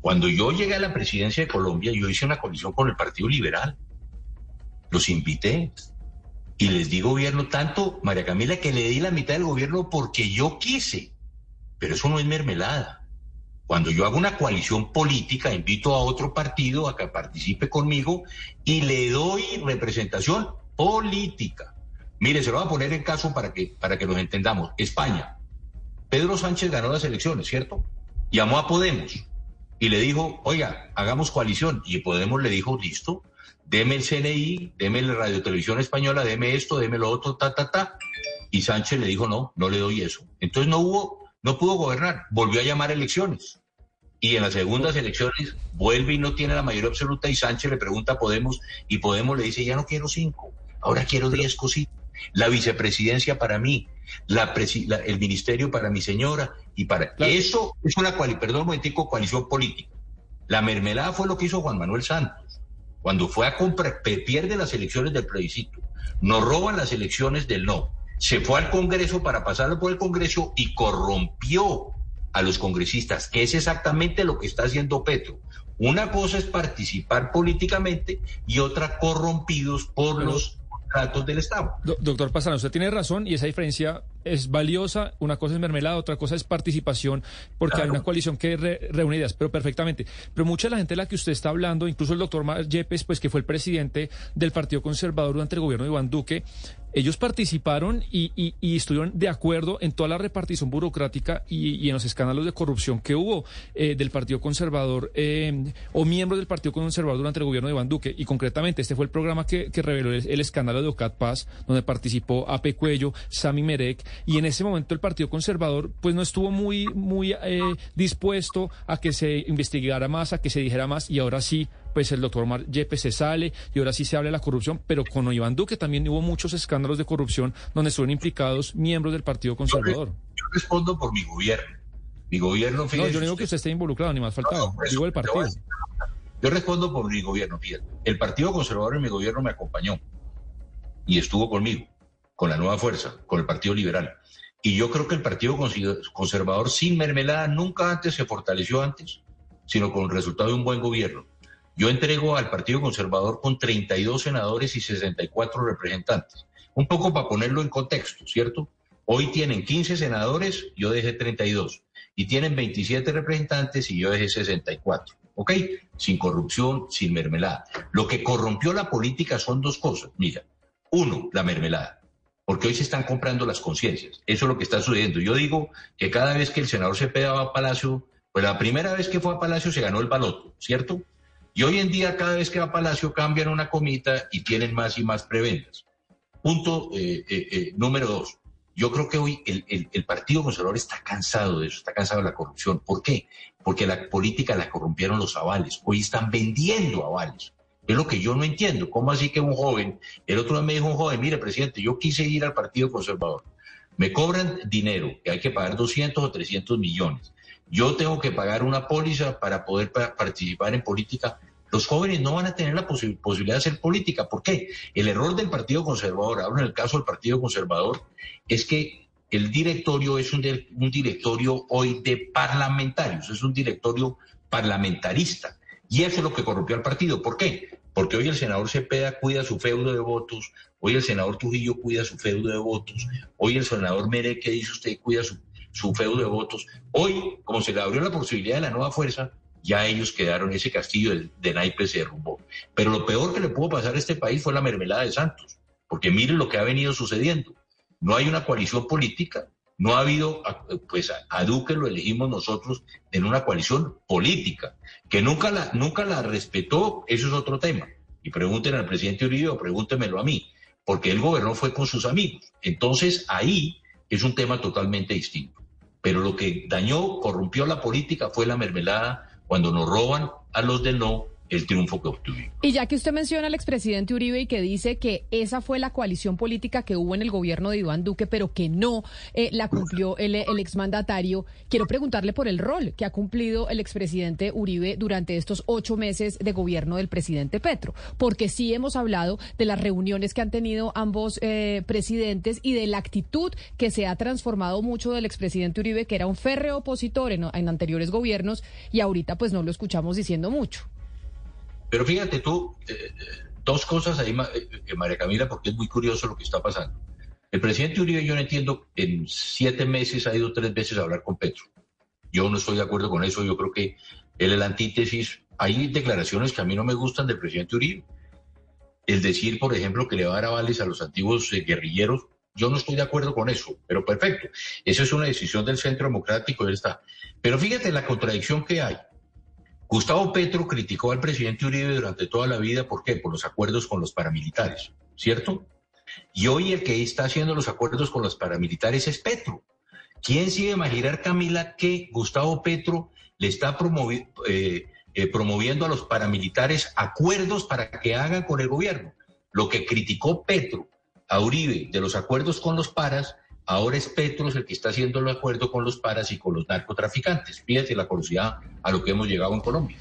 [SPEAKER 51] Cuando yo llegué a la presidencia de Colombia, yo hice una coalición con el Partido Liberal. Los invité. Y les di gobierno tanto, María Camila, que le di la mitad del gobierno porque yo quise. Pero eso no es mermelada. Cuando yo hago una coalición política, invito a otro partido a que participe conmigo y le doy representación política. Mire, se lo voy a poner en caso para que, para que nos entendamos. España. Pedro Sánchez ganó las elecciones, ¿cierto? Llamó a Podemos y le dijo, oiga, hagamos coalición. Y Podemos le dijo, listo, deme el CNI, deme la Radio Televisión Española, deme esto, deme lo otro, ta, ta, ta. Y Sánchez le dijo, no, no le doy eso. Entonces no hubo, no pudo gobernar, volvió a llamar elecciones y en las segundas elecciones vuelve y no tiene la mayoría absoluta y Sánchez le pregunta a Podemos y Podemos le dice, ya no quiero cinco, ahora quiero diez cositas. La vicepresidencia para mí, la, el ministerio para mi señora y para... Eso es una, perdón un momentico, coalición política. La mermelada fue lo que hizo Juan Manuel Santos. Cuando fue a comprar, pierde las elecciones del plebiscito, nos roban las elecciones del no, se fue al Congreso para pasarlo por el Congreso y corrompió a los congresistas, que es exactamente lo que está haciendo Petro. Una cosa es participar políticamente y otra corrompidos por los contratos del Estado.
[SPEAKER 19] doctor Pastrana, usted tiene razón y esa diferencia es valiosa. Una cosa es mermelada, otra cosa es participación, porque hay una coalición que reúne ideas, pero perfectamente. Pero mucha de la gente de la que usted está hablando, incluso el doctor Yepes, pues que fue el presidente del Partido Conservador durante el gobierno de Iván Duque, ellos participaron y, estuvieron de acuerdo en toda la repartición burocrática y, en los escándalos de corrupción que hubo eh, del Partido Conservador eh, o miembros del Partido Conservador durante el gobierno de Iván Duque. Y concretamente, este fue el programa que, reveló el, escándalo de Ocat Paz, donde participó Ape Cuello, Sami Merek, y en ese momento el Partido Conservador pues no estuvo muy, muy eh, dispuesto a que se investigara más, a que se dijera más, y ahora sí pues el doctor Omar Yepes se sale y ahora sí se habla de la corrupción, pero con Iván Duque también hubo muchos escándalos de corrupción donde estuvieron implicados miembros del Partido Conservador.
[SPEAKER 51] Yo, respondo por mi gobierno. Mi gobierno,
[SPEAKER 19] No, yo no digo que usted esté involucrado, ni más faltaba. digo el partido.
[SPEAKER 51] Yo respondo por mi gobierno, fíjate. El Partido Conservador en mi gobierno me acompañó y estuvo conmigo, con la nueva fuerza, con el Partido Liberal. Y yo creo que el Partido Conservador sin mermelada nunca antes se fortaleció antes, sino con el resultado de un buen gobierno. Yo entrego al Partido Conservador con 32 senadores y 64 representantes. Un poco para ponerlo en contexto, ¿cierto? Hoy tienen 15 senadores, yo dejé 32. Y tienen 27 representantes y yo dejé 64. ¿Ok? Sin corrupción, sin mermelada. Lo que corrompió la política son dos cosas. Mira, uno, la mermelada. Porque hoy se están comprando las conciencias. Eso es lo que está sucediendo. Yo digo que cada vez que el senador Cepeda va a Palacio, pues la primera vez que fue a Palacio se ganó el baloto, ¿cierto? Y hoy en día, cada vez que va a Palacio, cambian una comita y tienen más y más preventas. Punto eh, eh, eh, número dos. Yo creo que hoy el, Partido Conservador está cansado de eso, está cansado de la corrupción. ¿Por qué? Porque la política la corrompieron los avales. Hoy están vendiendo avales. Es lo que yo no entiendo. ¿Cómo así que un joven, el otro día me dijo un joven, mire, presidente, yo quise ir al Partido Conservador. me cobran dinero, que hay que pagar 200 o 300 millones. Yo tengo que pagar una póliza para poder participar en política. Los jóvenes no van a tener la posibilidad de hacer política. ¿Por qué? El error del Partido Conservador, ahora en el caso del Partido Conservador, es que el directorio es un, un directorio hoy de parlamentarios, es un directorio parlamentarista. Y eso es lo que corrompió al partido. ¿Por qué? Porque hoy el senador Cepeda cuida su feudo de votos, hoy el senador Trujillo cuida su feudo de votos, hoy el senador Mere, ¿qué dice usted? Cuida su, su feudo de votos. Hoy, como se le abrió la posibilidad de la nueva fuerza, ya ellos quedaron, ese castillo de, de naipes se derrumbó. Pero lo peor que le pudo pasar a este país fue la mermelada de Santos, porque miren lo que ha venido sucediendo. No hay una coalición política, no ha habido, pues a Duque lo elegimos nosotros en una coalición política, que nunca la, nunca la respetó, eso es otro tema. Y pregunten al presidente Uribe o pregúntemelo a mí, porque él gobernó fue con sus amigos. Entonces ahí es un tema totalmente distinto. Pero lo que dañó, corrompió la política fue la mermelada cuando nos roban a los del no el triunfo que obtuvimos.
[SPEAKER 17] Y ya que usted menciona al expresidente Uribe y que dice que esa fue la coalición política que hubo en el gobierno de Iván Duque, pero que no eh, la cumplió el, el, exmandatario, quiero preguntarle por el rol que ha cumplido el expresidente Uribe durante estos ocho meses de gobierno del presidente Petro, porque sí hemos hablado de las reuniones que han tenido ambos eh, presidentes y de la actitud que se ha transformado mucho del expresidente Uribe, que era un férreo opositor en, en anteriores gobiernos y ahorita pues no lo escuchamos diciendo mucho.
[SPEAKER 51] Pero fíjate tú, eh, eh, dos cosas ahí, eh, María Camila, porque es muy curioso lo que está pasando. El presidente Uribe, yo no entiendo, en siete meses ha ido tres veces a hablar con Petro. Yo no estoy de acuerdo con eso, yo creo que él es la antítesis. Hay declaraciones que a mí no me gustan del presidente Uribe. El decir, por ejemplo, que le va a dar avales a los antiguos guerrilleros, yo no estoy de acuerdo con eso, pero perfecto. Eso es una decisión del Centro Democrático, él está. Pero fíjate la contradicción que hay. Gustavo Petro criticó al presidente Uribe durante toda la vida, ¿por qué? Por los acuerdos con los paramilitares, ¿cierto? Y hoy el que está haciendo los acuerdos con los paramilitares es Petro. ¿Quién sigue imaginar, Camila, que Gustavo Petro le está eh, eh, promoviendo a los paramilitares acuerdos para que hagan con el gobierno? Lo que criticó Petro a Uribe de los acuerdos con los paras, Ahora es Petros el que está haciendo el acuerdo con los paras y con los narcotraficantes. Fíjate la curiosidad a lo que hemos llegado en Colombia.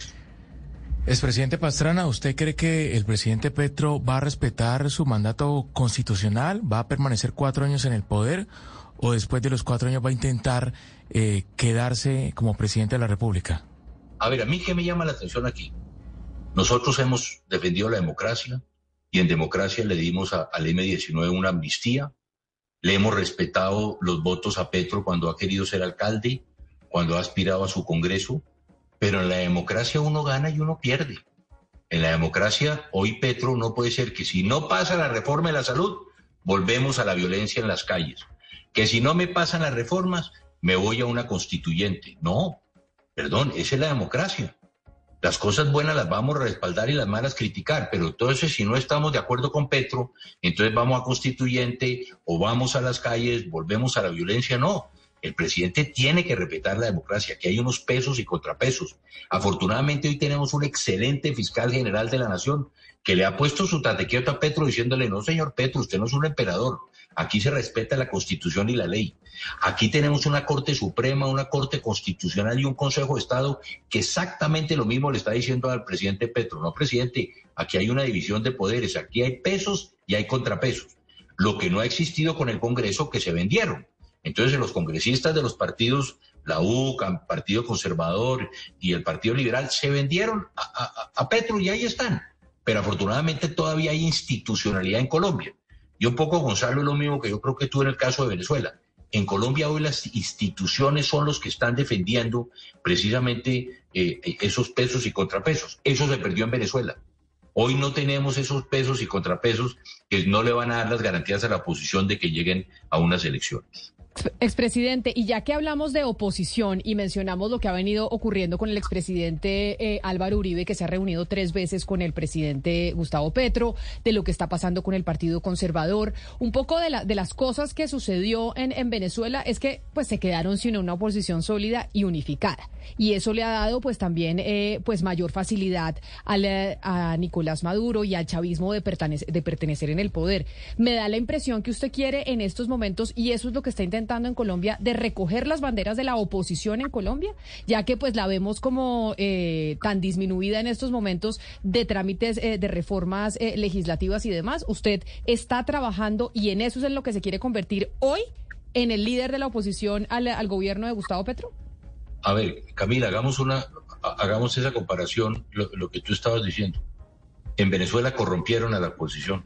[SPEAKER 53] Expresidente Pastrana, ¿usted cree que el presidente Petro va a respetar su mandato constitucional? ¿Va a permanecer cuatro años en el poder? ¿O después de los cuatro años va a intentar eh, quedarse como presidente de la República?
[SPEAKER 51] A ver, a mí qué me llama la atención aquí. Nosotros hemos defendido la democracia y en democracia le dimos al M19 una amnistía le hemos respetado los votos a Petro cuando ha querido ser alcalde, cuando ha aspirado a su Congreso, pero en la democracia uno gana y uno pierde. En la democracia, hoy Petro no puede ser que si no pasa la reforma de la salud, volvemos a la violencia en las calles. Que si no me pasan las reformas, me voy a una constituyente. No, perdón, esa es la democracia. Las cosas buenas las vamos a respaldar y las malas criticar, pero entonces si no estamos de acuerdo con Petro, entonces vamos a constituyente o vamos a las calles, volvemos a la violencia, no. El presidente tiene que respetar la democracia, que hay unos pesos y contrapesos. Afortunadamente hoy tenemos un excelente fiscal general de la nación que le ha puesto su tatequieto a Petro diciéndole, no señor Petro, usted no es un emperador, Aquí se respeta la Constitución y la ley. Aquí tenemos una Corte Suprema, una Corte Constitucional y un Consejo de Estado que exactamente lo mismo le está diciendo al presidente Petro. No, presidente, aquí hay una división de poderes, aquí hay pesos y hay contrapesos. Lo que no ha existido con el Congreso que se vendieron. Entonces los congresistas de los partidos, la UCA, Partido Conservador y el Partido Liberal, se vendieron a, a, a Petro y ahí están. Pero afortunadamente todavía hay institucionalidad en Colombia. Y un poco, Gonzalo, lo mismo que yo creo que tú en el caso de Venezuela. En Colombia hoy las instituciones son los que están defendiendo precisamente eh, esos pesos y contrapesos. Eso se perdió en Venezuela. Hoy no tenemos esos pesos y contrapesos que no le van a dar las garantías a la oposición de que lleguen a unas elecciones.
[SPEAKER 17] Expresidente, y ya que hablamos de oposición y mencionamos lo que ha venido ocurriendo con el expresidente eh, Álvaro Uribe, que se ha reunido tres veces con el presidente Gustavo Petro, de lo que está pasando con el Partido Conservador, un poco de, la, de las cosas que sucedió en, en Venezuela es que pues se quedaron sin una oposición sólida y unificada. Y eso le ha dado pues también eh, pues mayor facilidad eh, a Nicolás Maduro y al chavismo de, pertenecer, de pertenecer en el poder. Me da la impresión que usted quiere en estos momentos, y eso es lo que está intentando en Colombia de recoger las banderas de la oposición en Colombia, ya que pues la vemos como eh, tan disminuida en estos momentos de trámites eh, de reformas eh, legislativas y demás. Usted está trabajando y en eso es en lo que se quiere convertir hoy en el líder de la oposición al, gobierno de Gustavo Petro.
[SPEAKER 51] A ver, Camila, hagamos una, hagamos esa comparación, lo, lo que tú estabas diciendo. En Venezuela corrompieron a la oposición.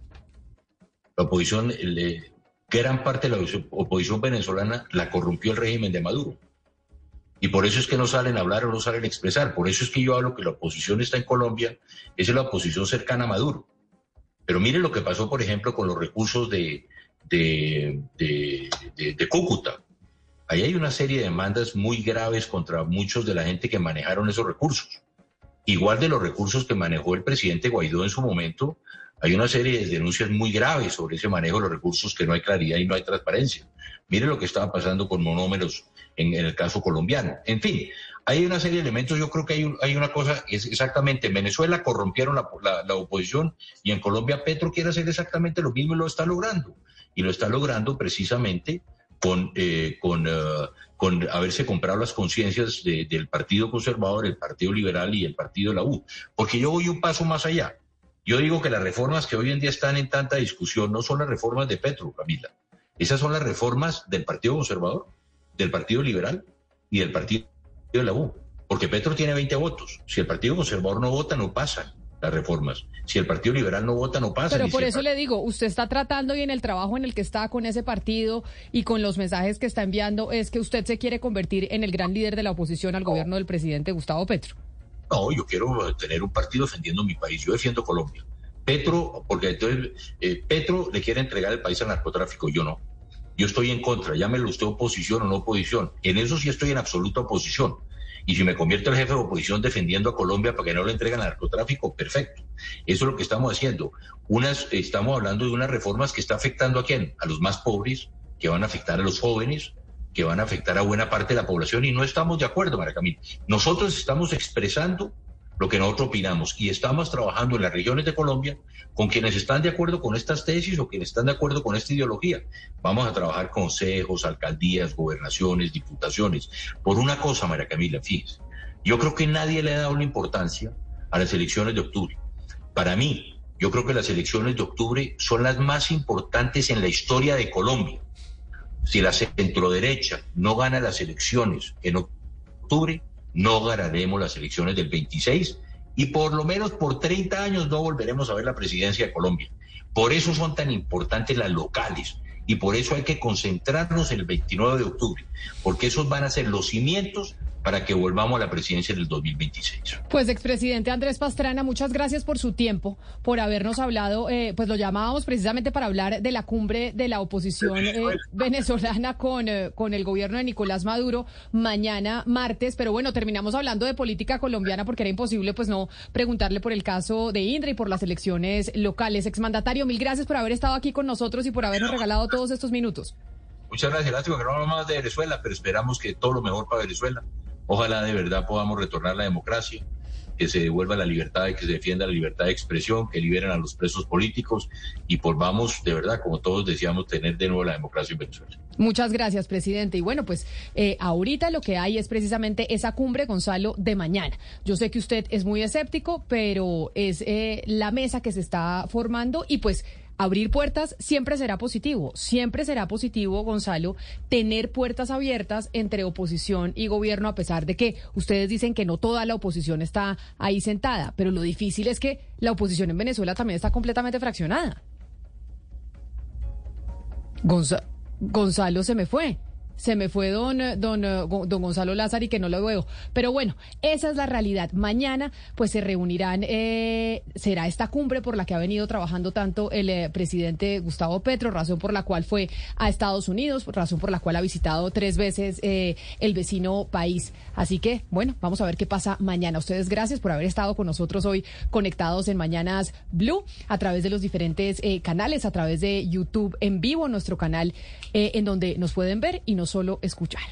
[SPEAKER 51] La oposición le, gran parte de la oposición venezolana la corrompió el régimen de Maduro. Y por eso es que no salen a hablar o no salen a expresar. Por eso es que yo hablo que la oposición está en Colombia, es la oposición cercana a Maduro. Pero mire lo que pasó, por ejemplo, con los recursos de, de, de, Cúcuta. Ahí hay una serie de demandas muy graves contra muchos de la gente que manejaron esos recursos. Igual de los recursos que manejó el presidente Guaidó en su momento, hay una serie de denuncias muy graves sobre ese manejo de los recursos que no hay claridad y no hay transparencia. Mire lo que estaba pasando con monómeros en, el caso colombiano. En fin, hay una serie de elementos. Yo creo que hay, hay una cosa, es exactamente, en Venezuela corrompieron la, oposición y en Colombia Petro quiere hacer exactamente lo mismo y lo está logrando. Y lo está logrando precisamente con, eh, con, eh, con haberse comprado las conciencias del Partido Conservador, el Partido Liberal y el Partido de la U. Porque yo voy un paso más allá. Yo digo que las reformas que hoy en día están en tanta discusión no son las reformas de Petro, Camila. Esas son las reformas del Partido Conservador, del Partido Liberal y del Partido de la U. Porque Petro tiene 20 votos. Si el Partido Conservador no vota, no pasan las reformas. Si el Partido Liberal no vota, no pasa.
[SPEAKER 17] Pero por eso le digo, usted está tratando y en el trabajo en el que está con ese partido y con los mensajes que está enviando es que usted se quiere convertir en el gran líder de la oposición al gobierno del presidente Gustavo Petro.
[SPEAKER 51] No, yo quiero tener un partido defendiendo mi país. Yo defiendo Colombia. Petro, porque entonces eh, Petro le quiere entregar el país al narcotráfico, yo no. Yo estoy en contra, llámelo usted oposición o no oposición. En eso sí estoy en absoluta oposición. Y si me convierto en jefe de oposición defendiendo a Colombia para que no le entreguen al narcotráfico, perfecto. Eso es lo que estamos haciendo. Unas, estamos hablando de unas reformas que está afectando a quién? A los más pobres, que van a afectar a los jóvenes, que van a afectar a buena parte de la población y no estamos de acuerdo, Maracamín. Nosotros estamos expresando lo que nosotros opinamos y estamos trabajando en las regiones de Colombia con quienes están de acuerdo con estas tesis o quienes están de acuerdo con esta ideología. Vamos a trabajar consejos, alcaldías, gobernaciones, diputaciones. Por una cosa, María Camila, fíjese, yo creo que nadie le ha dado la importancia a las elecciones de octubre. Para mí, yo creo que las elecciones de octubre son las más importantes en la historia de Colombia si la centroderecha no gana las elecciones en octubre, no ganaremos las elecciones del 26 y por lo menos por 30 años no volveremos a ver la presidencia de Colombia. Por eso son tan importantes las locales y por eso hay que concentrarnos el 29 de octubre, porque esos van a ser los cimientos para que volvamos a la presidencia del 2026.
[SPEAKER 17] Pues, expresidente Andrés Pastrana, muchas gracias por su tiempo, por habernos hablado, eh, pues lo llamábamos precisamente para hablar de la cumbre de la oposición eh, venezolana con, eh, con el gobierno de Nicolás Maduro mañana martes, pero bueno, terminamos hablando de política colombiana porque era imposible pues no preguntarle por el caso de Indra y por las elecciones locales. Exmandatario, mil gracias por haber estado aquí con nosotros y por habernos regalado todos estos minutos.
[SPEAKER 51] Muchas gracias, lástima que no hablamos más de Venezuela, pero esperamos que todo lo mejor para Venezuela. Ojalá de verdad podamos retornar la democracia, que se devuelva la libertad y que se defienda la libertad de expresión, que liberen a los presos políticos y volvamos de verdad, como todos decíamos, tener de nuevo la democracia en Venezuela.
[SPEAKER 17] Muchas gracias, presidente. Y bueno, pues eh, ahorita lo que hay es precisamente esa cumbre, Gonzalo, de mañana. Yo sé que usted es muy escéptico, pero es eh, la mesa que se está formando y pues abrir puertas siempre será positivo, siempre será positivo, Gonzalo, tener puertas abiertas entre oposición y gobierno, a pesar de que ustedes dicen que no toda la oposición está ahí sentada, pero lo difícil es que la oposición en Venezuela también está completamente fraccionada. Gonzalo se me fue. Se me fue don, don, don Gonzalo Lázaro y que no lo veo. Pero bueno, esa es la realidad. Mañana pues se reunirán, eh, será esta cumbre por la que ha venido trabajando tanto el eh, presidente Gustavo Petro, razón por la cual fue a Estados Unidos, razón por la cual ha visitado tres veces eh, el vecino país. Así que bueno, vamos a ver qué pasa mañana. Ustedes gracias por haber estado con nosotros hoy conectados en Mañanas Blue a través de los diferentes canales, a través de YouTube en vivo, nuestro canal en donde nos pueden ver y nos solo escuchar.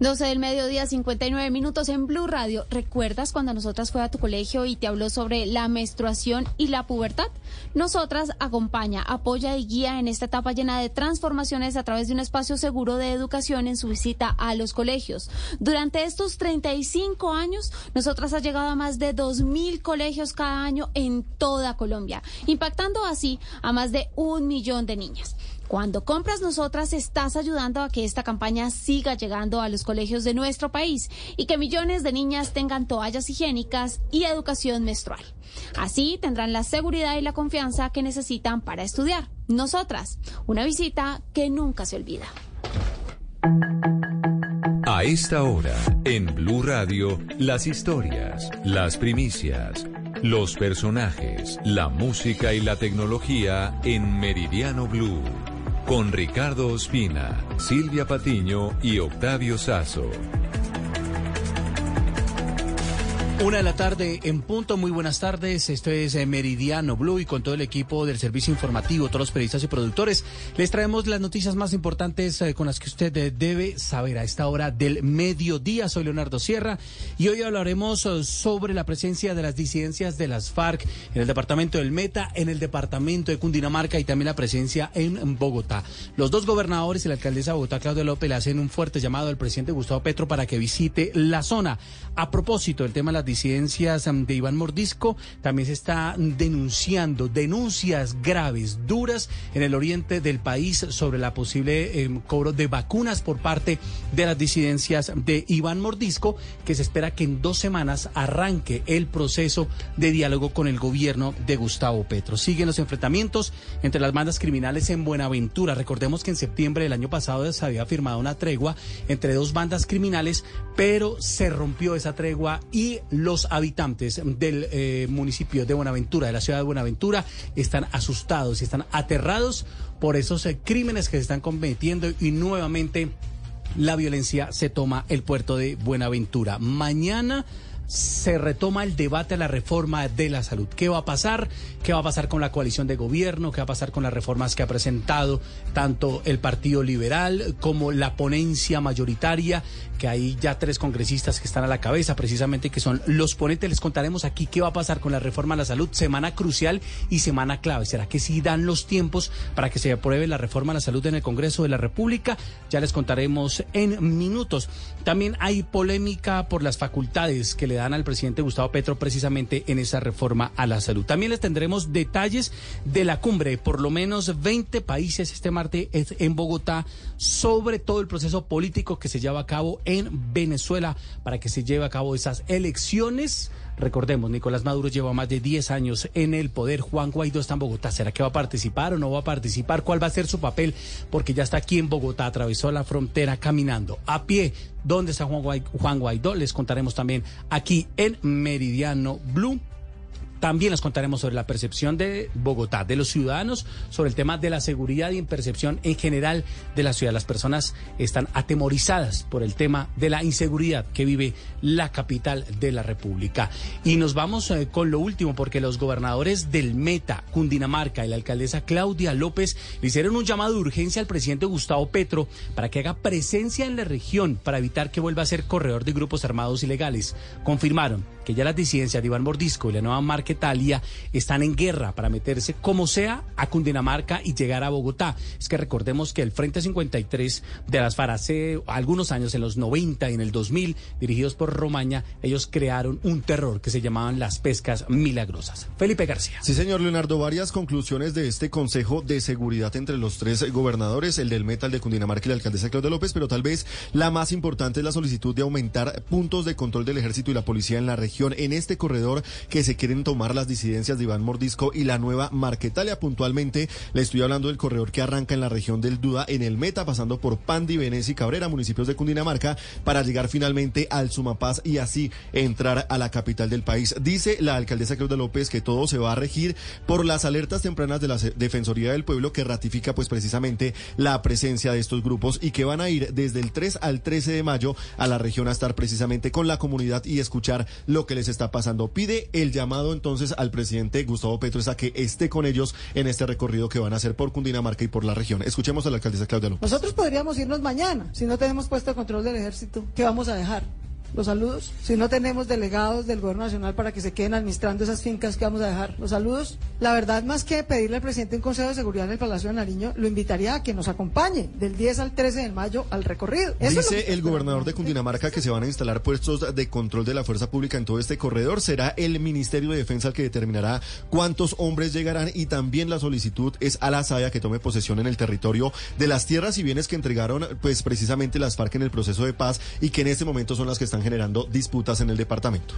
[SPEAKER 6] 12 del mediodía, 59 minutos en Blue Radio. ¿Recuerdas cuando nosotras fue a tu colegio y te habló sobre la menstruación y la pubertad? Nosotras acompaña, apoya y guía en esta etapa llena de transformaciones a través de un espacio seguro de educación en su visita a los colegios. Durante estos 35 años, nosotras ha llegado a más de 2.000 colegios cada año en toda Colombia, impactando así a más de un millón de niñas. Cuando compras nosotras estás ayudando a que esta campaña siga llegando a los colegios de nuestro país y que millones de niñas tengan toallas higiénicas y educación menstrual. Así tendrán la seguridad y la confianza que necesitan para estudiar. Nosotras, una visita que nunca se olvida.
[SPEAKER 24] A esta hora, en Blue Radio, las historias, las primicias, los personajes, la música y la tecnología en Meridiano Blue con Ricardo Ospina, Silvia Patiño y Octavio Sazo.
[SPEAKER 8] Una de la tarde en punto, muy buenas tardes. Esto es eh, Meridiano Blue y con todo el equipo del servicio informativo, todos los periodistas y productores, les traemos las noticias más importantes eh, con las que usted eh, debe saber a esta hora del mediodía. Soy Leonardo Sierra y hoy hablaremos sobre la presencia de las disidencias de las FARC en el departamento del Meta, en el departamento de Cundinamarca y también la presencia en Bogotá. Los dos gobernadores y la alcaldesa de Bogotá, Claudia López, le hacen un fuerte llamado al presidente Gustavo Petro para que visite la zona. A propósito del tema de las disidencias um, de Iván Mordisco, también se está denunciando denuncias graves, duras en el oriente del país sobre la posible em, cobro de vacunas por parte de las disidencias de Iván Mordisco, que se espera que en dos semanas arranque el proceso de diálogo con el gobierno de Gustavo Petro. Siguen los enfrentamientos entre las bandas criminales en Buenaventura. Recordemos que en septiembre del año pasado se había firmado una tregua entre dos bandas criminales, pero se rompió esa tregua y los habitantes del eh, municipio de Buenaventura, de la ciudad de Buenaventura, están asustados y están aterrados por esos eh, crímenes que se están cometiendo y nuevamente la violencia se toma el puerto de Buenaventura. Mañana se retoma el debate a la reforma de la salud. ¿Qué va a pasar? ¿Qué va a pasar con la coalición de gobierno? ¿Qué va a pasar con las reformas que ha presentado tanto el Partido Liberal como la ponencia mayoritaria? Que hay ya tres congresistas que están a la cabeza, precisamente que son los ponentes. Les contaremos aquí qué va a pasar con la reforma a la salud. Semana crucial y semana clave. ¿Será que sí dan los tiempos para que se apruebe la reforma a la salud en el Congreso de la República? Ya les contaremos en minutos. También hay polémica por las facultades que le dan al presidente Gustavo Petro precisamente en esa reforma a la salud. También les tendremos detalles de la cumbre, por lo menos 20 países este martes en Bogotá, sobre todo el proceso político que se lleva a cabo en Venezuela para que se lleve a cabo esas elecciones. Recordemos, Nicolás Maduro lleva más de 10 años en el poder. Juan Guaidó está en Bogotá. ¿Será que va a participar o no va a participar? ¿Cuál va a ser su papel? Porque ya está aquí en Bogotá, atravesó la frontera caminando a pie. ¿Dónde está Juan Guaidó? Les contaremos también aquí en Meridiano Blue. También les contaremos sobre la percepción de Bogotá, de los ciudadanos, sobre el tema de la seguridad y percepción en general de la ciudad. Las personas están atemorizadas por el tema de la inseguridad que vive la capital de la República. Y nos vamos eh, con lo último, porque los gobernadores del Meta, Cundinamarca y la alcaldesa Claudia López le hicieron un llamado de urgencia al presidente Gustavo Petro para que haga presencia en la región para evitar que vuelva a ser corredor de grupos armados ilegales. Confirmaron que ya las disidencias de Iván Mordisco y la nueva marca Italia están en guerra para meterse como sea a Cundinamarca y llegar a Bogotá. Es que recordemos que el Frente 53 de las FARC hace algunos años, en los 90 y en el 2000, dirigidos por Romaña, ellos crearon un terror que se llamaban las pescas milagrosas. Felipe García.
[SPEAKER 39] Sí, señor Leonardo, varias conclusiones de este Consejo de Seguridad entre los tres gobernadores, el del Meta, el de Cundinamarca y la alcaldesa Claudia López, pero tal vez la más importante es la solicitud de aumentar puntos de control del ejército y la policía en la región en este corredor que se quieren tomar las disidencias de Iván Mordisco y la nueva Marquetalia. Puntualmente le estoy hablando del corredor que arranca en la región del Duda, en el Meta, pasando por Pandi, Venecia y Cabrera, municipios de Cundinamarca, para llegar finalmente al Sumapaz y así entrar a la capital del país. Dice la alcaldesa Claudia López que todo se va a regir por las alertas tempranas de la Defensoría del Pueblo que ratifica pues precisamente la presencia de estos grupos y que van a ir desde el 3 al 13 de mayo a la región a estar precisamente con la comunidad y escuchar lo que les está pasando. Pide el llamado entonces al presidente Gustavo Petro a que esté con ellos en este recorrido que van a hacer por Cundinamarca y por la región. Escuchemos a la alcaldesa Claudia López.
[SPEAKER 54] Nosotros podríamos irnos mañana si no tenemos puesto el control del ejército. ¿Qué vamos a dejar? Los saludos. Si no tenemos delegados del Gobierno Nacional para que se queden administrando esas fincas que vamos a dejar, los saludos. La verdad, más que pedirle al presidente un Consejo de Seguridad en el Palacio de Nariño, lo invitaría a que nos acompañe del 10 al 13 de mayo al recorrido.
[SPEAKER 39] Dice el gobernador de Cundinamarca que se van a instalar puestos de control de la fuerza pública en todo este corredor. Será el Ministerio de Defensa el que determinará cuántos hombres llegarán y también la solicitud es a la SAIA que tome posesión en el territorio de las tierras y bienes que entregaron pues precisamente las FARC en el proceso de paz y que en este momento son las que están generando disputas en el departamento.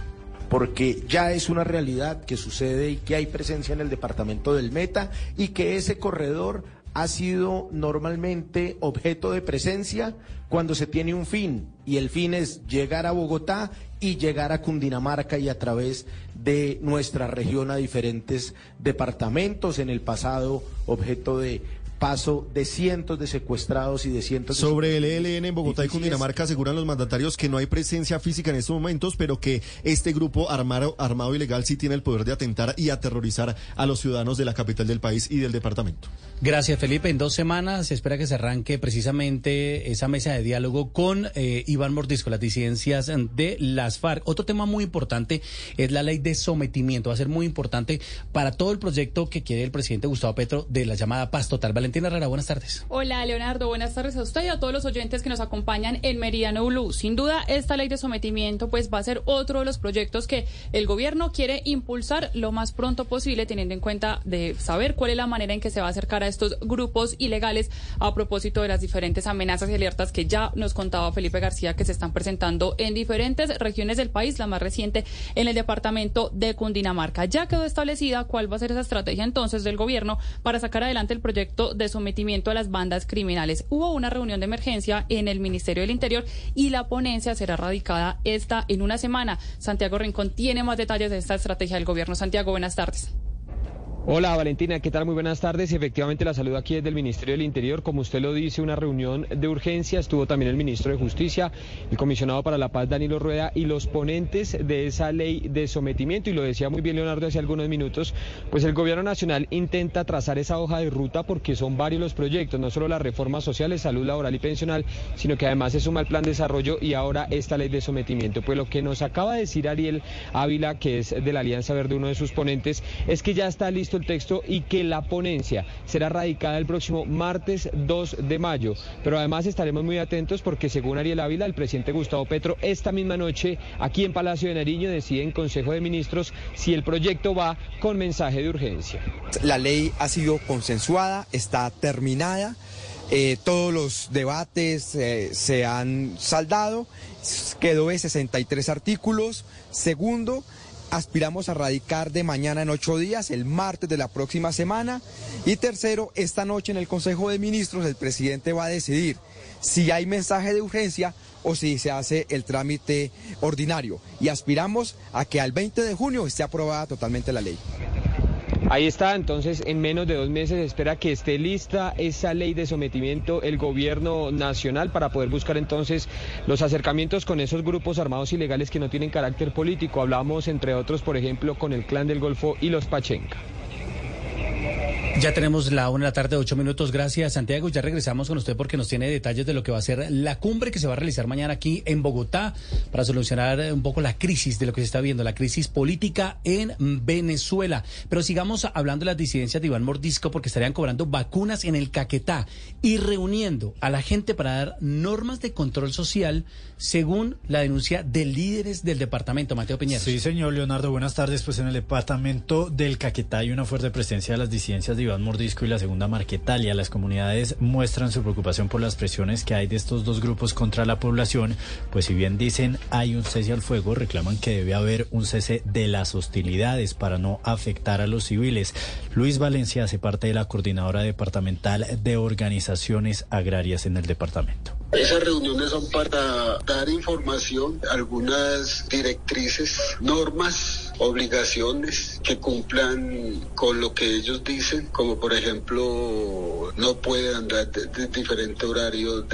[SPEAKER 55] Porque ya es una realidad que sucede y que hay presencia en el departamento del Meta y que ese corredor ha sido normalmente objeto de presencia cuando se tiene un fin y el fin es llegar a Bogotá y llegar a Cundinamarca y a través de nuestra región a diferentes departamentos en el pasado objeto de paso de cientos de secuestrados y de cientos
[SPEAKER 39] de... Sobre el ELN en Bogotá y Cundinamarca aseguran los mandatarios que no hay presencia física en estos momentos, pero que este grupo armado, armado ilegal sí tiene el poder de atentar y aterrorizar a los ciudadanos de la capital del país y del departamento.
[SPEAKER 8] Gracias, Felipe. En dos semanas se espera que se arranque precisamente esa mesa de diálogo con eh, Iván Mordisco, las disidencias de las FARC. Otro tema muy importante es la ley de sometimiento. Va a ser muy importante para todo el proyecto que quiere el presidente Gustavo Petro de la llamada paz total. Buenas tardes.
[SPEAKER 41] Hola, Leonardo. Buenas tardes a usted y a todos los oyentes que nos acompañan en Meridiano Blue. Sin duda, esta ley de sometimiento pues va a ser otro de los proyectos que el gobierno quiere impulsar lo más pronto posible, teniendo en cuenta de saber cuál es la manera en que se va a acercar a estos grupos ilegales a propósito de las diferentes amenazas y alertas que ya nos contaba Felipe García que se están presentando en diferentes regiones del país, la más reciente en el departamento de Cundinamarca. Ya quedó establecida cuál va a ser esa estrategia entonces del gobierno para sacar adelante el proyecto de sometimiento a las bandas criminales. Hubo una reunión de emergencia en el Ministerio del Interior y la ponencia será radicada esta en una semana. Santiago Rincón tiene más detalles de esta estrategia del gobierno. Santiago, buenas tardes.
[SPEAKER 19] Hola Valentina, ¿qué tal? Muy buenas tardes. Efectivamente la saludo aquí desde el Ministerio del Interior. Como usted lo dice, una reunión de urgencia. Estuvo también el ministro de Justicia, el comisionado para la paz Danilo Rueda y los ponentes de esa ley de sometimiento. Y lo decía muy bien Leonardo hace algunos minutos, pues el gobierno nacional intenta trazar esa hoja de ruta porque son varios los proyectos, no solo las reformas sociales, salud laboral y pensional, sino que además se suma el plan de desarrollo y ahora esta ley de sometimiento. Pues lo que nos acaba de decir Ariel Ávila, que es de la Alianza Verde, uno de sus ponentes, es que ya está listo el texto y que la ponencia será radicada el próximo martes 2 de mayo. Pero además estaremos muy atentos porque según Ariel Ávila, el presidente Gustavo Petro esta misma noche aquí en Palacio de Nariño decide en Consejo de Ministros si el proyecto va con mensaje de urgencia.
[SPEAKER 56] La ley ha sido consensuada, está terminada. Eh, todos los debates eh, se han saldado, quedó de 63 artículos. Segundo, aspiramos a radicar de mañana en ocho días, el martes de la próxima semana. Y tercero, esta noche en el Consejo de Ministros el presidente va a decidir si hay mensaje de urgencia o si se hace el trámite ordinario. Y aspiramos a que al 20 de junio esté aprobada totalmente la ley.
[SPEAKER 19] Ahí está, entonces en menos de dos meses espera que esté lista esa ley de sometimiento el gobierno nacional para poder buscar entonces los acercamientos con esos grupos armados ilegales que no tienen carácter político. Hablamos entre otros, por ejemplo, con el Clan del Golfo y los Pachenca.
[SPEAKER 8] Ya tenemos la una de la tarde, ocho minutos. Gracias, Santiago. Ya regresamos con usted porque nos tiene detalles de lo que va a ser la cumbre que se va a realizar mañana aquí en Bogotá para solucionar un poco la crisis de lo que se está viendo, la crisis política en Venezuela. Pero sigamos hablando de las disidencias de Iván Mordisco porque estarían cobrando vacunas en el Caquetá y reuniendo a la gente para dar normas de control social según la denuncia de líderes del departamento. Mateo Piñera.
[SPEAKER 57] Sí, señor Leonardo. Buenas tardes. Pues en el departamento del Caquetá hay una fuerte presencia de las disidencias de Iván Mordisco y la segunda Marquetalia. Las comunidades muestran su preocupación por las presiones que hay de estos dos grupos contra la población, pues si bien dicen hay un cese al fuego, reclaman que debe haber un cese de las hostilidades para no afectar a los civiles. Luis Valencia hace parte de la coordinadora departamental de organizaciones agrarias en el departamento.
[SPEAKER 58] Esas reuniones son para dar información, algunas directrices, normas, obligaciones que cumplan con lo que ellos dicen, como por ejemplo no puede andar de, diferente horario,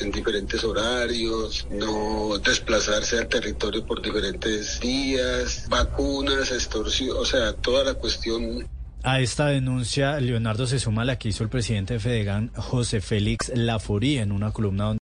[SPEAKER 58] en diferentes horarios, no desplazarse al territorio por diferentes días, vacunas, extorsión, o sea, toda la cuestión.
[SPEAKER 57] A esta denuncia, Leonardo se suma la que hizo el presidente de Fedegan, José Félix Laforí, en una columna donde